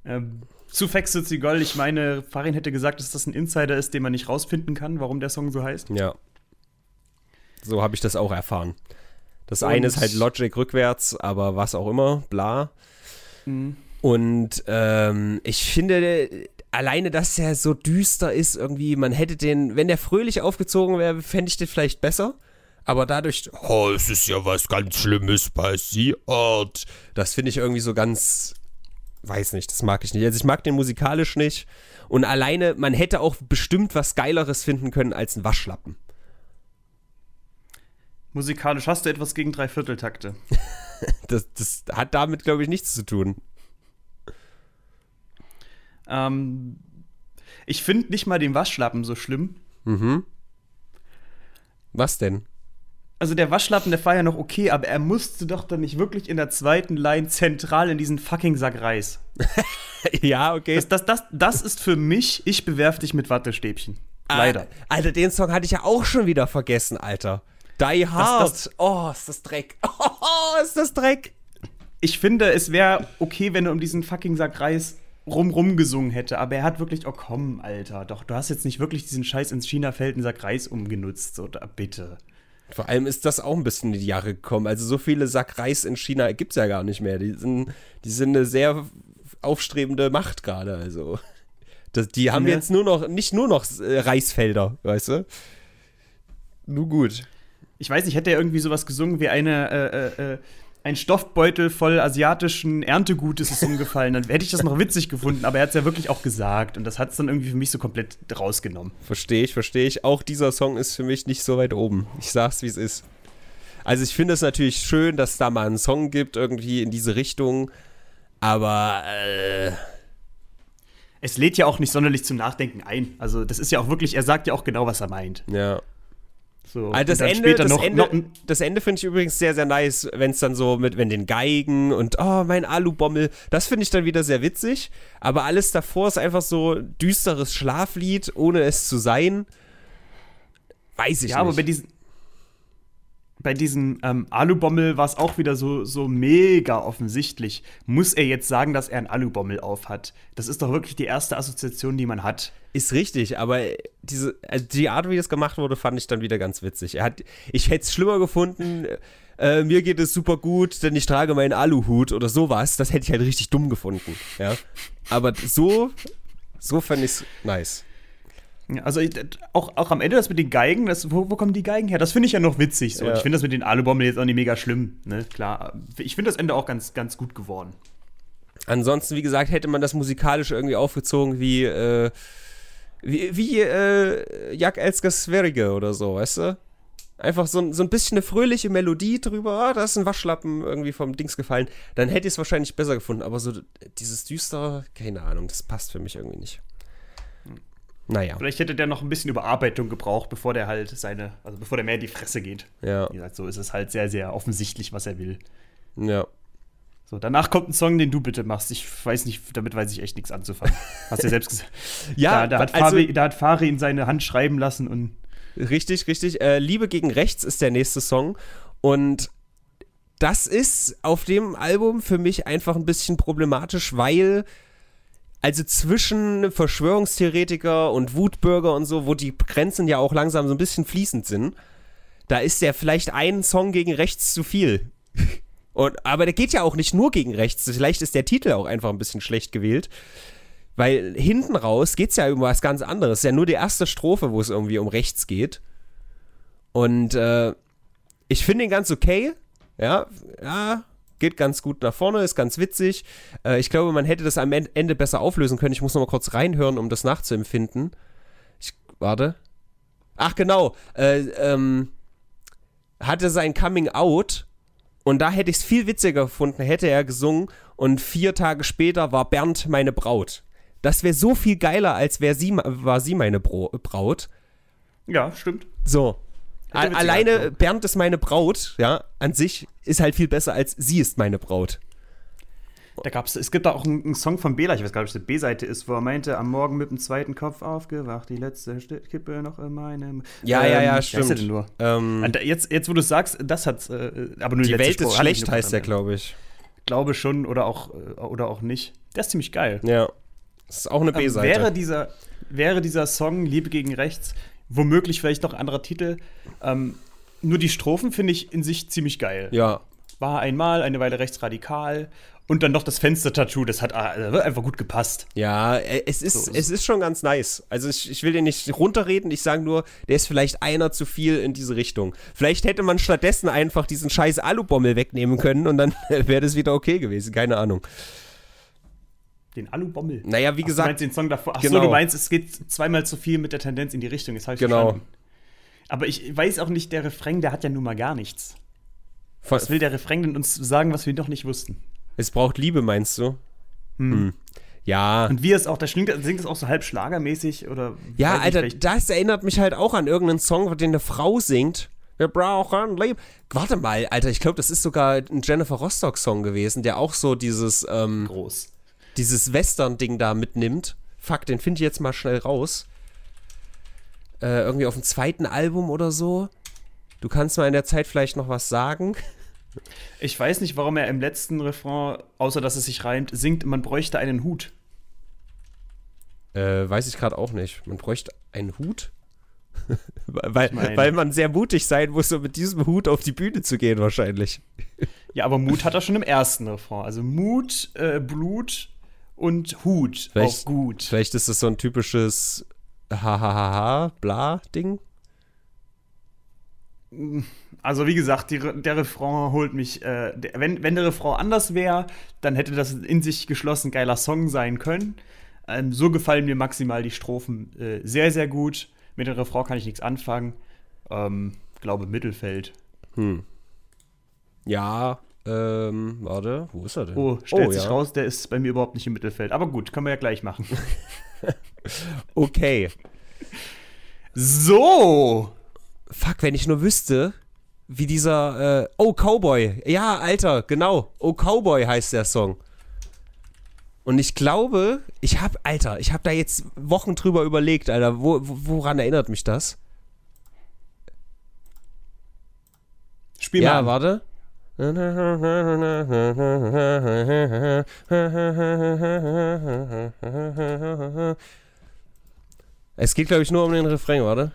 Ähm, zu Fexo Zigol, ich meine, Farin hätte gesagt, dass das ein Insider ist, den man nicht rausfinden kann, warum der Song so heißt. Ja. So habe ich das auch erfahren. Das Und- eine ist halt Logic rückwärts, aber was auch immer, bla. Mhm. Und ähm, ich finde, alleine, dass er so düster ist, irgendwie, man hätte den, wenn der fröhlich aufgezogen wäre, fände ich den vielleicht besser. Aber dadurch, oh, es ist ja was ganz Schlimmes passiert. Das finde ich irgendwie so ganz, weiß nicht, das mag ich nicht. Also ich mag den musikalisch nicht. Und alleine, man hätte auch bestimmt was Geileres finden können als ein Waschlappen. Musikalisch hast du etwas gegen Dreivierteltakte. das, das hat damit, glaube ich, nichts zu tun. Ähm, ich finde nicht mal den Waschlappen so schlimm. Mhm. Was denn? Also der Waschlappen, der war ja noch okay, aber er musste doch dann nicht wirklich in der zweiten Line zentral in diesen fucking Sack Reis. ja, okay. Das, das, das, das ist für mich, ich bewerf dich mit Wattestäbchen. Ah, Leider. Alter, den Song hatte ich ja auch schon wieder vergessen, Alter. Die Hard. Das, das, oh, ist das Dreck. Oh, ist das Dreck. Ich finde, es wäre okay, wenn er um diesen fucking Sack Reis rum rum gesungen hätte, aber er hat wirklich, oh komm, Alter, doch, du hast jetzt nicht wirklich diesen Scheiß ins China-Feld einen Sack Reis umgenutzt, so, da, bitte. Vor allem ist das auch ein bisschen in die Jahre gekommen. Also so viele Sack Reis in China gibt es ja gar nicht mehr. Die sind, die sind eine sehr aufstrebende Macht gerade. Also das, die haben ja. jetzt nur noch, nicht nur noch äh, Reisfelder, weißt du? Nur gut. Ich weiß nicht, hätte er irgendwie sowas gesungen wie eine äh, äh, äh ein Stoffbeutel voll asiatischen Erntegutes ist umgefallen, dann hätte ich das noch witzig gefunden, aber er hat es ja wirklich auch gesagt und das hat es dann irgendwie für mich so komplett rausgenommen. Verstehe ich, verstehe ich. Auch dieser Song ist für mich nicht so weit oben. Ich sag's, wie es ist. Also ich finde es natürlich schön, dass es da mal einen Song gibt, irgendwie in diese Richtung, aber äh es lädt ja auch nicht sonderlich zum Nachdenken ein. Also das ist ja auch wirklich, er sagt ja auch genau, was er meint. Ja. So, also das, Ende, das, noch, Ende, noch das Ende finde ich übrigens sehr, sehr nice, wenn es dann so mit, wenn den Geigen und oh, mein Alubommel, das finde ich dann wieder sehr witzig. Aber alles davor ist einfach so düsteres Schlaflied, ohne es zu sein. Weiß ich ja, nicht. Ja, aber bei diesen, bei diesem ähm, Alubommel war es auch wieder so, so mega offensichtlich. Muss er jetzt sagen, dass er einen Alubommel aufhat? Das ist doch wirklich die erste Assoziation, die man hat. Ist richtig, aber diese, also die Art, wie das gemacht wurde, fand ich dann wieder ganz witzig. Er hat, ich hätte es schlimmer gefunden, äh, mir geht es super gut, denn ich trage meinen Aluhut oder sowas. Das hätte ich halt richtig dumm gefunden. Ja? Aber so, so fand ich es nice. Also auch, auch am Ende das mit den Geigen, das, wo, wo kommen die Geigen her? Das finde ich ja noch witzig. So. Ja. Ich finde das mit den Alubomben jetzt auch nicht mega schlimm. Ne? Klar, ich finde das Ende auch ganz, ganz gut geworden. Ansonsten, wie gesagt, hätte man das musikalisch irgendwie aufgezogen wie, äh, wie, wie äh, Jak Elskers Sverige oder so, weißt du? Einfach so, so ein bisschen eine fröhliche Melodie drüber, ah, da ist ein Waschlappen irgendwie vom Dings gefallen. Dann hätte ich es wahrscheinlich besser gefunden, aber so dieses düstere, keine Ahnung, das passt für mich irgendwie nicht. Naja. Vielleicht hätte der noch ein bisschen Überarbeitung gebraucht, bevor der halt seine, also bevor der mehr in die Fresse geht. Ja. Wie gesagt, so ist es halt sehr, sehr offensichtlich, was er will. Ja. So, danach kommt ein Song, den du bitte machst. Ich weiß nicht, damit weiß ich echt nichts anzufangen. Hast du ja selbst gesagt. ja, da, da, hat also, Fari, da hat Fari in seine Hand schreiben lassen und. Richtig, richtig. Äh, Liebe gegen Rechts ist der nächste Song. Und das ist auf dem Album für mich einfach ein bisschen problematisch, weil also zwischen Verschwörungstheoretiker und Wutbürger und so, wo die Grenzen ja auch langsam so ein bisschen fließend sind, da ist ja vielleicht ein Song gegen rechts zu viel. Und, aber der geht ja auch nicht nur gegen rechts. Vielleicht ist der Titel auch einfach ein bisschen schlecht gewählt. Weil hinten raus geht es ja um was ganz anderes. Es ist ja nur die erste Strophe, wo es irgendwie um rechts geht. Und äh, ich finde ihn ganz okay. Ja, ja, geht ganz gut nach vorne, ist ganz witzig. Äh, ich glaube, man hätte das am Ende besser auflösen können. Ich muss noch mal kurz reinhören, um das nachzuempfinden. Ich, warte. Ach, genau. Äh, ähm, hatte sein Coming Out und da hätte ich es viel witziger gefunden, hätte er gesungen und vier Tage später war Bernd meine Braut. Das wäre so viel geiler, als wär sie, war sie meine Bro Braut. Ja, stimmt. So. Alleine Bernd ist meine Braut, ja, an sich ist halt viel besser als sie ist meine Braut. Da gab's, es gibt da auch einen, einen Song von Bela, ich weiß gar nicht, ob es die B-Seite ist, wo er meinte, am Morgen mit dem zweiten Kopf aufgewacht, die letzte Kippe noch in meinem. Ja, ähm, ja, ja, stimmt. Denn nur? Ähm, jetzt, jetzt, wo du sagst, das hat, äh, aber nur die, die Welt ist schlecht, heißt der, glaube ich. Glaube schon oder auch, äh, oder auch nicht. Der ist ziemlich geil. Ja. Das ist auch eine ähm, B-Seite. Ähm, wäre, dieser, wäre dieser Song Liebe gegen Rechts womöglich vielleicht noch anderer Titel. Ähm, nur die Strophen finde ich in sich ziemlich geil. Ja. War einmal, eine Weile rechtsradikal. Und dann noch das Fenster-Tattoo, das hat also einfach gut gepasst. Ja, äh, es ist, so. es ist schon ganz nice. Also ich, ich will den nicht runterreden, ich sage nur, der ist vielleicht einer zu viel in diese Richtung. Vielleicht hätte man stattdessen einfach diesen scheiß Alubommel wegnehmen können und dann wäre das wieder okay gewesen, keine Ahnung. Den Alubommel. Naja, wie Ach, gesagt. Du meinst den Song davor. Achso, genau. du meinst, es geht zweimal zu viel mit der Tendenz in die Richtung. Das habe ich genau. verstanden. Aber ich weiß auch nicht, der Refrain, der hat ja nun mal gar nichts. Was will der Refrain denn uns sagen, was wir noch nicht wussten? es braucht Liebe, meinst du? Hm. Ja. Und wie es auch, da singt, singt es auch so halb schlagermäßig oder. Ja, nicht, Alter, vielleicht- das erinnert mich halt auch an irgendeinen Song, den eine Frau singt. Wir brauchen Liebe. Warte mal, Alter, ich glaube, das ist sogar ein Jennifer Rostock-Song gewesen, der auch so dieses, ähm, groß. Dieses Western-Ding da mitnimmt. Fuck, den finde ich jetzt mal schnell raus. Äh, irgendwie auf dem zweiten Album oder so. Du kannst mal in der Zeit vielleicht noch was sagen. Ich weiß nicht, warum er im letzten Refrain, außer dass es sich reimt, singt, man bräuchte einen Hut. Äh, weiß ich gerade auch nicht. Man bräuchte einen Hut. weil, weil man sehr mutig sein muss, um mit diesem Hut auf die Bühne zu gehen, wahrscheinlich. Ja, aber Mut hat er schon im ersten Refrain. Also Mut, äh, Blut und Hut. Vielleicht- Auch gut. Vielleicht ist das so ein typisches Hahaha, bla Ding. Also wie gesagt, die, der Refrain holt mich. Äh, der, wenn, wenn der Refrain anders wäre, dann hätte das in sich geschlossen geiler Song sein können. Ähm, so gefallen mir maximal die Strophen äh, sehr, sehr gut. Mit dem Refrain kann ich nichts anfangen. Ähm, glaube Mittelfeld. Ja, ähm, warte, wo ist er denn? Oh, stellt sich ja. raus, der ist bei mir überhaupt nicht im Mittelfeld. Aber gut, können wir ja gleich machen. Okay. so! Fuck, wenn ich nur wüsste, wie dieser, äh, oh, Cowboy. Ja, Alter, genau. Oh, Cowboy heißt der Song. Und ich glaube, ich hab, Alter, ich hab da jetzt Wochen drüber überlegt, Alter, wo, wo, woran erinnert mich das? Spiel ja, mal. an. warte. Es geht, glaube ich, nur um den Refrain, warte.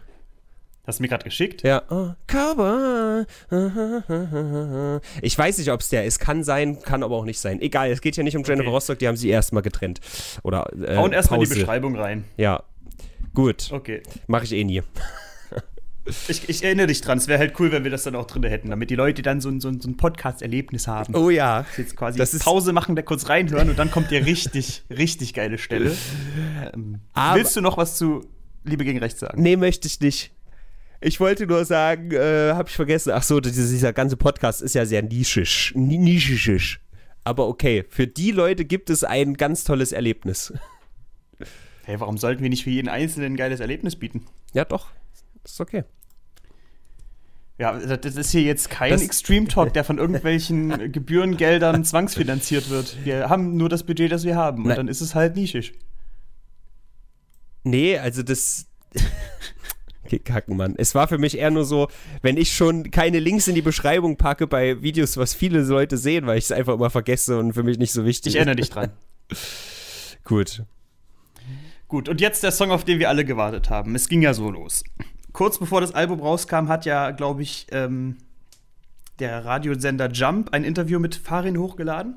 Hast du mir gerade geschickt? Ja. Oh, Cowboy. Ich weiß nicht, ob es der ist. Kann sein, kann aber auch nicht sein. Egal, es geht ja nicht um Jennifer Okay. Rostock, die haben sie erstmal getrennt. Oder äh, Hauen erstmal die. Beschreibung rein. Ja. Gut, Okay. mache ich eh nie. Ich, ich erinnere dich dran, es wäre halt cool, wenn wir das dann auch drin hätten, damit die Leute dann so, ein- so, ein- so ein Podcast-Erlebnis haben. Oh ja. Jetzt quasi Das ist- Pause machen, da kurz reinhören und dann kommt dir richtig, richtig geile Stelle. Ähm, willst du noch was zu Liebe gegen Rechts sagen? Nee, möchte ich nicht. Ich wollte nur sagen, äh, habe ich vergessen. Ach so, dieser, dieser ganze Podcast ist ja sehr nischisch. Ni- Nischisch. Aber okay, für die Leute gibt es ein ganz tolles Erlebnis. Hey, warum sollten wir nicht für jeden Einzelnen ein geiles Erlebnis bieten? Ja, doch. Ist okay. Ja, das ist hier jetzt kein Das- Extreme Talk, der von irgendwelchen Gebührengeldern zwangsfinanziert wird. Wir haben nur das Budget, das wir haben. Und Nein. dann ist es halt nischisch. Nee, also das. Kacken, Mann. Es war für mich eher nur so, wenn ich schon keine Links in die Beschreibung packe bei Videos, was viele Leute sehen, weil ich es einfach immer vergesse und für mich nicht so wichtig Ich erinnere dich dran. ist. Gut. Gut, und jetzt der Song, auf den wir alle gewartet haben. Es ging ja so los. Kurz bevor das Album rauskam, hat ja, glaube ich, ähm, der Radiosender Jump ein Interview mit Farin hochgeladen.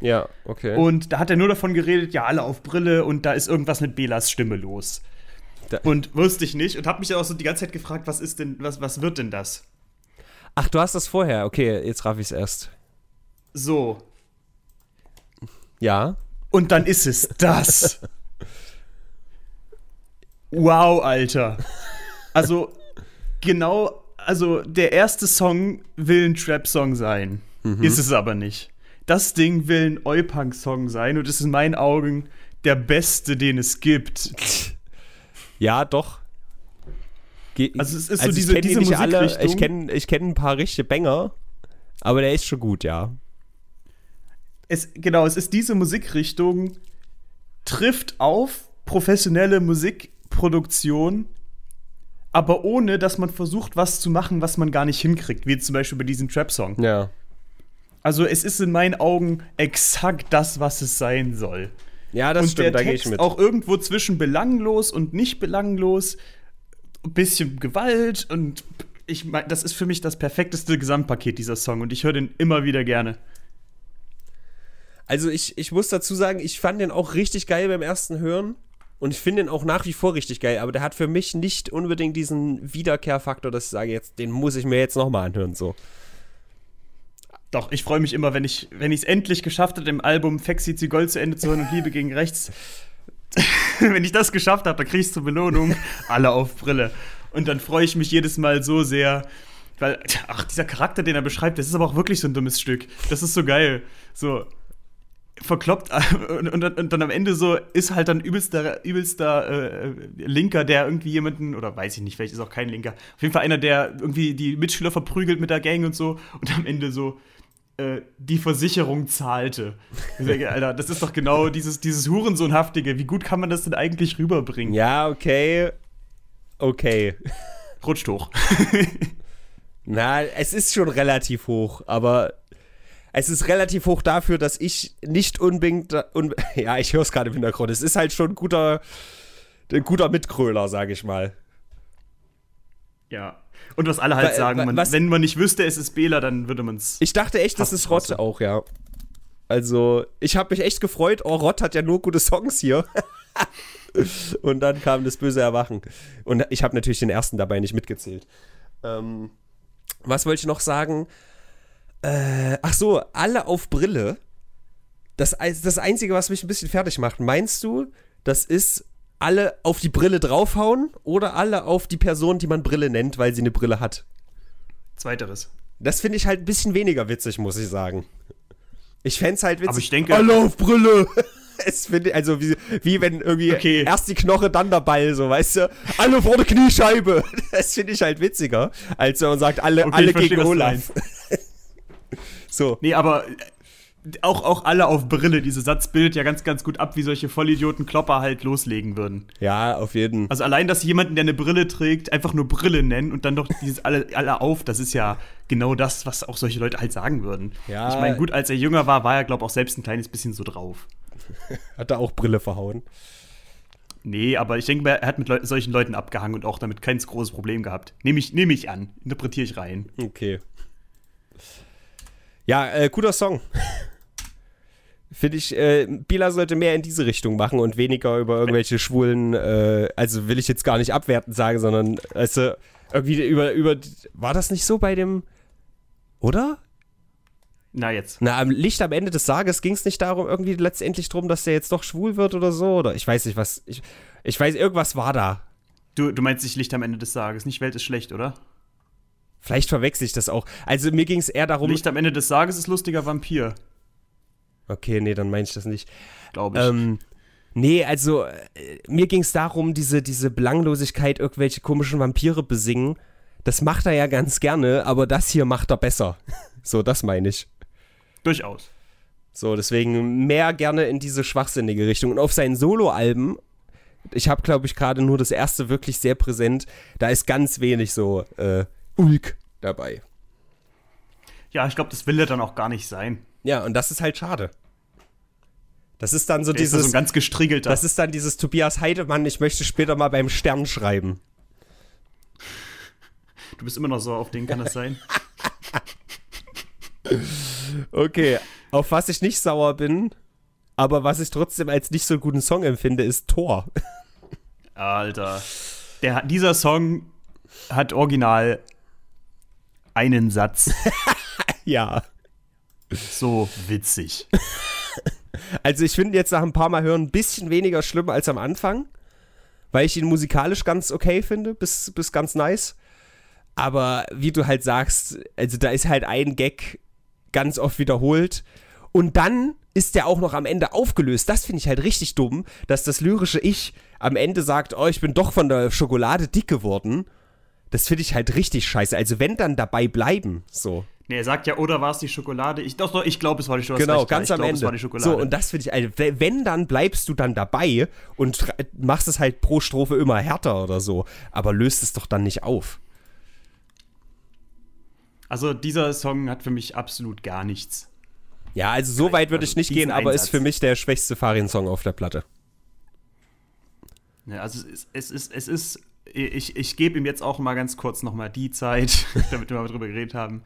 Ja, okay. Und da hat er nur davon geredet, ja, alle auf Brille und da ist irgendwas mit Belas Stimme los. Da- und wusste ich nicht und habe mich dann auch so die ganze Zeit gefragt, was ist denn, was, was wird denn das? Ach, du hast das vorher. Okay, jetzt raff ich es erst. So. Ja. Und dann ist es das. wow, Alter. Also, genau, also der erste Song will ein Trap-Song sein. Ist es aber nicht. Das Ding will ein Oi-Punk-Song sein und ist in meinen Augen der beste, den es gibt. Ja, doch. Ge Also es ist so ich diese- die diese nicht alle. Ich kenne ich kenn ein paar richtige Banger, aber der ist schon gut, ja. Es, genau, es ist diese Musikrichtung, trifft auf professionelle Musikproduktion, aber ohne, dass man versucht, was zu machen, was man gar nicht hinkriegt, wie zum Beispiel bei diesem Trap-Song. Ja. Also es ist in meinen Augen exakt das, was es sein soll. Ja, das und stimmt, der da gehe ich mit. auch irgendwo zwischen belanglos und nicht belanglos, ein bisschen Gewalt und ich meine, das ist für mich das perfekteste Gesamtpaket dieser Song und ich höre den immer wieder gerne. Also ich, ich muss dazu sagen, ich fand den auch richtig geil beim ersten Hören. Und ich finde den auch nach wie vor richtig geil, aber der hat für mich nicht unbedingt diesen Wiederkehrfaktor, dass ich sage, jetzt, den muss ich mir jetzt nochmal anhören. So. Doch, ich freue mich immer, wenn ich ich es endlich geschafft habe, im Album Fexi Gold zu Ende zu hören und Liebe gegen Rechts. wenn ich das geschafft habe, dann kriegst du Belohnung. Alle auf Brille. Und dann freue ich mich jedes Mal so sehr, weil, ach, dieser Charakter, den er beschreibt, das ist aber auch wirklich so ein dummes Stück. Das ist so geil. So, verkloppt und, und, und, dann am Ende so ist halt dann übelster, übelster äh, Linker, der irgendwie jemanden, oder weiß ich nicht, vielleicht ist auch kein Linker, auf jeden Fall einer, der irgendwie die Mitschüler verprügelt mit der Gang und so und am Ende so äh, die Versicherung zahlte. Ich denke, Alter, das ist doch genau dieses, dieses Hurensohnhaftige. Wie gut kann man das denn eigentlich rüberbringen? Ja, okay. Okay. Rutscht hoch. Na, es ist schon relativ hoch, aber es ist relativ hoch dafür, dass ich nicht unbedingt, un ja, ich höre es gerade im Hintergrund, es ist halt schon ein guter, ein guter Mitgröler, sage ich mal. Ja. Und was alle halt Weil, sagen, man, was, wenn man nicht wüsste, es ist Bela, dann würde man es. Ich dachte echt, das ist Rott auch, ja. Also, ich habe mich echt gefreut, oh, Rott hat ja nur gute Songs hier. Und dann kam das böse Erwachen. Und ich habe natürlich den ersten dabei nicht mitgezählt. Ähm, was wollte ich noch sagen? Äh, ach so, alle auf Brille. Das, das Einzige, was mich ein bisschen fertig macht. Meinst du, das ist alle auf die Brille draufhauen oder alle auf die Person, die man Brille nennt, weil sie eine Brille hat? Zweiteres. Das finde ich halt ein bisschen weniger witzig, muss ich sagen. Ich fände es halt witzig. Aber ich denke. Alle auf Brille! es finde also wie, wie wenn irgendwie okay. erst die Knoche, dann der Ball, so, weißt du? Alle vor der Kniescheibe. Das finde ich halt witziger, als wenn man sagt, alle, okay, alle gegen Olaf. So. Nee, aber äh, auch, auch alle auf Brille. Dieser Satz bildet ja ganz, ganz gut ab, wie solche Vollidioten Klopper halt loslegen würden. Ja, auf jeden. Fall. Also allein, dass jemanden, der eine Brille trägt, einfach nur Brille nennen und dann doch dieses alle, alle auf, das ist ja genau das, was auch solche Leute halt sagen würden. Ja. Ich meine, gut, als er jünger war, war er, glaube ich, auch selbst ein kleines bisschen so drauf. Hat er auch Brille verhauen? Nee, aber ich denke mal, er hat mit Leu solchen Leuten abgehangen und auch damit kein großes Problem gehabt. Nehme ich, nehm ich an. Interpretiere ich rein. Okay. Ja, äh, guter Song. Finde ich, äh, Bila sollte mehr in diese Richtung machen und weniger über irgendwelche schwulen, äh, also will ich jetzt gar nicht abwertend sagen, sondern, weißt du, irgendwie über, über, war das nicht so bei dem, oder? Na jetzt. Na, am Licht am Ende des Sages ging es nicht darum, irgendwie letztendlich drum, dass der jetzt doch schwul wird oder so, oder ich weiß nicht, was, ich, ich weiß, irgendwas war da. Du, du meinst nicht Licht am Ende des Sages, nicht Welt ist schlecht, oder? Vielleicht verwechsel ich das auch. Also mir ging es eher darum. Licht am Ende des Tages ist lustiger Vampir. Okay, nee, dann meine ich das nicht. Glaube ich. Ähm, nee, also äh, mir ging es darum, diese, diese Belanglosigkeit, irgendwelche komischen Vampire besingen. Das macht er ja ganz gerne, aber das hier macht er besser. so, das meine ich. Durchaus. So, deswegen mehr gerne in diese schwachsinnige Richtung. Und auf seinen Soloalben, ich habe, glaube ich, gerade nur das erste wirklich sehr präsent, da ist ganz wenig so äh, Ulk dabei. Ja, ich glaube, das will er dann auch gar nicht sein. Ja, und das ist halt schade. Das ist dann so Der dieses. Ist so ein ganz gestriegelter. Das ist dann dieses Tobias Heidemann, ich möchte später mal beim Stern schreiben. Du bist immer noch so auf den, kann das sein? okay, auf was ich nicht sauer bin, aber was ich trotzdem als nicht so guten Song empfinde, ist Thor. Alter. Der, dieser Song hat original einen Satz. ja. So witzig. Also ich finde jetzt nach ein paar Mal hören ein bisschen weniger schlimm als am Anfang, weil ich ihn musikalisch ganz okay finde, bis, bis ganz nice. Aber wie du halt sagst, also da ist halt ein Gag ganz oft wiederholt. Und dann ist der auch noch am Ende aufgelöst. Das finde ich halt richtig dumm, dass das lyrische Ich am Ende sagt, oh, ich bin doch von der Schokolade dick geworden. Das finde ich halt richtig scheiße. Also wenn dann dabei bleiben, so. Nee, er sagt ja, oder war es die Schokolade? Ich, doch, doch, ich glaube, es war die Schokolade. Genau, ganz am glaub, Ende. So, und das finde ich, also, wenn, dann bleibst du dann dabei und machst es halt pro Strophe immer härter oder so. Aber löst es doch dann nicht auf. Also, dieser Song hat für mich absolut gar nichts. Ja, also so weit würde ich also nicht gehen, aber Einsatz. ist für mich der schwächste Farin-Song auf der Platte. Ja, also es, es, ist, es ist ich, ich gebe ihm jetzt auch mal ganz kurz noch mal die Zeit, damit wir mal drüber geredet haben.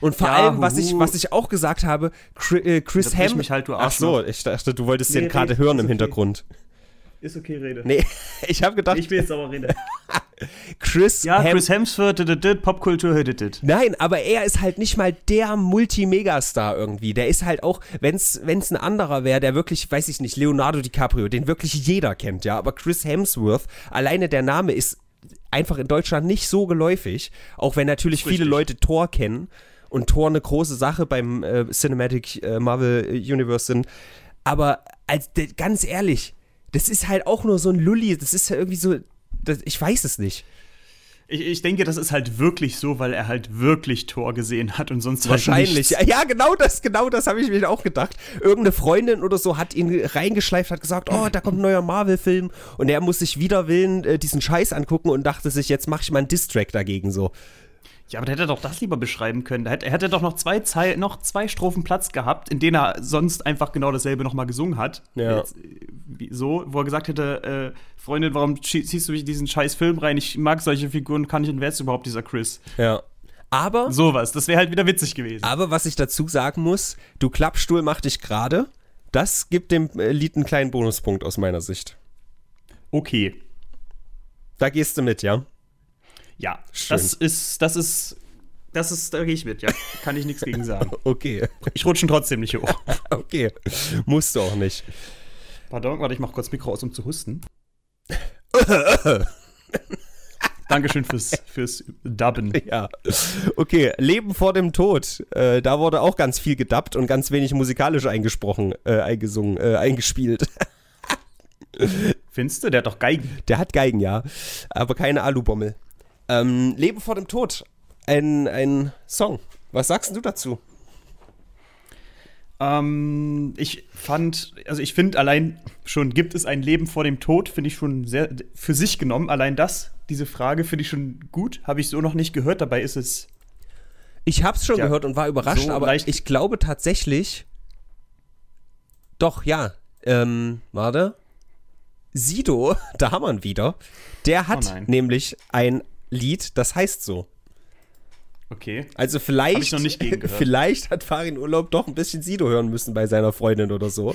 Und vor ja, allem, was ich, was ich auch gesagt habe, äh, Chris Ham. Mich halt, du Ach so, ich dachte, du wolltest nee, den gerade hören im okay. Hintergrund. Ist okay, rede. Nee, ich habe gedacht. Ich will jetzt aber reden. Chris Ja, Hem Chris Hemsworth, Popkultur, dit, Nein, aber er ist halt nicht mal der Multimegastar irgendwie. Der ist halt auch, wenn es ein anderer wäre, der wirklich, weiß ich nicht, Leonardo DiCaprio, den wirklich jeder kennt, ja. Aber Chris Hemsworth, alleine der Name ist einfach in Deutschland nicht so geläufig, auch wenn natürlich viele. Leute Thor kennen und Thor eine große Sache beim äh, Cinematic äh, Marvel Universe sind. Aber als ganz ehrlich, das ist halt auch nur so ein Lulli, das ist ja irgendwie so, das, ich weiß es nicht. Ich, ich denke, das ist halt wirklich so, weil er halt wirklich Tor gesehen hat und sonst Wahrscheinlich. Halt nichts. Ja, ja, genau das, genau das habe ich mir auch gedacht. Irgendeine Freundin oder so hat ihn reingeschleift, hat gesagt, oh, da kommt ein neuer Marvel-Film und er muss sich wider Willen äh, diesen Scheiß angucken und dachte sich, jetzt mache ich mal einen Distrack dagegen so. Ja, aber der hätte doch das lieber beschreiben können. Da hätte, er hätte doch noch zwei, Zei noch zwei Strophen Platz gehabt, in denen er sonst einfach genau dasselbe nochmal gesungen hat. Ja. Jetzt, äh, so, wo er gesagt hätte, äh, Freundin, warum ziehst du mich in diesen scheiß Film rein? Ich mag solche Figuren, kann ich und wer ist überhaupt dieser Chris? Ja. Aber, Sowas, das wäre halt wieder witzig gewesen. aber was ich dazu sagen muss, du Klappstuhl mach dich gerade, das gibt dem äh, Lied einen kleinen Bonuspunkt aus meiner Sicht. Okay. Da gehst du mit, ja? Ja, Schön. das ist, das ist, das ist, da gehe ich mit, ja. Kann ich nichts gegen sagen. Okay. Ich rutsche trotzdem nicht hoch. Okay. Musst du auch nicht. Pardon, warte, ich mach kurz Mikro aus, um zu husten. Dankeschön fürs, fürs Dubben. Ja. Okay, Leben vor dem Tod. Äh, da wurde auch ganz viel gedubbt und ganz wenig musikalisch eingesprochen, äh, eingesungen, äh, eingespielt. Findest du? Der hat doch Geigen. Der hat Geigen, ja. Aber keine Alubommel. Ähm, Leben vor dem Tod. Ein, ein Song. Was sagst du dazu? Ähm, ich fand, also ich finde allein schon, gibt es ein Leben vor dem Tod, finde ich schon sehr für sich genommen. Allein das, diese Frage finde ich schon gut. Habe ich so noch nicht gehört. Dabei ist es. Ich hab's schon Ja, gehört und war überrascht, so aber ich glaube tatsächlich. Doch, ja. Ähm, warte. Sido, da haben wir ihn wieder. Der hat Oh nämlich ein Lied, das heißt so. Okay. Also vielleicht, vielleicht hat Farin Urlaub doch ein bisschen Sido hören müssen bei seiner Freundin oder so.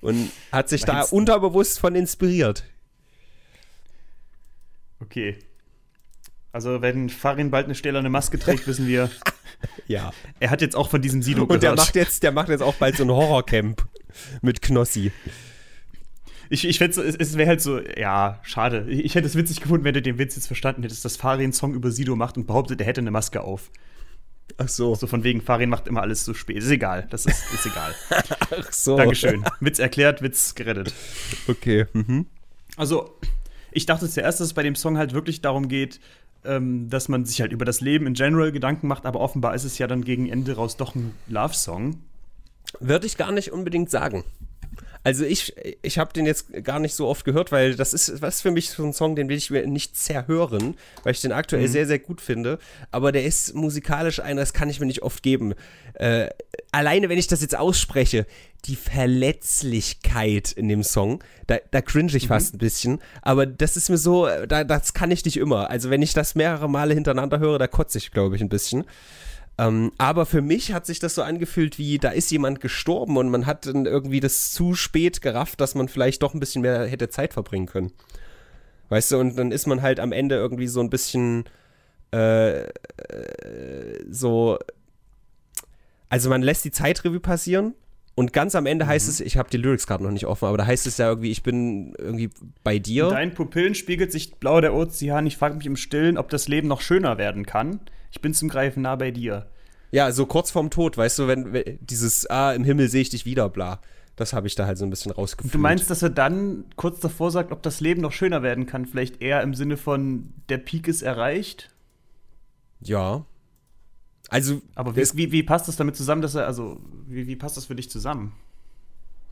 Und hat sich da Meinst du? unterbewusst von inspiriert. Okay. Also, wenn Farin bald eine stählerne Maske trägt, wissen wir, Ja. er hat jetzt auch von diesem Sido Und der gehört. macht jetzt, der macht jetzt auch bald so ein Horrorcamp mit Knossi. Ich, ich fände es, es wäre halt so, ja, schade. Ich, ich hätte es witzig gefunden, wenn du den Witz jetzt verstanden hättest, dass Farin einen Song über Sido macht und behauptet, er hätte eine Maske auf. Ach so. So von wegen, Farin macht immer alles so spät. Ist egal, das ist, ist egal. Ach so. Dankeschön. Witz erklärt, Witz gerettet. Okay. Mhm. Also, ich dachte zuerst, dass es bei dem Song halt wirklich darum geht, ähm, dass man sich halt über das Leben in general Gedanken macht, aber offenbar ist es ja dann gegen Ende raus doch ein Love-Song. Würde ich gar nicht unbedingt sagen. Also ich, ich habe den jetzt gar nicht so oft gehört, weil das ist was für mich so ein Song, den will ich mir nicht zerhören, weil ich den aktuell sehr, sehr gut finde. Aber der ist musikalisch einer, das kann ich mir nicht oft geben. Äh, alleine, wenn ich das jetzt ausspreche, die Verletzlichkeit in dem Song, da, da cringe ich fast ein bisschen. Aber das ist mir so, da, das kann ich nicht immer. Also wenn ich das mehrere Male hintereinander höre, da kotze ich, glaube ich, ein bisschen. Ähm, aber für mich hat sich das so angefühlt, wie da ist jemand gestorben und man hat dann irgendwie das zu spät gerafft, dass man vielleicht doch ein bisschen mehr hätte Zeit verbringen können. Weißt du, und dann ist man halt am Ende irgendwie so ein bisschen äh, äh, so. Also man lässt die Zeitrevue passieren und ganz am Ende heißt es, ich habe die Lyrics gerade noch nicht offen, aber da heißt es ja irgendwie, ich bin irgendwie bei dir. In deinen Pupillen spiegelt sich blau der Ozean. Ich frage mich im Stillen, ob das Leben noch schöner werden kann. Ich bin zum Greifen nah bei dir. Ja, so kurz vorm Tod, weißt du, wenn, wenn dieses, ah, im Himmel sehe ich dich wieder, bla. Das habe ich da halt so ein bisschen rausgefühlt. Du meinst, dass er dann kurz davor sagt, ob das Leben noch schöner werden kann? Vielleicht eher im Sinne von, der Peak ist erreicht? Ja. Also, Aber wie, wie, wie passt das damit zusammen, dass er, also, wie, wie passt das für dich zusammen?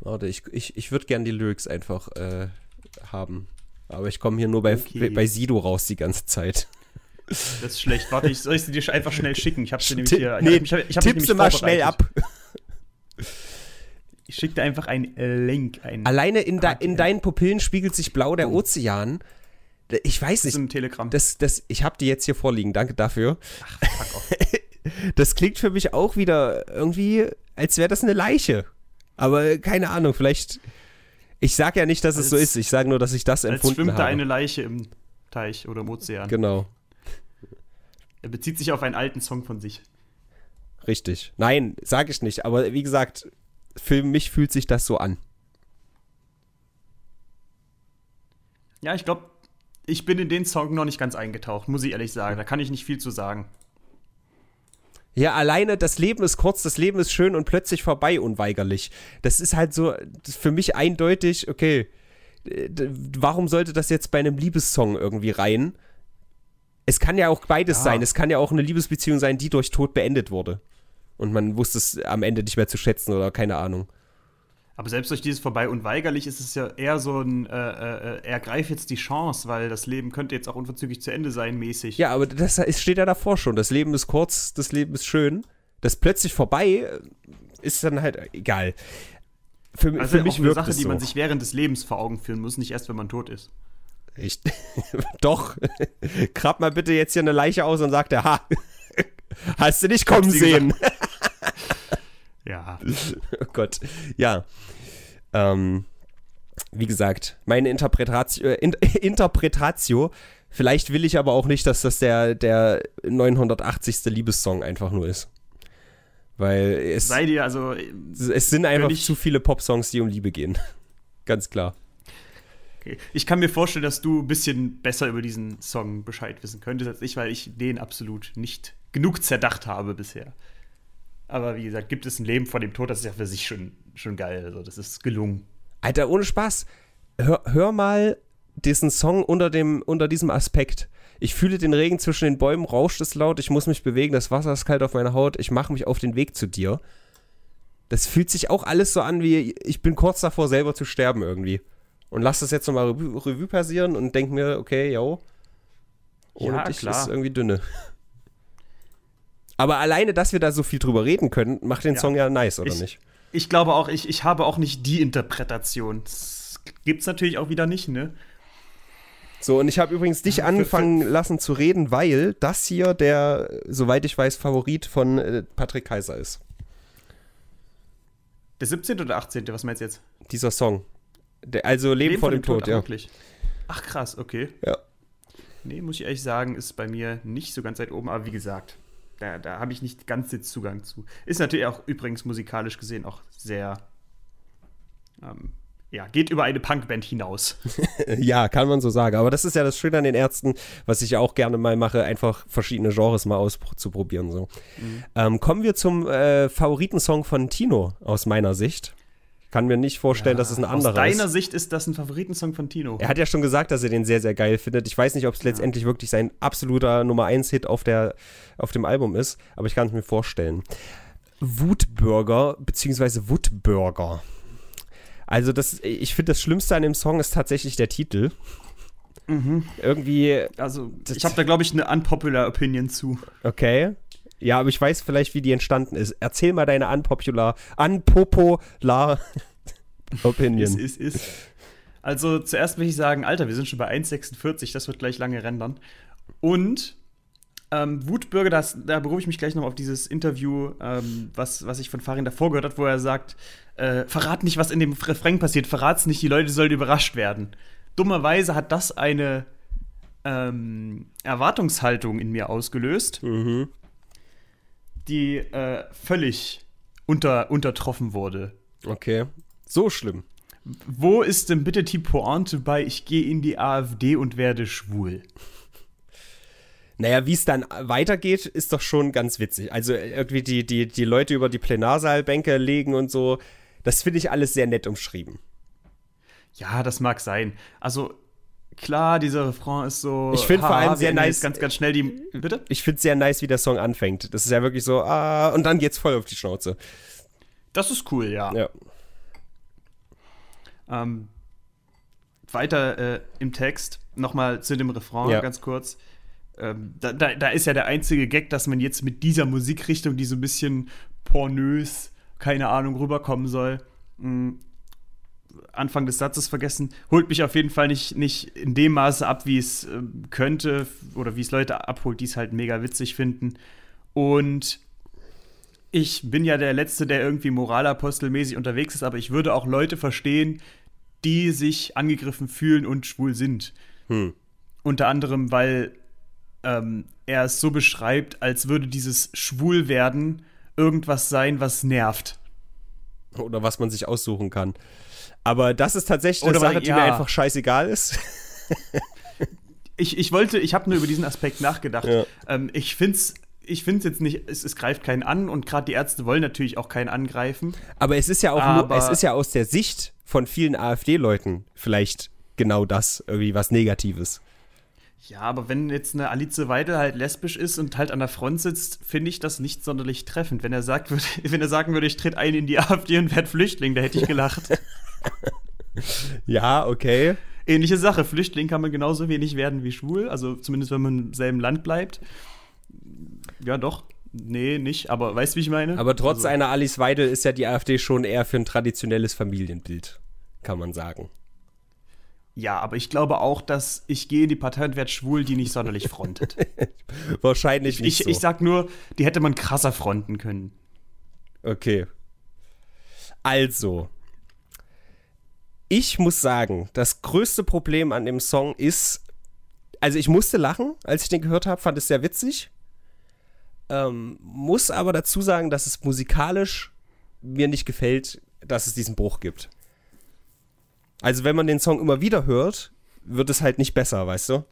warte, ich, ich, ich würde gern die Lyrics einfach äh, haben. Aber ich komme hier nur bei, Okay. bei Sido raus die ganze Zeit. Das ist schlecht. Warte, ich soll ich sie dir einfach schnell schicken? Ich habe sie nämlich hier. Ich nee, hab, ich hab, ich hab tipp sie mal schnell ab. Ich schicke dir einfach einen äh, Link. Einen Alleine in, de, in deinen Pupillen spiegelt sich blau der Ozean. Ich weiß nicht, im Telegram. das, das, ich habe die jetzt hier vorliegen, danke dafür. Fuck off. Das klingt für mich auch wieder irgendwie, als wäre das eine Leiche. Aber keine Ahnung, vielleicht. Ich sage ja nicht, dass es so Als- ist. Ich sage nur, dass ich das Als empfunden schwimmt da habe. eine Leiche im Teich oder im Ozean. genau, Er bezieht sich auf einen alten Song von sich. richtig. Nein, sage ich nicht. Aber wie gesagt, für mich fühlt sich das so an. Ja, ich glaube, ich bin in den Song noch nicht ganz eingetaucht, muss ich ehrlich sagen. Da kann ich nicht viel zu sagen. Ja, alleine das Leben ist kurz, das Leben ist schön und plötzlich vorbei, unweigerlich. Das ist halt so für mich eindeutig, okay, warum sollte das jetzt bei einem Liebessong irgendwie rein? Es kann ja auch beides ja. sein. Es kann ja auch eine Liebesbeziehung sein, die durch Tod beendet wurde. Und man wusste es am Ende nicht mehr zu schätzen oder keine Ahnung. Aber selbst durch dieses Vorbei unweigerlich ist es ja eher so ein, äh, äh, er greift jetzt die Chance, weil das Leben könnte jetzt auch unverzüglich zu Ende sein, mäßig. Ja, aber das steht ja davor schon. Das Leben ist kurz, das Leben ist schön. Das plötzlich vorbei äh, ist dann halt egal. Für, also für mich auch eine Sache, die so. man sich während des Lebens vor Augen führen muss, nicht erst, wenn man tot ist. Ich, doch. Krab mal bitte jetzt hier eine Leiche aus und sagt er, ha, hast du nicht kommen sehen. Ja. oh Gott. Ja. Ähm, wie gesagt, meine Interpretatio, äh, Interpretatio, vielleicht will ich aber auch nicht, dass das der, der 980. Liebessong einfach nur ist. Weil es. Sei dir, also. Es sind einfach zu viele Popsongs, die um Liebe gehen. Ganz klar. Okay. Ich kann mir vorstellen, dass du ein bisschen besser über diesen Song Bescheid wissen könntest als ich, weil ich den absolut nicht genug zerdacht habe bisher. Aber wie gesagt, gibt es ein Leben vor dem Tod, das ist ja für sich schon, schon geil. Also, das ist gelungen. Alter, ohne Spaß. Hör, hör mal diesen Song unter, dem, unter diesem Aspekt. Ich fühle den Regen zwischen den Bäumen, rauscht es laut, ich muss mich bewegen, das Wasser ist kalt auf meiner Haut, ich mache mich auf den Weg zu dir. Das fühlt sich auch alles so an, wie ich bin kurz davor, selber zu sterben irgendwie. Und lass das jetzt nochmal Revue, Revue passieren und denk mir, okay, yo, ohne ja, dich klar. ist irgendwie dünne. Aber alleine, dass wir da so viel drüber reden können, macht den ja. Song ja nice, oder ich, nicht? Ich glaube auch, ich, ich habe auch nicht die Interpretation. Das gibt's natürlich auch wieder nicht, ne? So, und ich habe übrigens dich anfangen lassen zu reden, weil das hier der, soweit ich weiß, Favorit von äh, Patrick Kaiser ist. Der 17. oder 18. Was meinst du jetzt? Dieser Song. Also Leben, Leben vor, dem, dem Tod, Tod, ja. Wirklich? Ach krass, okay. Ja. Nee, muss ich ehrlich sagen, ist bei mir nicht so ganz weit oben, aber wie gesagt, da, da habe ich nicht ganz den Zugang zu. Ist natürlich auch übrigens musikalisch gesehen auch sehr. Ähm, ja, geht über eine Punkband hinaus. ja, kann man so sagen. Aber das ist ja das Schöne an den Ärzten, was ich ja auch gerne mal mache, einfach verschiedene Genres mal auszuprobieren. So. Mhm. Ähm, kommen wir zum äh, Favoritensong von Tino aus meiner Sicht kann mir nicht vorstellen, ja, dass es ein anderer ist. Aus deiner ist. Sicht ist das ein Favoritensong von Tino. Er hat ja schon gesagt, dass er den sehr, sehr geil findet. Ich weiß nicht, ob es ja. letztendlich wirklich sein absoluter Nummer 1-Hit auf, auf dem Album ist, aber ich kann es mir vorstellen. Wutburger, beziehungsweise Wutburger. Also, das, ich finde, das Schlimmste an dem Song ist tatsächlich der Titel. Mhm. Irgendwie. Also, ich habe da, glaube ich, eine unpopular Opinion zu. Okay. Ja, aber ich weiß vielleicht, wie die entstanden ist. Erzähl mal deine unpopular, unpopular Opinion. Ist, ist, ist. Also zuerst will ich sagen, Alter, wir sind schon bei 1,46, das wird gleich lange rendern. Und ähm, Wutbürger, das, da berufe ich mich gleich noch auf dieses Interview, ähm, was, was ich von Farin davor gehört habe, wo er sagt, äh, verrat nicht, was in dem Refrain passiert, verrat's nicht, die Leute sollen überrascht werden. Dummerweise hat das eine ähm, Erwartungshaltung in mir ausgelöst. Mhm die äh, völlig unter, untertroffen wurde. Okay. So schlimm. Wo ist denn bitte die Pointe bei Ich gehe in die AfD und werde schwul? Naja, wie es dann weitergeht, ist doch schon ganz witzig. Also irgendwie die, die, die Leute über die Plenarsaalbänke legen und so, das finde ich alles sehr nett umschrieben. Ja, das mag sein. Also klar, dieser Refrain ist so. Ich finde vor allem sehr nice. Ganz, ganz schnell die. Bitte? Ich finde sehr nice, wie der Song anfängt. Das ist ja wirklich so, ah, und dann geht's voll auf die Schnauze. Das ist cool, ja. Ja. Ähm, weiter äh, im Text, nochmal zu dem Refrain ja. ganz kurz. Ähm, da, da, da, ist ja der einzige Gag, dass man jetzt mit dieser Musikrichtung, die so ein bisschen pornös, keine Ahnung, rüberkommen soll, mh, mm, Anfang des Satzes vergessen, holt mich auf jeden Fall nicht, nicht in dem Maße ab, wie es äh, könnte oder wie es Leute abholt, die es halt mega witzig finden. Und ich bin ja der Letzte, der irgendwie moralapostelmäßig unterwegs ist, aber ich würde auch Leute verstehen, die sich angegriffen fühlen und schwul sind. Hm. Unter anderem, weil ähm, er es so beschreibt, als würde dieses Schwulwerden irgendwas sein, was nervt. Oder was man sich aussuchen kann. Aber das ist tatsächlich eine Sache, die ja. mir einfach scheißegal ist. ich, ich wollte, ich habe nur über diesen Aspekt nachgedacht. Ja. Ähm, ich finde es ich finde jetzt nicht, es, es greift keinen an und gerade die Ärzte wollen natürlich auch keinen angreifen. Aber es ist ja auch nur, es ist ja aus der Sicht von vielen AfD-Leuten vielleicht genau das, irgendwie was Negatives. Ja, aber wenn jetzt eine Alice Weidel halt lesbisch ist und halt an der Front sitzt, finde ich das nicht sonderlich treffend. Wenn er sagt würde, wenn er sagen würde, ich tritt ein in die AfD und werde Flüchtling, da hätte ich gelacht. Ja, okay. Ähnliche Sache. Flüchtling kann man genauso wenig werden wie schwul, also zumindest wenn man im selben Land bleibt. Ja, doch. Nee, nicht, aber weißt du, wie ich meine? Aber trotz also, einer Alice Weidel ist ja die AfD schon eher für ein traditionelles Familienbild, kann man sagen. Ja, aber ich glaube auch, dass ich gehe in die Partei und werde schwul, die nicht sonderlich frontet. Wahrscheinlich nicht ich, so. ich sag nur, die hätte man krasser fronten können. Okay. Also, ich muss sagen, das größte Problem an dem Song ist, also ich musste lachen, als ich den gehört habe, fand es sehr witzig. Ähm, muss aber dazu sagen, dass es musikalisch mir nicht gefällt, dass es diesen Bruch gibt. Also wenn man den Song immer wieder hört, wird es halt nicht besser, weißt du?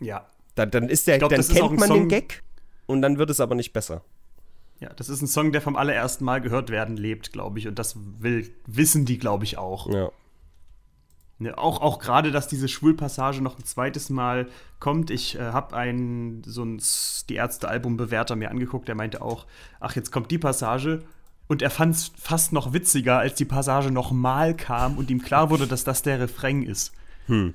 Ja. Dann, dann ist der, glaub, dann kennt man den Song- Gag und dann wird es aber nicht besser. Ja, das ist ein Song, der vom allerersten Mal gehört werden lebt, glaube ich. Und das will, wissen die, glaube ich, auch. Ja. Ne, auch auch gerade, dass diese Schwulpassage noch ein zweites Mal kommt. Ich äh, habe ein so ein die Ärzte-Album-Bewerter mir angeguckt, der meinte auch, ach, jetzt kommt die Passage. Und er fand es fast noch witziger, als die Passage nochmal kam und ihm klar wurde, dass das der Refrain ist. Hm.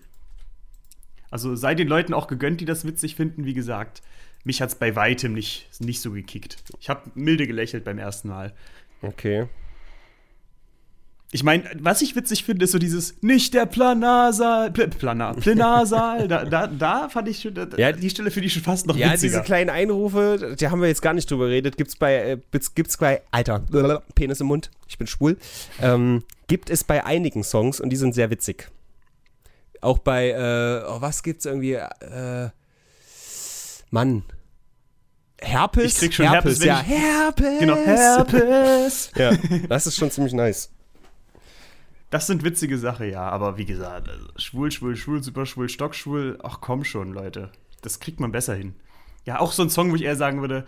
Also sei den Leuten auch gegönnt, die das witzig finden. Wie gesagt, mich hat es bei weitem nicht, nicht so gekickt. Ich habe milde gelächelt beim ersten Mal. Okay. Ich meine, was ich witzig finde, ist so dieses nicht der Planarsaal, Pl Planar, Plenarsaal. da, da, da fand ich schon, da, Ja, die Stelle finde ich schon fast noch Ja, witziger. diese kleinen Einrufe, da haben wir jetzt gar nicht drüber geredet. Gibt's bei, äh, gibt's- bei, Alter, Penis im Mund, ich bin schwul, ähm, gibt es bei einigen Songs und die sind sehr witzig. Auch bei, äh, oh, was gibt's irgendwie, äh, Mann. Herpes? Ich krieg schon Herpes, wenn ja. Herpes! genau, Herpes. Ja, das ist schon ziemlich nice. Das sind witzige Sachen, ja. Aber wie gesagt, also schwul, schwul, schwul, super schwul, stockschwul. Ach komm schon, Leute. Das kriegt man besser hin. Ja, auch so ein Song, wo ich eher sagen würde,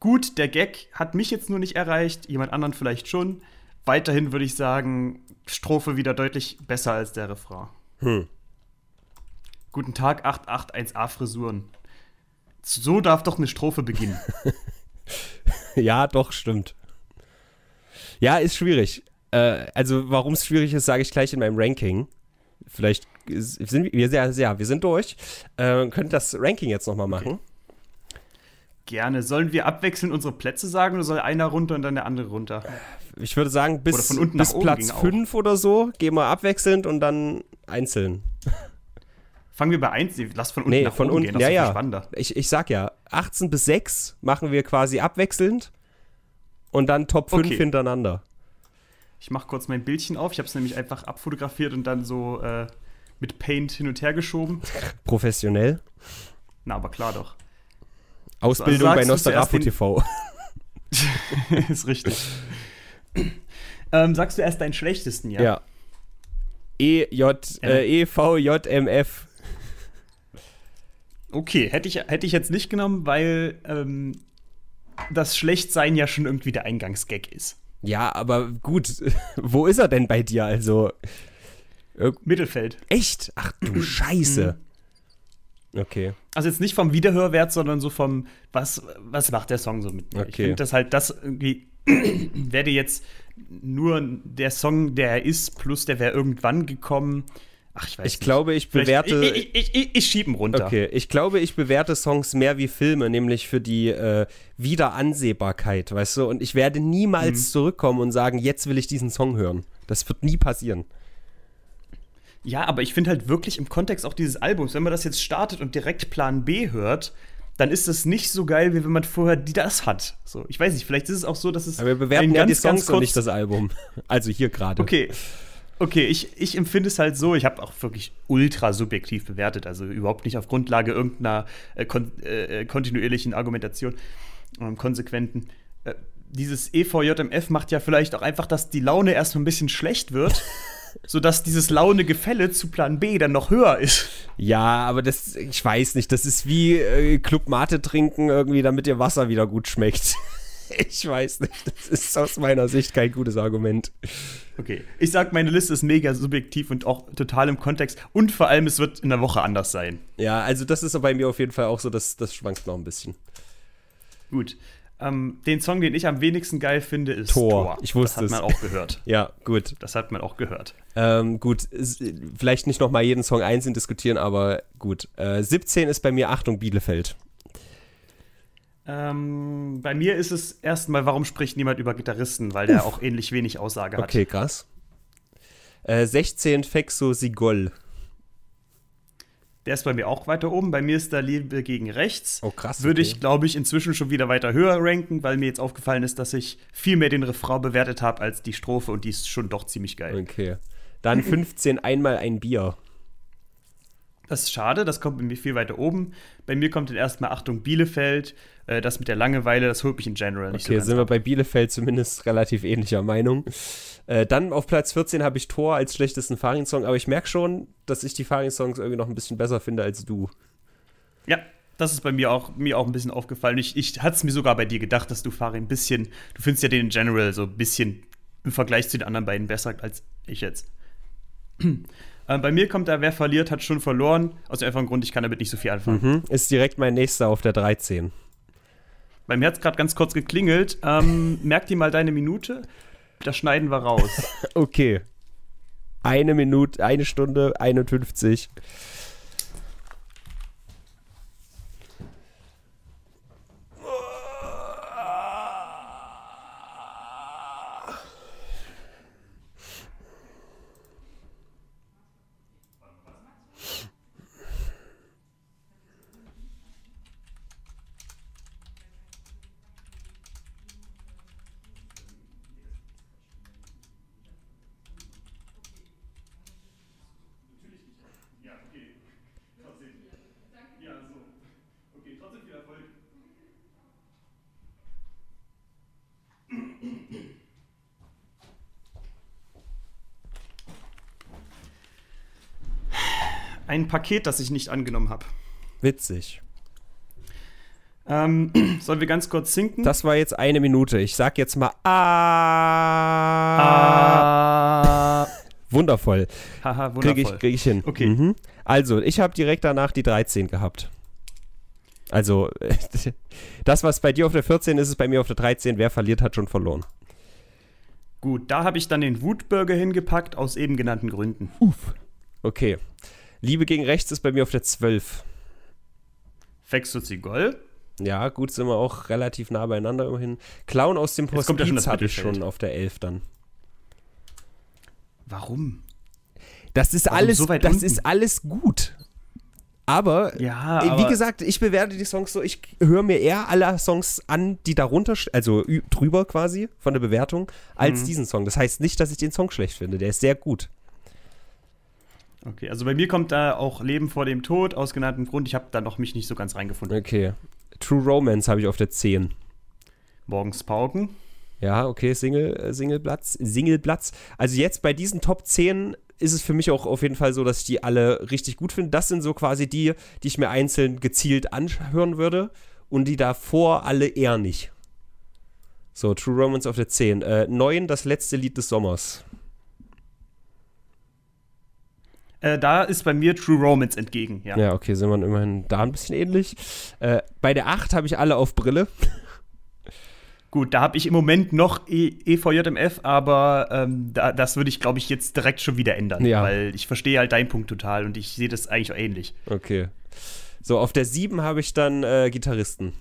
gut, der Gag hat mich jetzt nur nicht erreicht, jemand anderen vielleicht schon. Weiterhin würde ich sagen, Strophe wieder deutlich besser als der Refrain. Hm. Guten Tag, 881a Frisuren. So darf doch eine Strophe beginnen. Ja, doch, stimmt. Ja, ist schwierig. Äh, also, warum es schwierig ist, sage ich gleich in meinem Ranking. Vielleicht sind wir, ja, ja, wir sind durch. Äh, könnt das Ranking jetzt nochmal machen. Gerne. Sollen wir abwechselnd unsere Plätze sagen oder soll einer runter und dann der andere runter? Ich würde sagen, bis, Oder von unten bis Platz ging auch. 5 oder so gehen wir abwechselnd und dann einzeln. Fangen wir bei 1, lass von unten Nee, nach von oben unten, gehen, das ja, ist spannender. Ich, ich sag ja, 18 bis 6 machen wir quasi abwechselnd und dann Top 5 Okay. hintereinander. Ich mache kurz mein Bildchen auf. Ich habe es nämlich einfach abfotografiert und dann so äh, mit Paint hin und her geschoben. Professionell. Na, aber klar doch. Ausbildung Also bei Nostarapo TV. ist richtig. ähm, sagst du erst deinen schlechtesten, ja? Ja. E, J, äh, E, V, J, M, F. Okay, hätte ich, hätte ich jetzt nicht genommen, weil ähm, das Schlechtsein ja schon irgendwie der Eingangsgag ist. Ja, aber gut, wo ist er denn bei dir? Also, Mittelfeld. echt? Ach du Scheiße. Mhm. Okay. Also jetzt nicht vom Wiederhörwert, sondern so vom, was, was macht der Song so mit mir? Ich Okay. finde, dass halt das irgendwie, wäre jetzt nur der Song, der er ist, plus der wäre irgendwann gekommen. Ach, ich weiß Ich nicht. glaube, ich Vielleicht- bewerte. Ich, ich, ich, ich, ich schieb ihn runter. Okay, ich glaube, ich bewerte Songs mehr wie Filme, nämlich für die äh, Wiederansehbarkeit, weißt du? Und ich werde niemals Mhm. zurückkommen und sagen, jetzt will ich diesen Song hören. Das wird nie passieren. Ja, aber ich finde halt wirklich im Kontext auch dieses Albums, wenn man das jetzt startet und direkt Plan B hört, dann ist das nicht so geil, wie wenn man vorher die das hat. So, ich weiß nicht, vielleicht ist es auch so, dass es Aber wir bewerten ja die ganz, ganz Songs und nicht das Album. Also hier gerade. Okay. Okay, ich, ich empfinde es halt so, ich habe auch wirklich ultra subjektiv bewertet, also überhaupt nicht auf Grundlage irgendeiner äh, kon äh, äh, kontinuierlichen Argumentation, ähm, konsequenten. Äh, dieses EVJMF macht ja vielleicht auch einfach, dass die Laune erstmal ein bisschen schlecht wird sodass dieses laune Gefälle zu Plan B dann noch höher ist. Ja, aber das, ich weiß nicht, das ist wie äh, Club Mate trinken irgendwie, damit ihr Wasser wieder gut schmeckt. Ich weiß nicht, das ist aus meiner Sicht kein gutes Argument. Okay, ich sag, meine Liste ist mega subjektiv und auch total im Kontext und vor allem, es wird in der Woche anders sein. Ja, also das ist bei mir auf jeden Fall auch so, dass das schwankt noch ein bisschen. Gut. Ähm, den Song, den ich am wenigsten geil finde, ist Tor. Tor. Ich wusste das hat man auch gehört. ja, gut. Das hat man auch gehört. Ähm, gut, vielleicht nicht nochmal jeden Song einzeln diskutieren, aber gut. Äh, 17 ist bei mir Achtung Bielefeld. Ähm, bei mir ist es erstmal, warum spricht niemand über Gitarristen, weil der Uff. auch ähnlich wenig Aussage hat. Okay, krass. Äh, 16 Fexo Sigol. Der ist bei mir auch weiter oben. Bei mir ist da Liebe gegen Rechts. Oh, krass. Würde okay. ich, glaube ich, inzwischen schon wieder weiter höher ranken, weil mir jetzt aufgefallen ist, dass ich viel mehr den Refrain bewertet habe als die Strophe und die ist schon doch ziemlich geil. Okay. Dann 15 einmal ein Bier. Das ist schade, das kommt bei mir viel weiter oben. Bei mir kommt dann erstmal Achtung Bielefeld. Äh, das mit der Langeweile, das holt mich in General nicht okay, so sind wir bei Bielefeld zumindest relativ ähnlicher Meinung. Äh, dann auf Platz 14 habe ich Tor als schlechtesten Farin-Song, aber ich merke schon, dass ich die Farin-Songs irgendwie noch ein bisschen besser finde als du. Ja, das ist bei mir auch, mir auch ein bisschen aufgefallen. Ich, ich hatte es mir sogar bei dir gedacht, dass du Farin ein bisschen, du findest ja den in General so ein bisschen im Vergleich zu den anderen beiden besser als ich jetzt. Äh, bei mir kommt da, wer verliert, hat schon verloren. Aus dem einfachen Grund, ich kann damit nicht so viel anfangen. Mhm. Ist direkt mein nächster auf der 13. Bei mir hat es gerade ganz kurz geklingelt. Ähm, merk dir mal deine Minute. Das schneiden wir raus. okay. Eine Minute, eine Stunde, 51. ein Paket, das ich nicht angenommen habe. Witzig. Ähm, sollen wir ganz kurz sinken? Das war jetzt eine Minute. Ich sag jetzt mal ah. ah. Wundervoll. Haha, wundervoll. Krieg ich, krieg ich hin. Okay. Mhm. Also, ich habe direkt danach die 13 gehabt. Also, das, was bei dir auf der 14 ist, ist bei mir auf der 13. Wer verliert, hat schon verloren. Gut, da habe ich dann den Wutburger hingepackt, aus eben genannten Gründen. Uff. Okay. Liebe gegen Rechts ist bei mir auf der 12. Fexuzigol? Ja, gut, sind wir auch relativ nah beieinander immerhin. Clown aus dem Hospiz habe ich schon auf der 11 dann. Warum? Das ist Warum alles, so das unten? ist alles gut. Aber, ja, äh, wie aber gesagt, ich bewerte die Songs so, ich höre mir eher alle Songs an, die darunter, also drüber quasi von der Bewertung, als Mhm. diesen Song. Das heißt nicht, dass ich den Song schlecht finde. Der ist sehr gut. Okay, also bei mir kommt da auch Leben vor dem Tod aus genanntem Grund. Ich habe da noch mich nicht so ganz reingefunden. Okay. True Romance habe ich auf der 10. Morgens Pauken. Ja, okay, Single, äh, Singleplatz, Singleplatz. Also jetzt bei diesen Top 10 ist es für mich auch auf jeden Fall so, dass ich die alle richtig gut finde. Das sind so quasi die, die ich mir einzeln gezielt anhören würde und die davor alle eher nicht. So, True Romance auf der 10. Äh, 9, das letzte Lied des Sommers. Äh, da ist bei mir True Romance entgegen, ja. Ja, okay, sind wir immerhin da ein bisschen ähnlich. Äh, bei der 8 habe ich alle auf Brille. Gut, da habe ich im Moment noch e EVJMF, aber ähm, da, das würde ich, glaube ich, jetzt direkt schon wieder ändern. Ja. Weil ich verstehe halt deinen Punkt total und ich sehe das eigentlich auch ähnlich. Okay. So, auf der 7 habe ich dann äh, Gitarristen.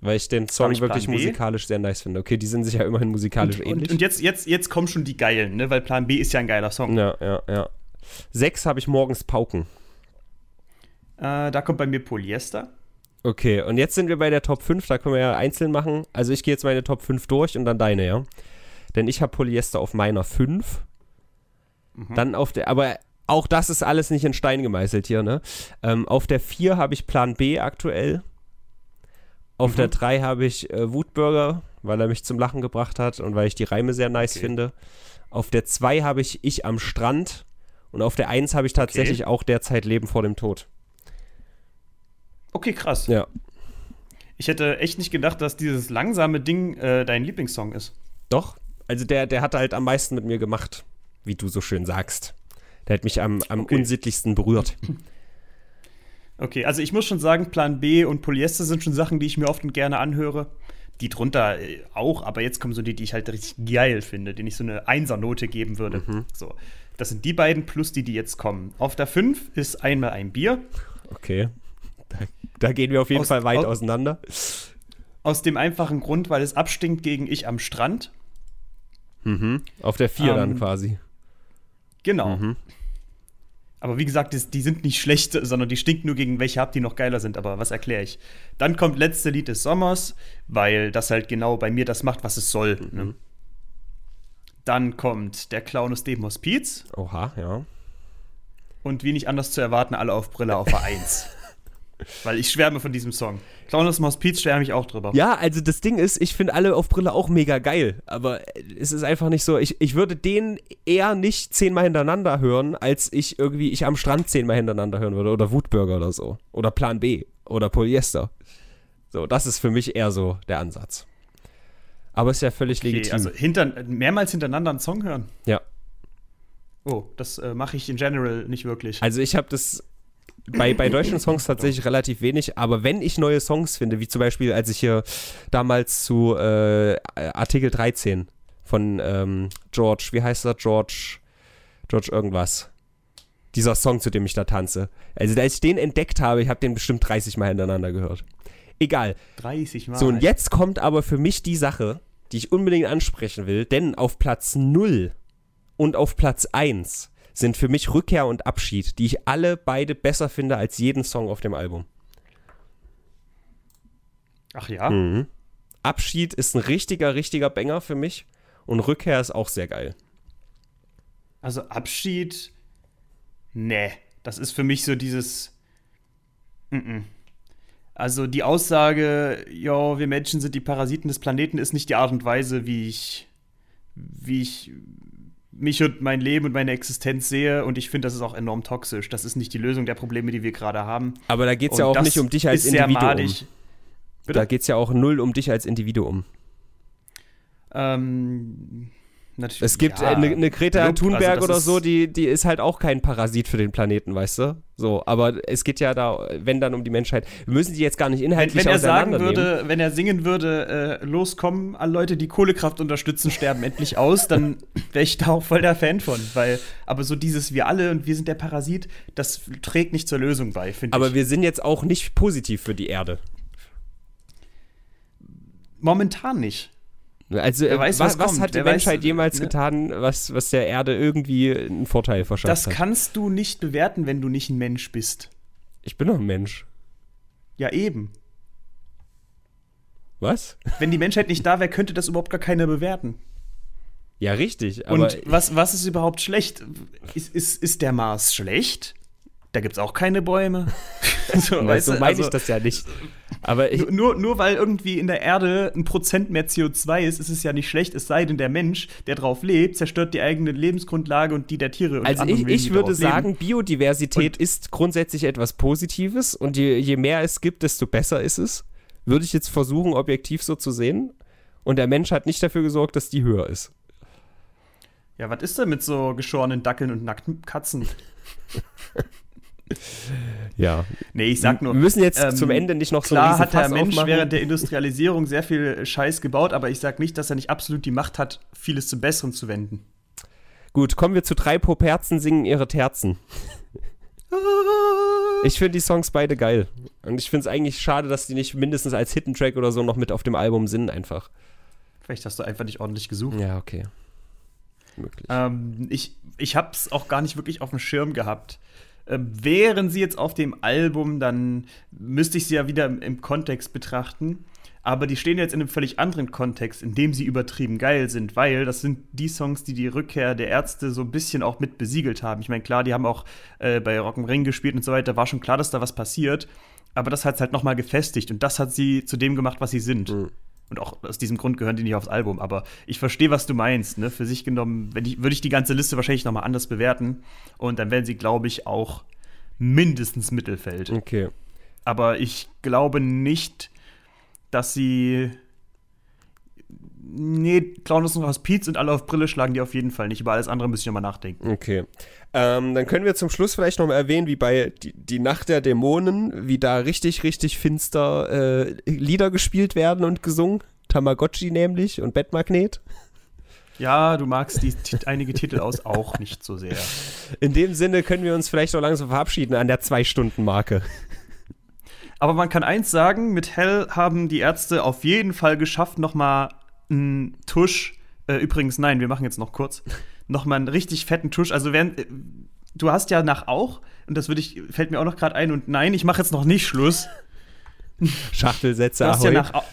Weil ich den Song ich wirklich B? musikalisch sehr nice finde. Okay, die sind sich ja immerhin musikalisch Und, ähnlich. und, und jetzt, jetzt, jetzt kommen schon die geilen, ne? Weil Plan B ist ja ein geiler Song. ja, ja, ja. 6 habe ich morgens Pauken. Äh, da kommt bei mir Polyester. Okay, und jetzt sind wir bei der Top 5, da können wir ja einzeln machen. Also ich gehe jetzt meine Top 5 durch und dann deine, ja. Denn ich habe Polyester auf meiner 5. Mhm. Dann auf der, aber auch das ist alles nicht in Stein gemeißelt hier, ne? Ähm, auf der 4 habe ich Plan B aktuell. Auf Mhm. der 3 habe ich äh, Wutburger, weil er mich zum Lachen gebracht hat und weil ich die Reime sehr nice Okay. finde. Auf der 2 habe ich Ich am Strand. Und auf der 1 habe ich tatsächlich auch derzeit Leben vor dem Tod. Okay, krass. Ja. Ich hätte echt nicht gedacht, dass dieses langsame Ding äh, dein Lieblingssong ist. Doch. Also der, der hat halt am meisten mit mir gemacht, wie du so schön sagst. Der hat mich am, am Okay. unsittlichsten berührt. Okay, also ich muss schon sagen, Plan B und Polyester sind schon Sachen, die ich mir oft und gerne anhöre. Die drunter äh, auch, aber jetzt kommen so die, die ich halt richtig geil finde, denen ich so eine Einsernote geben würde. So, das sind die beiden plus die, die jetzt kommen. Auf der 5 ist einmal ein Bier. Okay. Da, da gehen wir auf jeden Aus- Fall weit aus- auseinander. Aus dem einfachen Grund, weil es abstinkt gegen Ich am Strand. Mhm. Auf der 4 dann Ähm, quasi. Genau. Aber wie gesagt, die, die sind nicht schlecht, sondern die stinken nur gegen welche ab, die noch geiler sind. Aber was erkläre ich? Dann kommt letzte Lied des Sommers, weil das halt genau bei mir das macht, was es soll. Ne? Dann kommt der Clown aus dem Hospiz Oha, ja. und wie nicht anders zu erwarten, alle auf Brille auf der 1. weil ich schwärme von diesem Song. Clown aus dem Hospiz schwärme ich auch drüber. Ja, also das Ding ist, ich finde alle auf Brille auch mega geil, aber es ist einfach nicht so, ich, ich würde den eher nicht zehnmal hintereinander hören, als ich irgendwie ich am Strand zehnmal hintereinander hören würde oder Wutburger oder so oder Plan B oder Polyester. So, das ist für mich eher so der Ansatz. Aber ist ja völlig Okay, legitim. also hinter, mehrmals hintereinander einen Song hören. ja. Oh, das äh, mache ich in general nicht wirklich. Also ich habe das bei, bei deutschen Songs tatsächlich relativ wenig, aber wenn ich neue Songs finde, wie zum Beispiel, als ich hier damals zu äh, Artikel 13 von ähm, George, wie heißt er? George, George irgendwas. Dieser Song, zu dem ich da tanze. Also, als ich den entdeckt habe, ich habe den bestimmt 30 Mal hintereinander gehört. Egal. 30 Mal. So, und jetzt kommt aber für mich die Sache, die ich unbedingt ansprechen will, denn auf Platz 0 und auf Platz 1 sind für mich Rückkehr und Abschied, die ich alle beide besser finde als jeden Song auf dem Album. Ach ja? Mhm. Abschied ist ein richtiger, richtiger Banger für mich und Rückkehr ist auch sehr geil. Also Abschied, nee, das ist für mich so dieses. Mm-mm. Also die Aussage, ja, wir Menschen sind die Parasiten des Planeten, ist nicht die Art und Weise, wie ich, wie ich mich und mein Leben und meine Existenz sehe. Und ich finde, das ist auch enorm toxisch. Das ist nicht die Lösung der Probleme, die wir gerade haben. Aber da geht es ja auch nicht um dich als Individuum. Da geht es ja auch null um dich als Individuum. Ähm, natürlich. Es gibt ja, eine, eine Greta Lob, Thunberg also oder so, die, die ist halt auch kein Parasit für den Planeten, weißt du? So, aber es geht ja da, wenn dann um die Menschheit. Wir müssen die jetzt gar nicht Wenn, inhaltlich wenn er sagen würde, wenn er singen würde, äh, los, kommen, alle Leute, die Kohlekraft unterstützen, sterben endlich aus, dann wäre ich da auch voll der Fan von. Weil, aber so dieses wir alle und wir sind der Parasit, das trägt nicht zur Lösung bei, finde Aber ich. wir sind jetzt auch nicht positiv für die Erde. Momentan nicht. Also, Wer äh, weiß, was, was was hat die Wer weiß, Menschheit jemals ne? getan, was, was der Erde irgendwie einen Vorteil verschafft Das hat? kannst du nicht bewerten, wenn du nicht ein Mensch bist. Ich bin doch ein Mensch. Ja, eben. Was? Wenn die Menschheit nicht da wäre, könnte das überhaupt gar keiner bewerten. Ja, richtig. Aber Und was, was ist überhaupt schlecht? Ist, ist, ist der Mars schlecht? Da gibt es auch keine Bäume. so, so weißt du, meine also- ich das ja nicht. Aber ich, Nur- Nur, weil irgendwie in der Erde ein Prozent mehr CO2 ist, ist es ja nicht schlecht, es sei denn, der Mensch, der drauf lebt, zerstört die eigene Lebensgrundlage und die der Tiere. Und Also ich, ich würde darauf leben. sagen, Biodiversität ist grundsätzlich etwas Positives und je, je mehr es gibt, desto besser ist es. Würde ich jetzt versuchen, objektiv so zu sehen. Und der Mensch hat nicht dafür gesorgt, dass die höher ist. Ja, was ist denn mit so geschorenen Dackeln und nackten Katzen? Ja. Nee, ich sag nur. Wir müssen jetzt ähm, zum Ende nicht noch so Klar hat der Mensch aufmachen. während der Industrialisierung sehr viel Scheiß gebaut, aber ich sag nicht, dass er nicht absolut die Macht hat, vieles zum Besseren zu wenden. Gut, kommen wir zu drei Poperzen singen ihre Terzen. Ich finde die Songs beide geil. Und ich finde es eigentlich schade, dass die nicht mindestens als Hidden Track oder so noch mit auf dem Album sind, einfach. Vielleicht hast du einfach nicht ordentlich gesucht. Ja, okay. Möglich. Ähm, ich ich habe es auch gar nicht wirklich auf dem Schirm gehabt. Ähm, wären sie jetzt auf dem Album, dann müsste ich sie ja wieder im, im Kontext betrachten. Aber die stehen jetzt in einem völlig anderen Kontext, in dem sie übertrieben geil sind, weil das sind die Songs, die die Rückkehr der Ärzte so ein bisschen auch mit besiegelt haben. Ich meine, klar, die haben auch äh, bei Rock'n'Ring gespielt und so weiter, war schon klar, dass da was passiert. Aber das hat es halt noch mal gefestigt und das hat sie zu dem gemacht, was sie sind. Mhm. Und auch aus diesem Grund gehören die nicht aufs Album. Aber ich verstehe, was du meinst. Ne? Für sich genommen ich, würde ich die ganze Liste wahrscheinlich nochmal anders bewerten. Und dann wären sie, glaube ich, auch mindestens Mittelfeld. Okay. Aber ich glaube nicht, dass sie. Nee, noch aus Pietz und alle auf Brille schlagen die auf jeden Fall nicht. Über alles andere müssen ich nochmal nachdenken. Okay. Ähm, dann können wir zum Schluss vielleicht nochmal erwähnen, wie bei die, die, Nacht der Dämonen, wie da richtig, richtig finster äh, Lieder gespielt werden und gesungen. Tamagotchi nämlich und Bettmagnet. Ja, du magst die einige Titel aus auch nicht so sehr. In dem Sinne können wir uns vielleicht auch langsam verabschieden an der Zwei-Stunden-Marke. Aber man kann eins sagen, mit Hell haben die Ärzte auf jeden Fall geschafft, nochmal einen Tusch. Äh, übrigens, nein, wir machen jetzt noch kurz. Nochmal einen richtig fetten Tusch. Also, während, äh, du hast ja nach auch, und das ich, fällt mir auch noch gerade ein, und nein, ich mache jetzt noch nicht Schluss. Schachtelsätze, du hast ahoi. ja nach,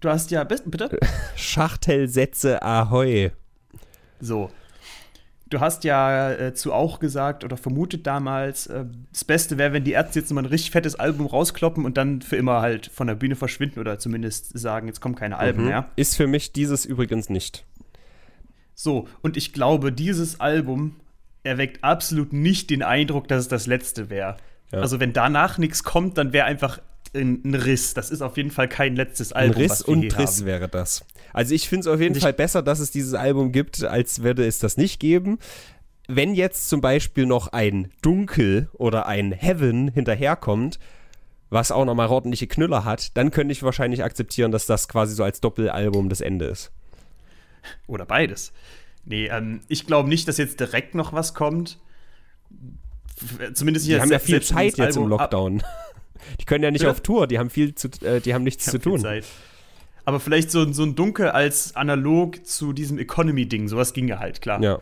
Du hast ja, bitte? Schachtelsätze, ahoi. So, Du hast ja äh, zu auch gesagt oder vermutet damals, äh, das Beste wäre, wenn die Ärzte jetzt mal ein richtig fettes Album rauskloppen und dann für immer halt von der Bühne verschwinden oder zumindest sagen, jetzt kommen keine Alben mhm. mehr. Ist für mich dieses übrigens nicht. So, und ich glaube, dieses Album erweckt absolut nicht den Eindruck, dass es das letzte wäre. Ja. Also, wenn danach nichts kommt, dann wäre einfach ein, Riss. Das ist auf jeden Fall kein letztes Album. Ein Riss und Riss wäre das. Also ich finde es auf jeden Fall besser, dass es dieses Album gibt, als würde es das nicht geben. Wenn jetzt zum Beispiel noch ein Dunkel oder ein Heaven hinterherkommt, was auch nochmal ordentliche Knüller hat, dann könnte ich wahrscheinlich akzeptieren, dass das quasi so als Doppelalbum das Ende ist. Oder beides. Nee, ähm, ich glaube nicht, dass jetzt direkt noch was kommt. Zumindest hier. Die haben ja viel Zeit jetzt im Lockdown. Die können ja nicht ja. auf Tour, die haben viel zu, äh, die haben nichts die zu tun. Zeit. Aber vielleicht so, so ein Dunkel als analog zu diesem Economy-Ding, sowas ging ja halt, klar. Ja.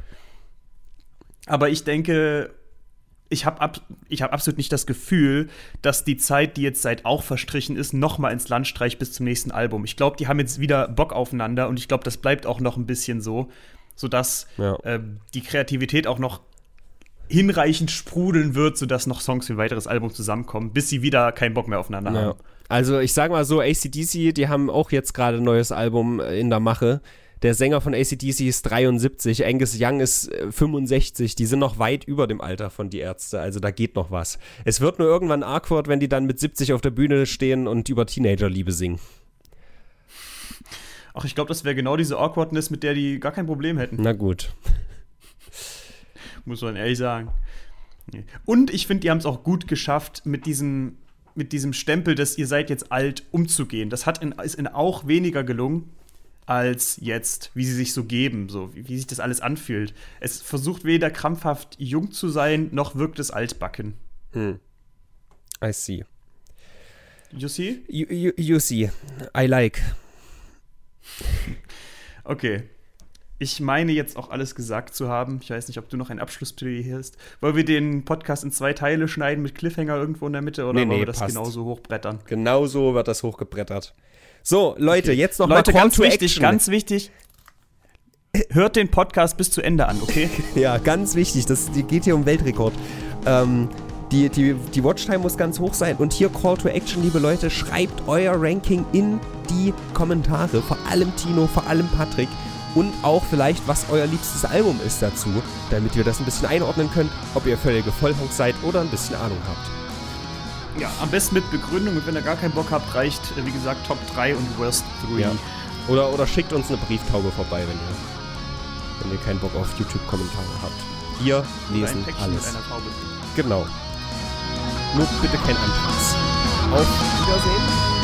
Aber ich denke, ich habe ab, hab absolut nicht das Gefühl, dass die Zeit, die jetzt seit auch verstrichen ist, noch mal ins Land streicht bis zum nächsten Album. Ich glaube, die haben jetzt wieder Bock aufeinander und ich glaube, das bleibt auch noch ein bisschen so, sodass ja. äh, die Kreativität auch noch hinreichend sprudeln wird, sodass noch Songs für ein weiteres Album zusammenkommen, bis sie wieder keinen Bock mehr aufeinander ja. haben. Also ich sag mal so, ACDC, die haben auch jetzt gerade ein neues Album äh, in der Mache. Der Sänger von ACDC ist 73, Angus Young ist 65. Äh, die sind noch weit über dem Alter von die Ärzte. Also da geht noch was. Es wird nur irgendwann awkward, wenn die dann mit 70 auf der Bühne stehen und über Teenagerliebe singen. Ach, ich glaube, das wäre genau diese Awkwardness, mit der die gar kein Problem hätten. Na gut. Muss man ehrlich sagen. Und ich finde, die haben es auch gut geschafft, mit diesem, mit diesem Stempel, dass ihr seid jetzt alt, umzugehen. Das hat in, ist in auch weniger gelungen als jetzt, wie sie sich so geben, so wie, wie sich das alles anfühlt. Es versucht weder krampfhaft jung zu sein, noch wirkt es altbacken. Hm. I see. You see? You, you, you see. I like. Okay. Ich meine jetzt auch alles gesagt zu haben. Ich weiß nicht, ob du noch ein Abschlussplädoyer hast. Wollen wir den Podcast in zwei Teile schneiden mit Cliffhanger irgendwo in der Mitte oder nee, wollen wir das passt. genauso hochbrettern? Genauso wird das hochgebrettert. So, Leute, okay. jetzt noch Leute, mal ganz wichtig, Action. ganz wichtig. Hört den Podcast bis zu Ende an, okay? ja, ganz wichtig. Das geht hier um Weltrekord. Ähm, die, die, die Watchtime muss ganz hoch sein. Und hier Call to Action, liebe Leute, schreibt euer Ranking in die Kommentare. Vor allem Tino, vor allem Patrick und auch vielleicht, was euer liebstes Album ist dazu, damit wir das ein bisschen einordnen können, ob ihr völlige Vollhonk seid oder ein bisschen Ahnung habt. Ja, am besten mit Begründung und wenn ihr gar keinen Bock habt, reicht, äh, wie gesagt, Top 3 und Worst 3. Ja. Oder, oder schickt uns eine Brieftaube vorbei, wenn ihr, wenn ihr keinen Bock auf YouTube-Kommentare habt. Wir lesen alles. Genau. Nur bitte kein Antrags. Auf Wiedersehen.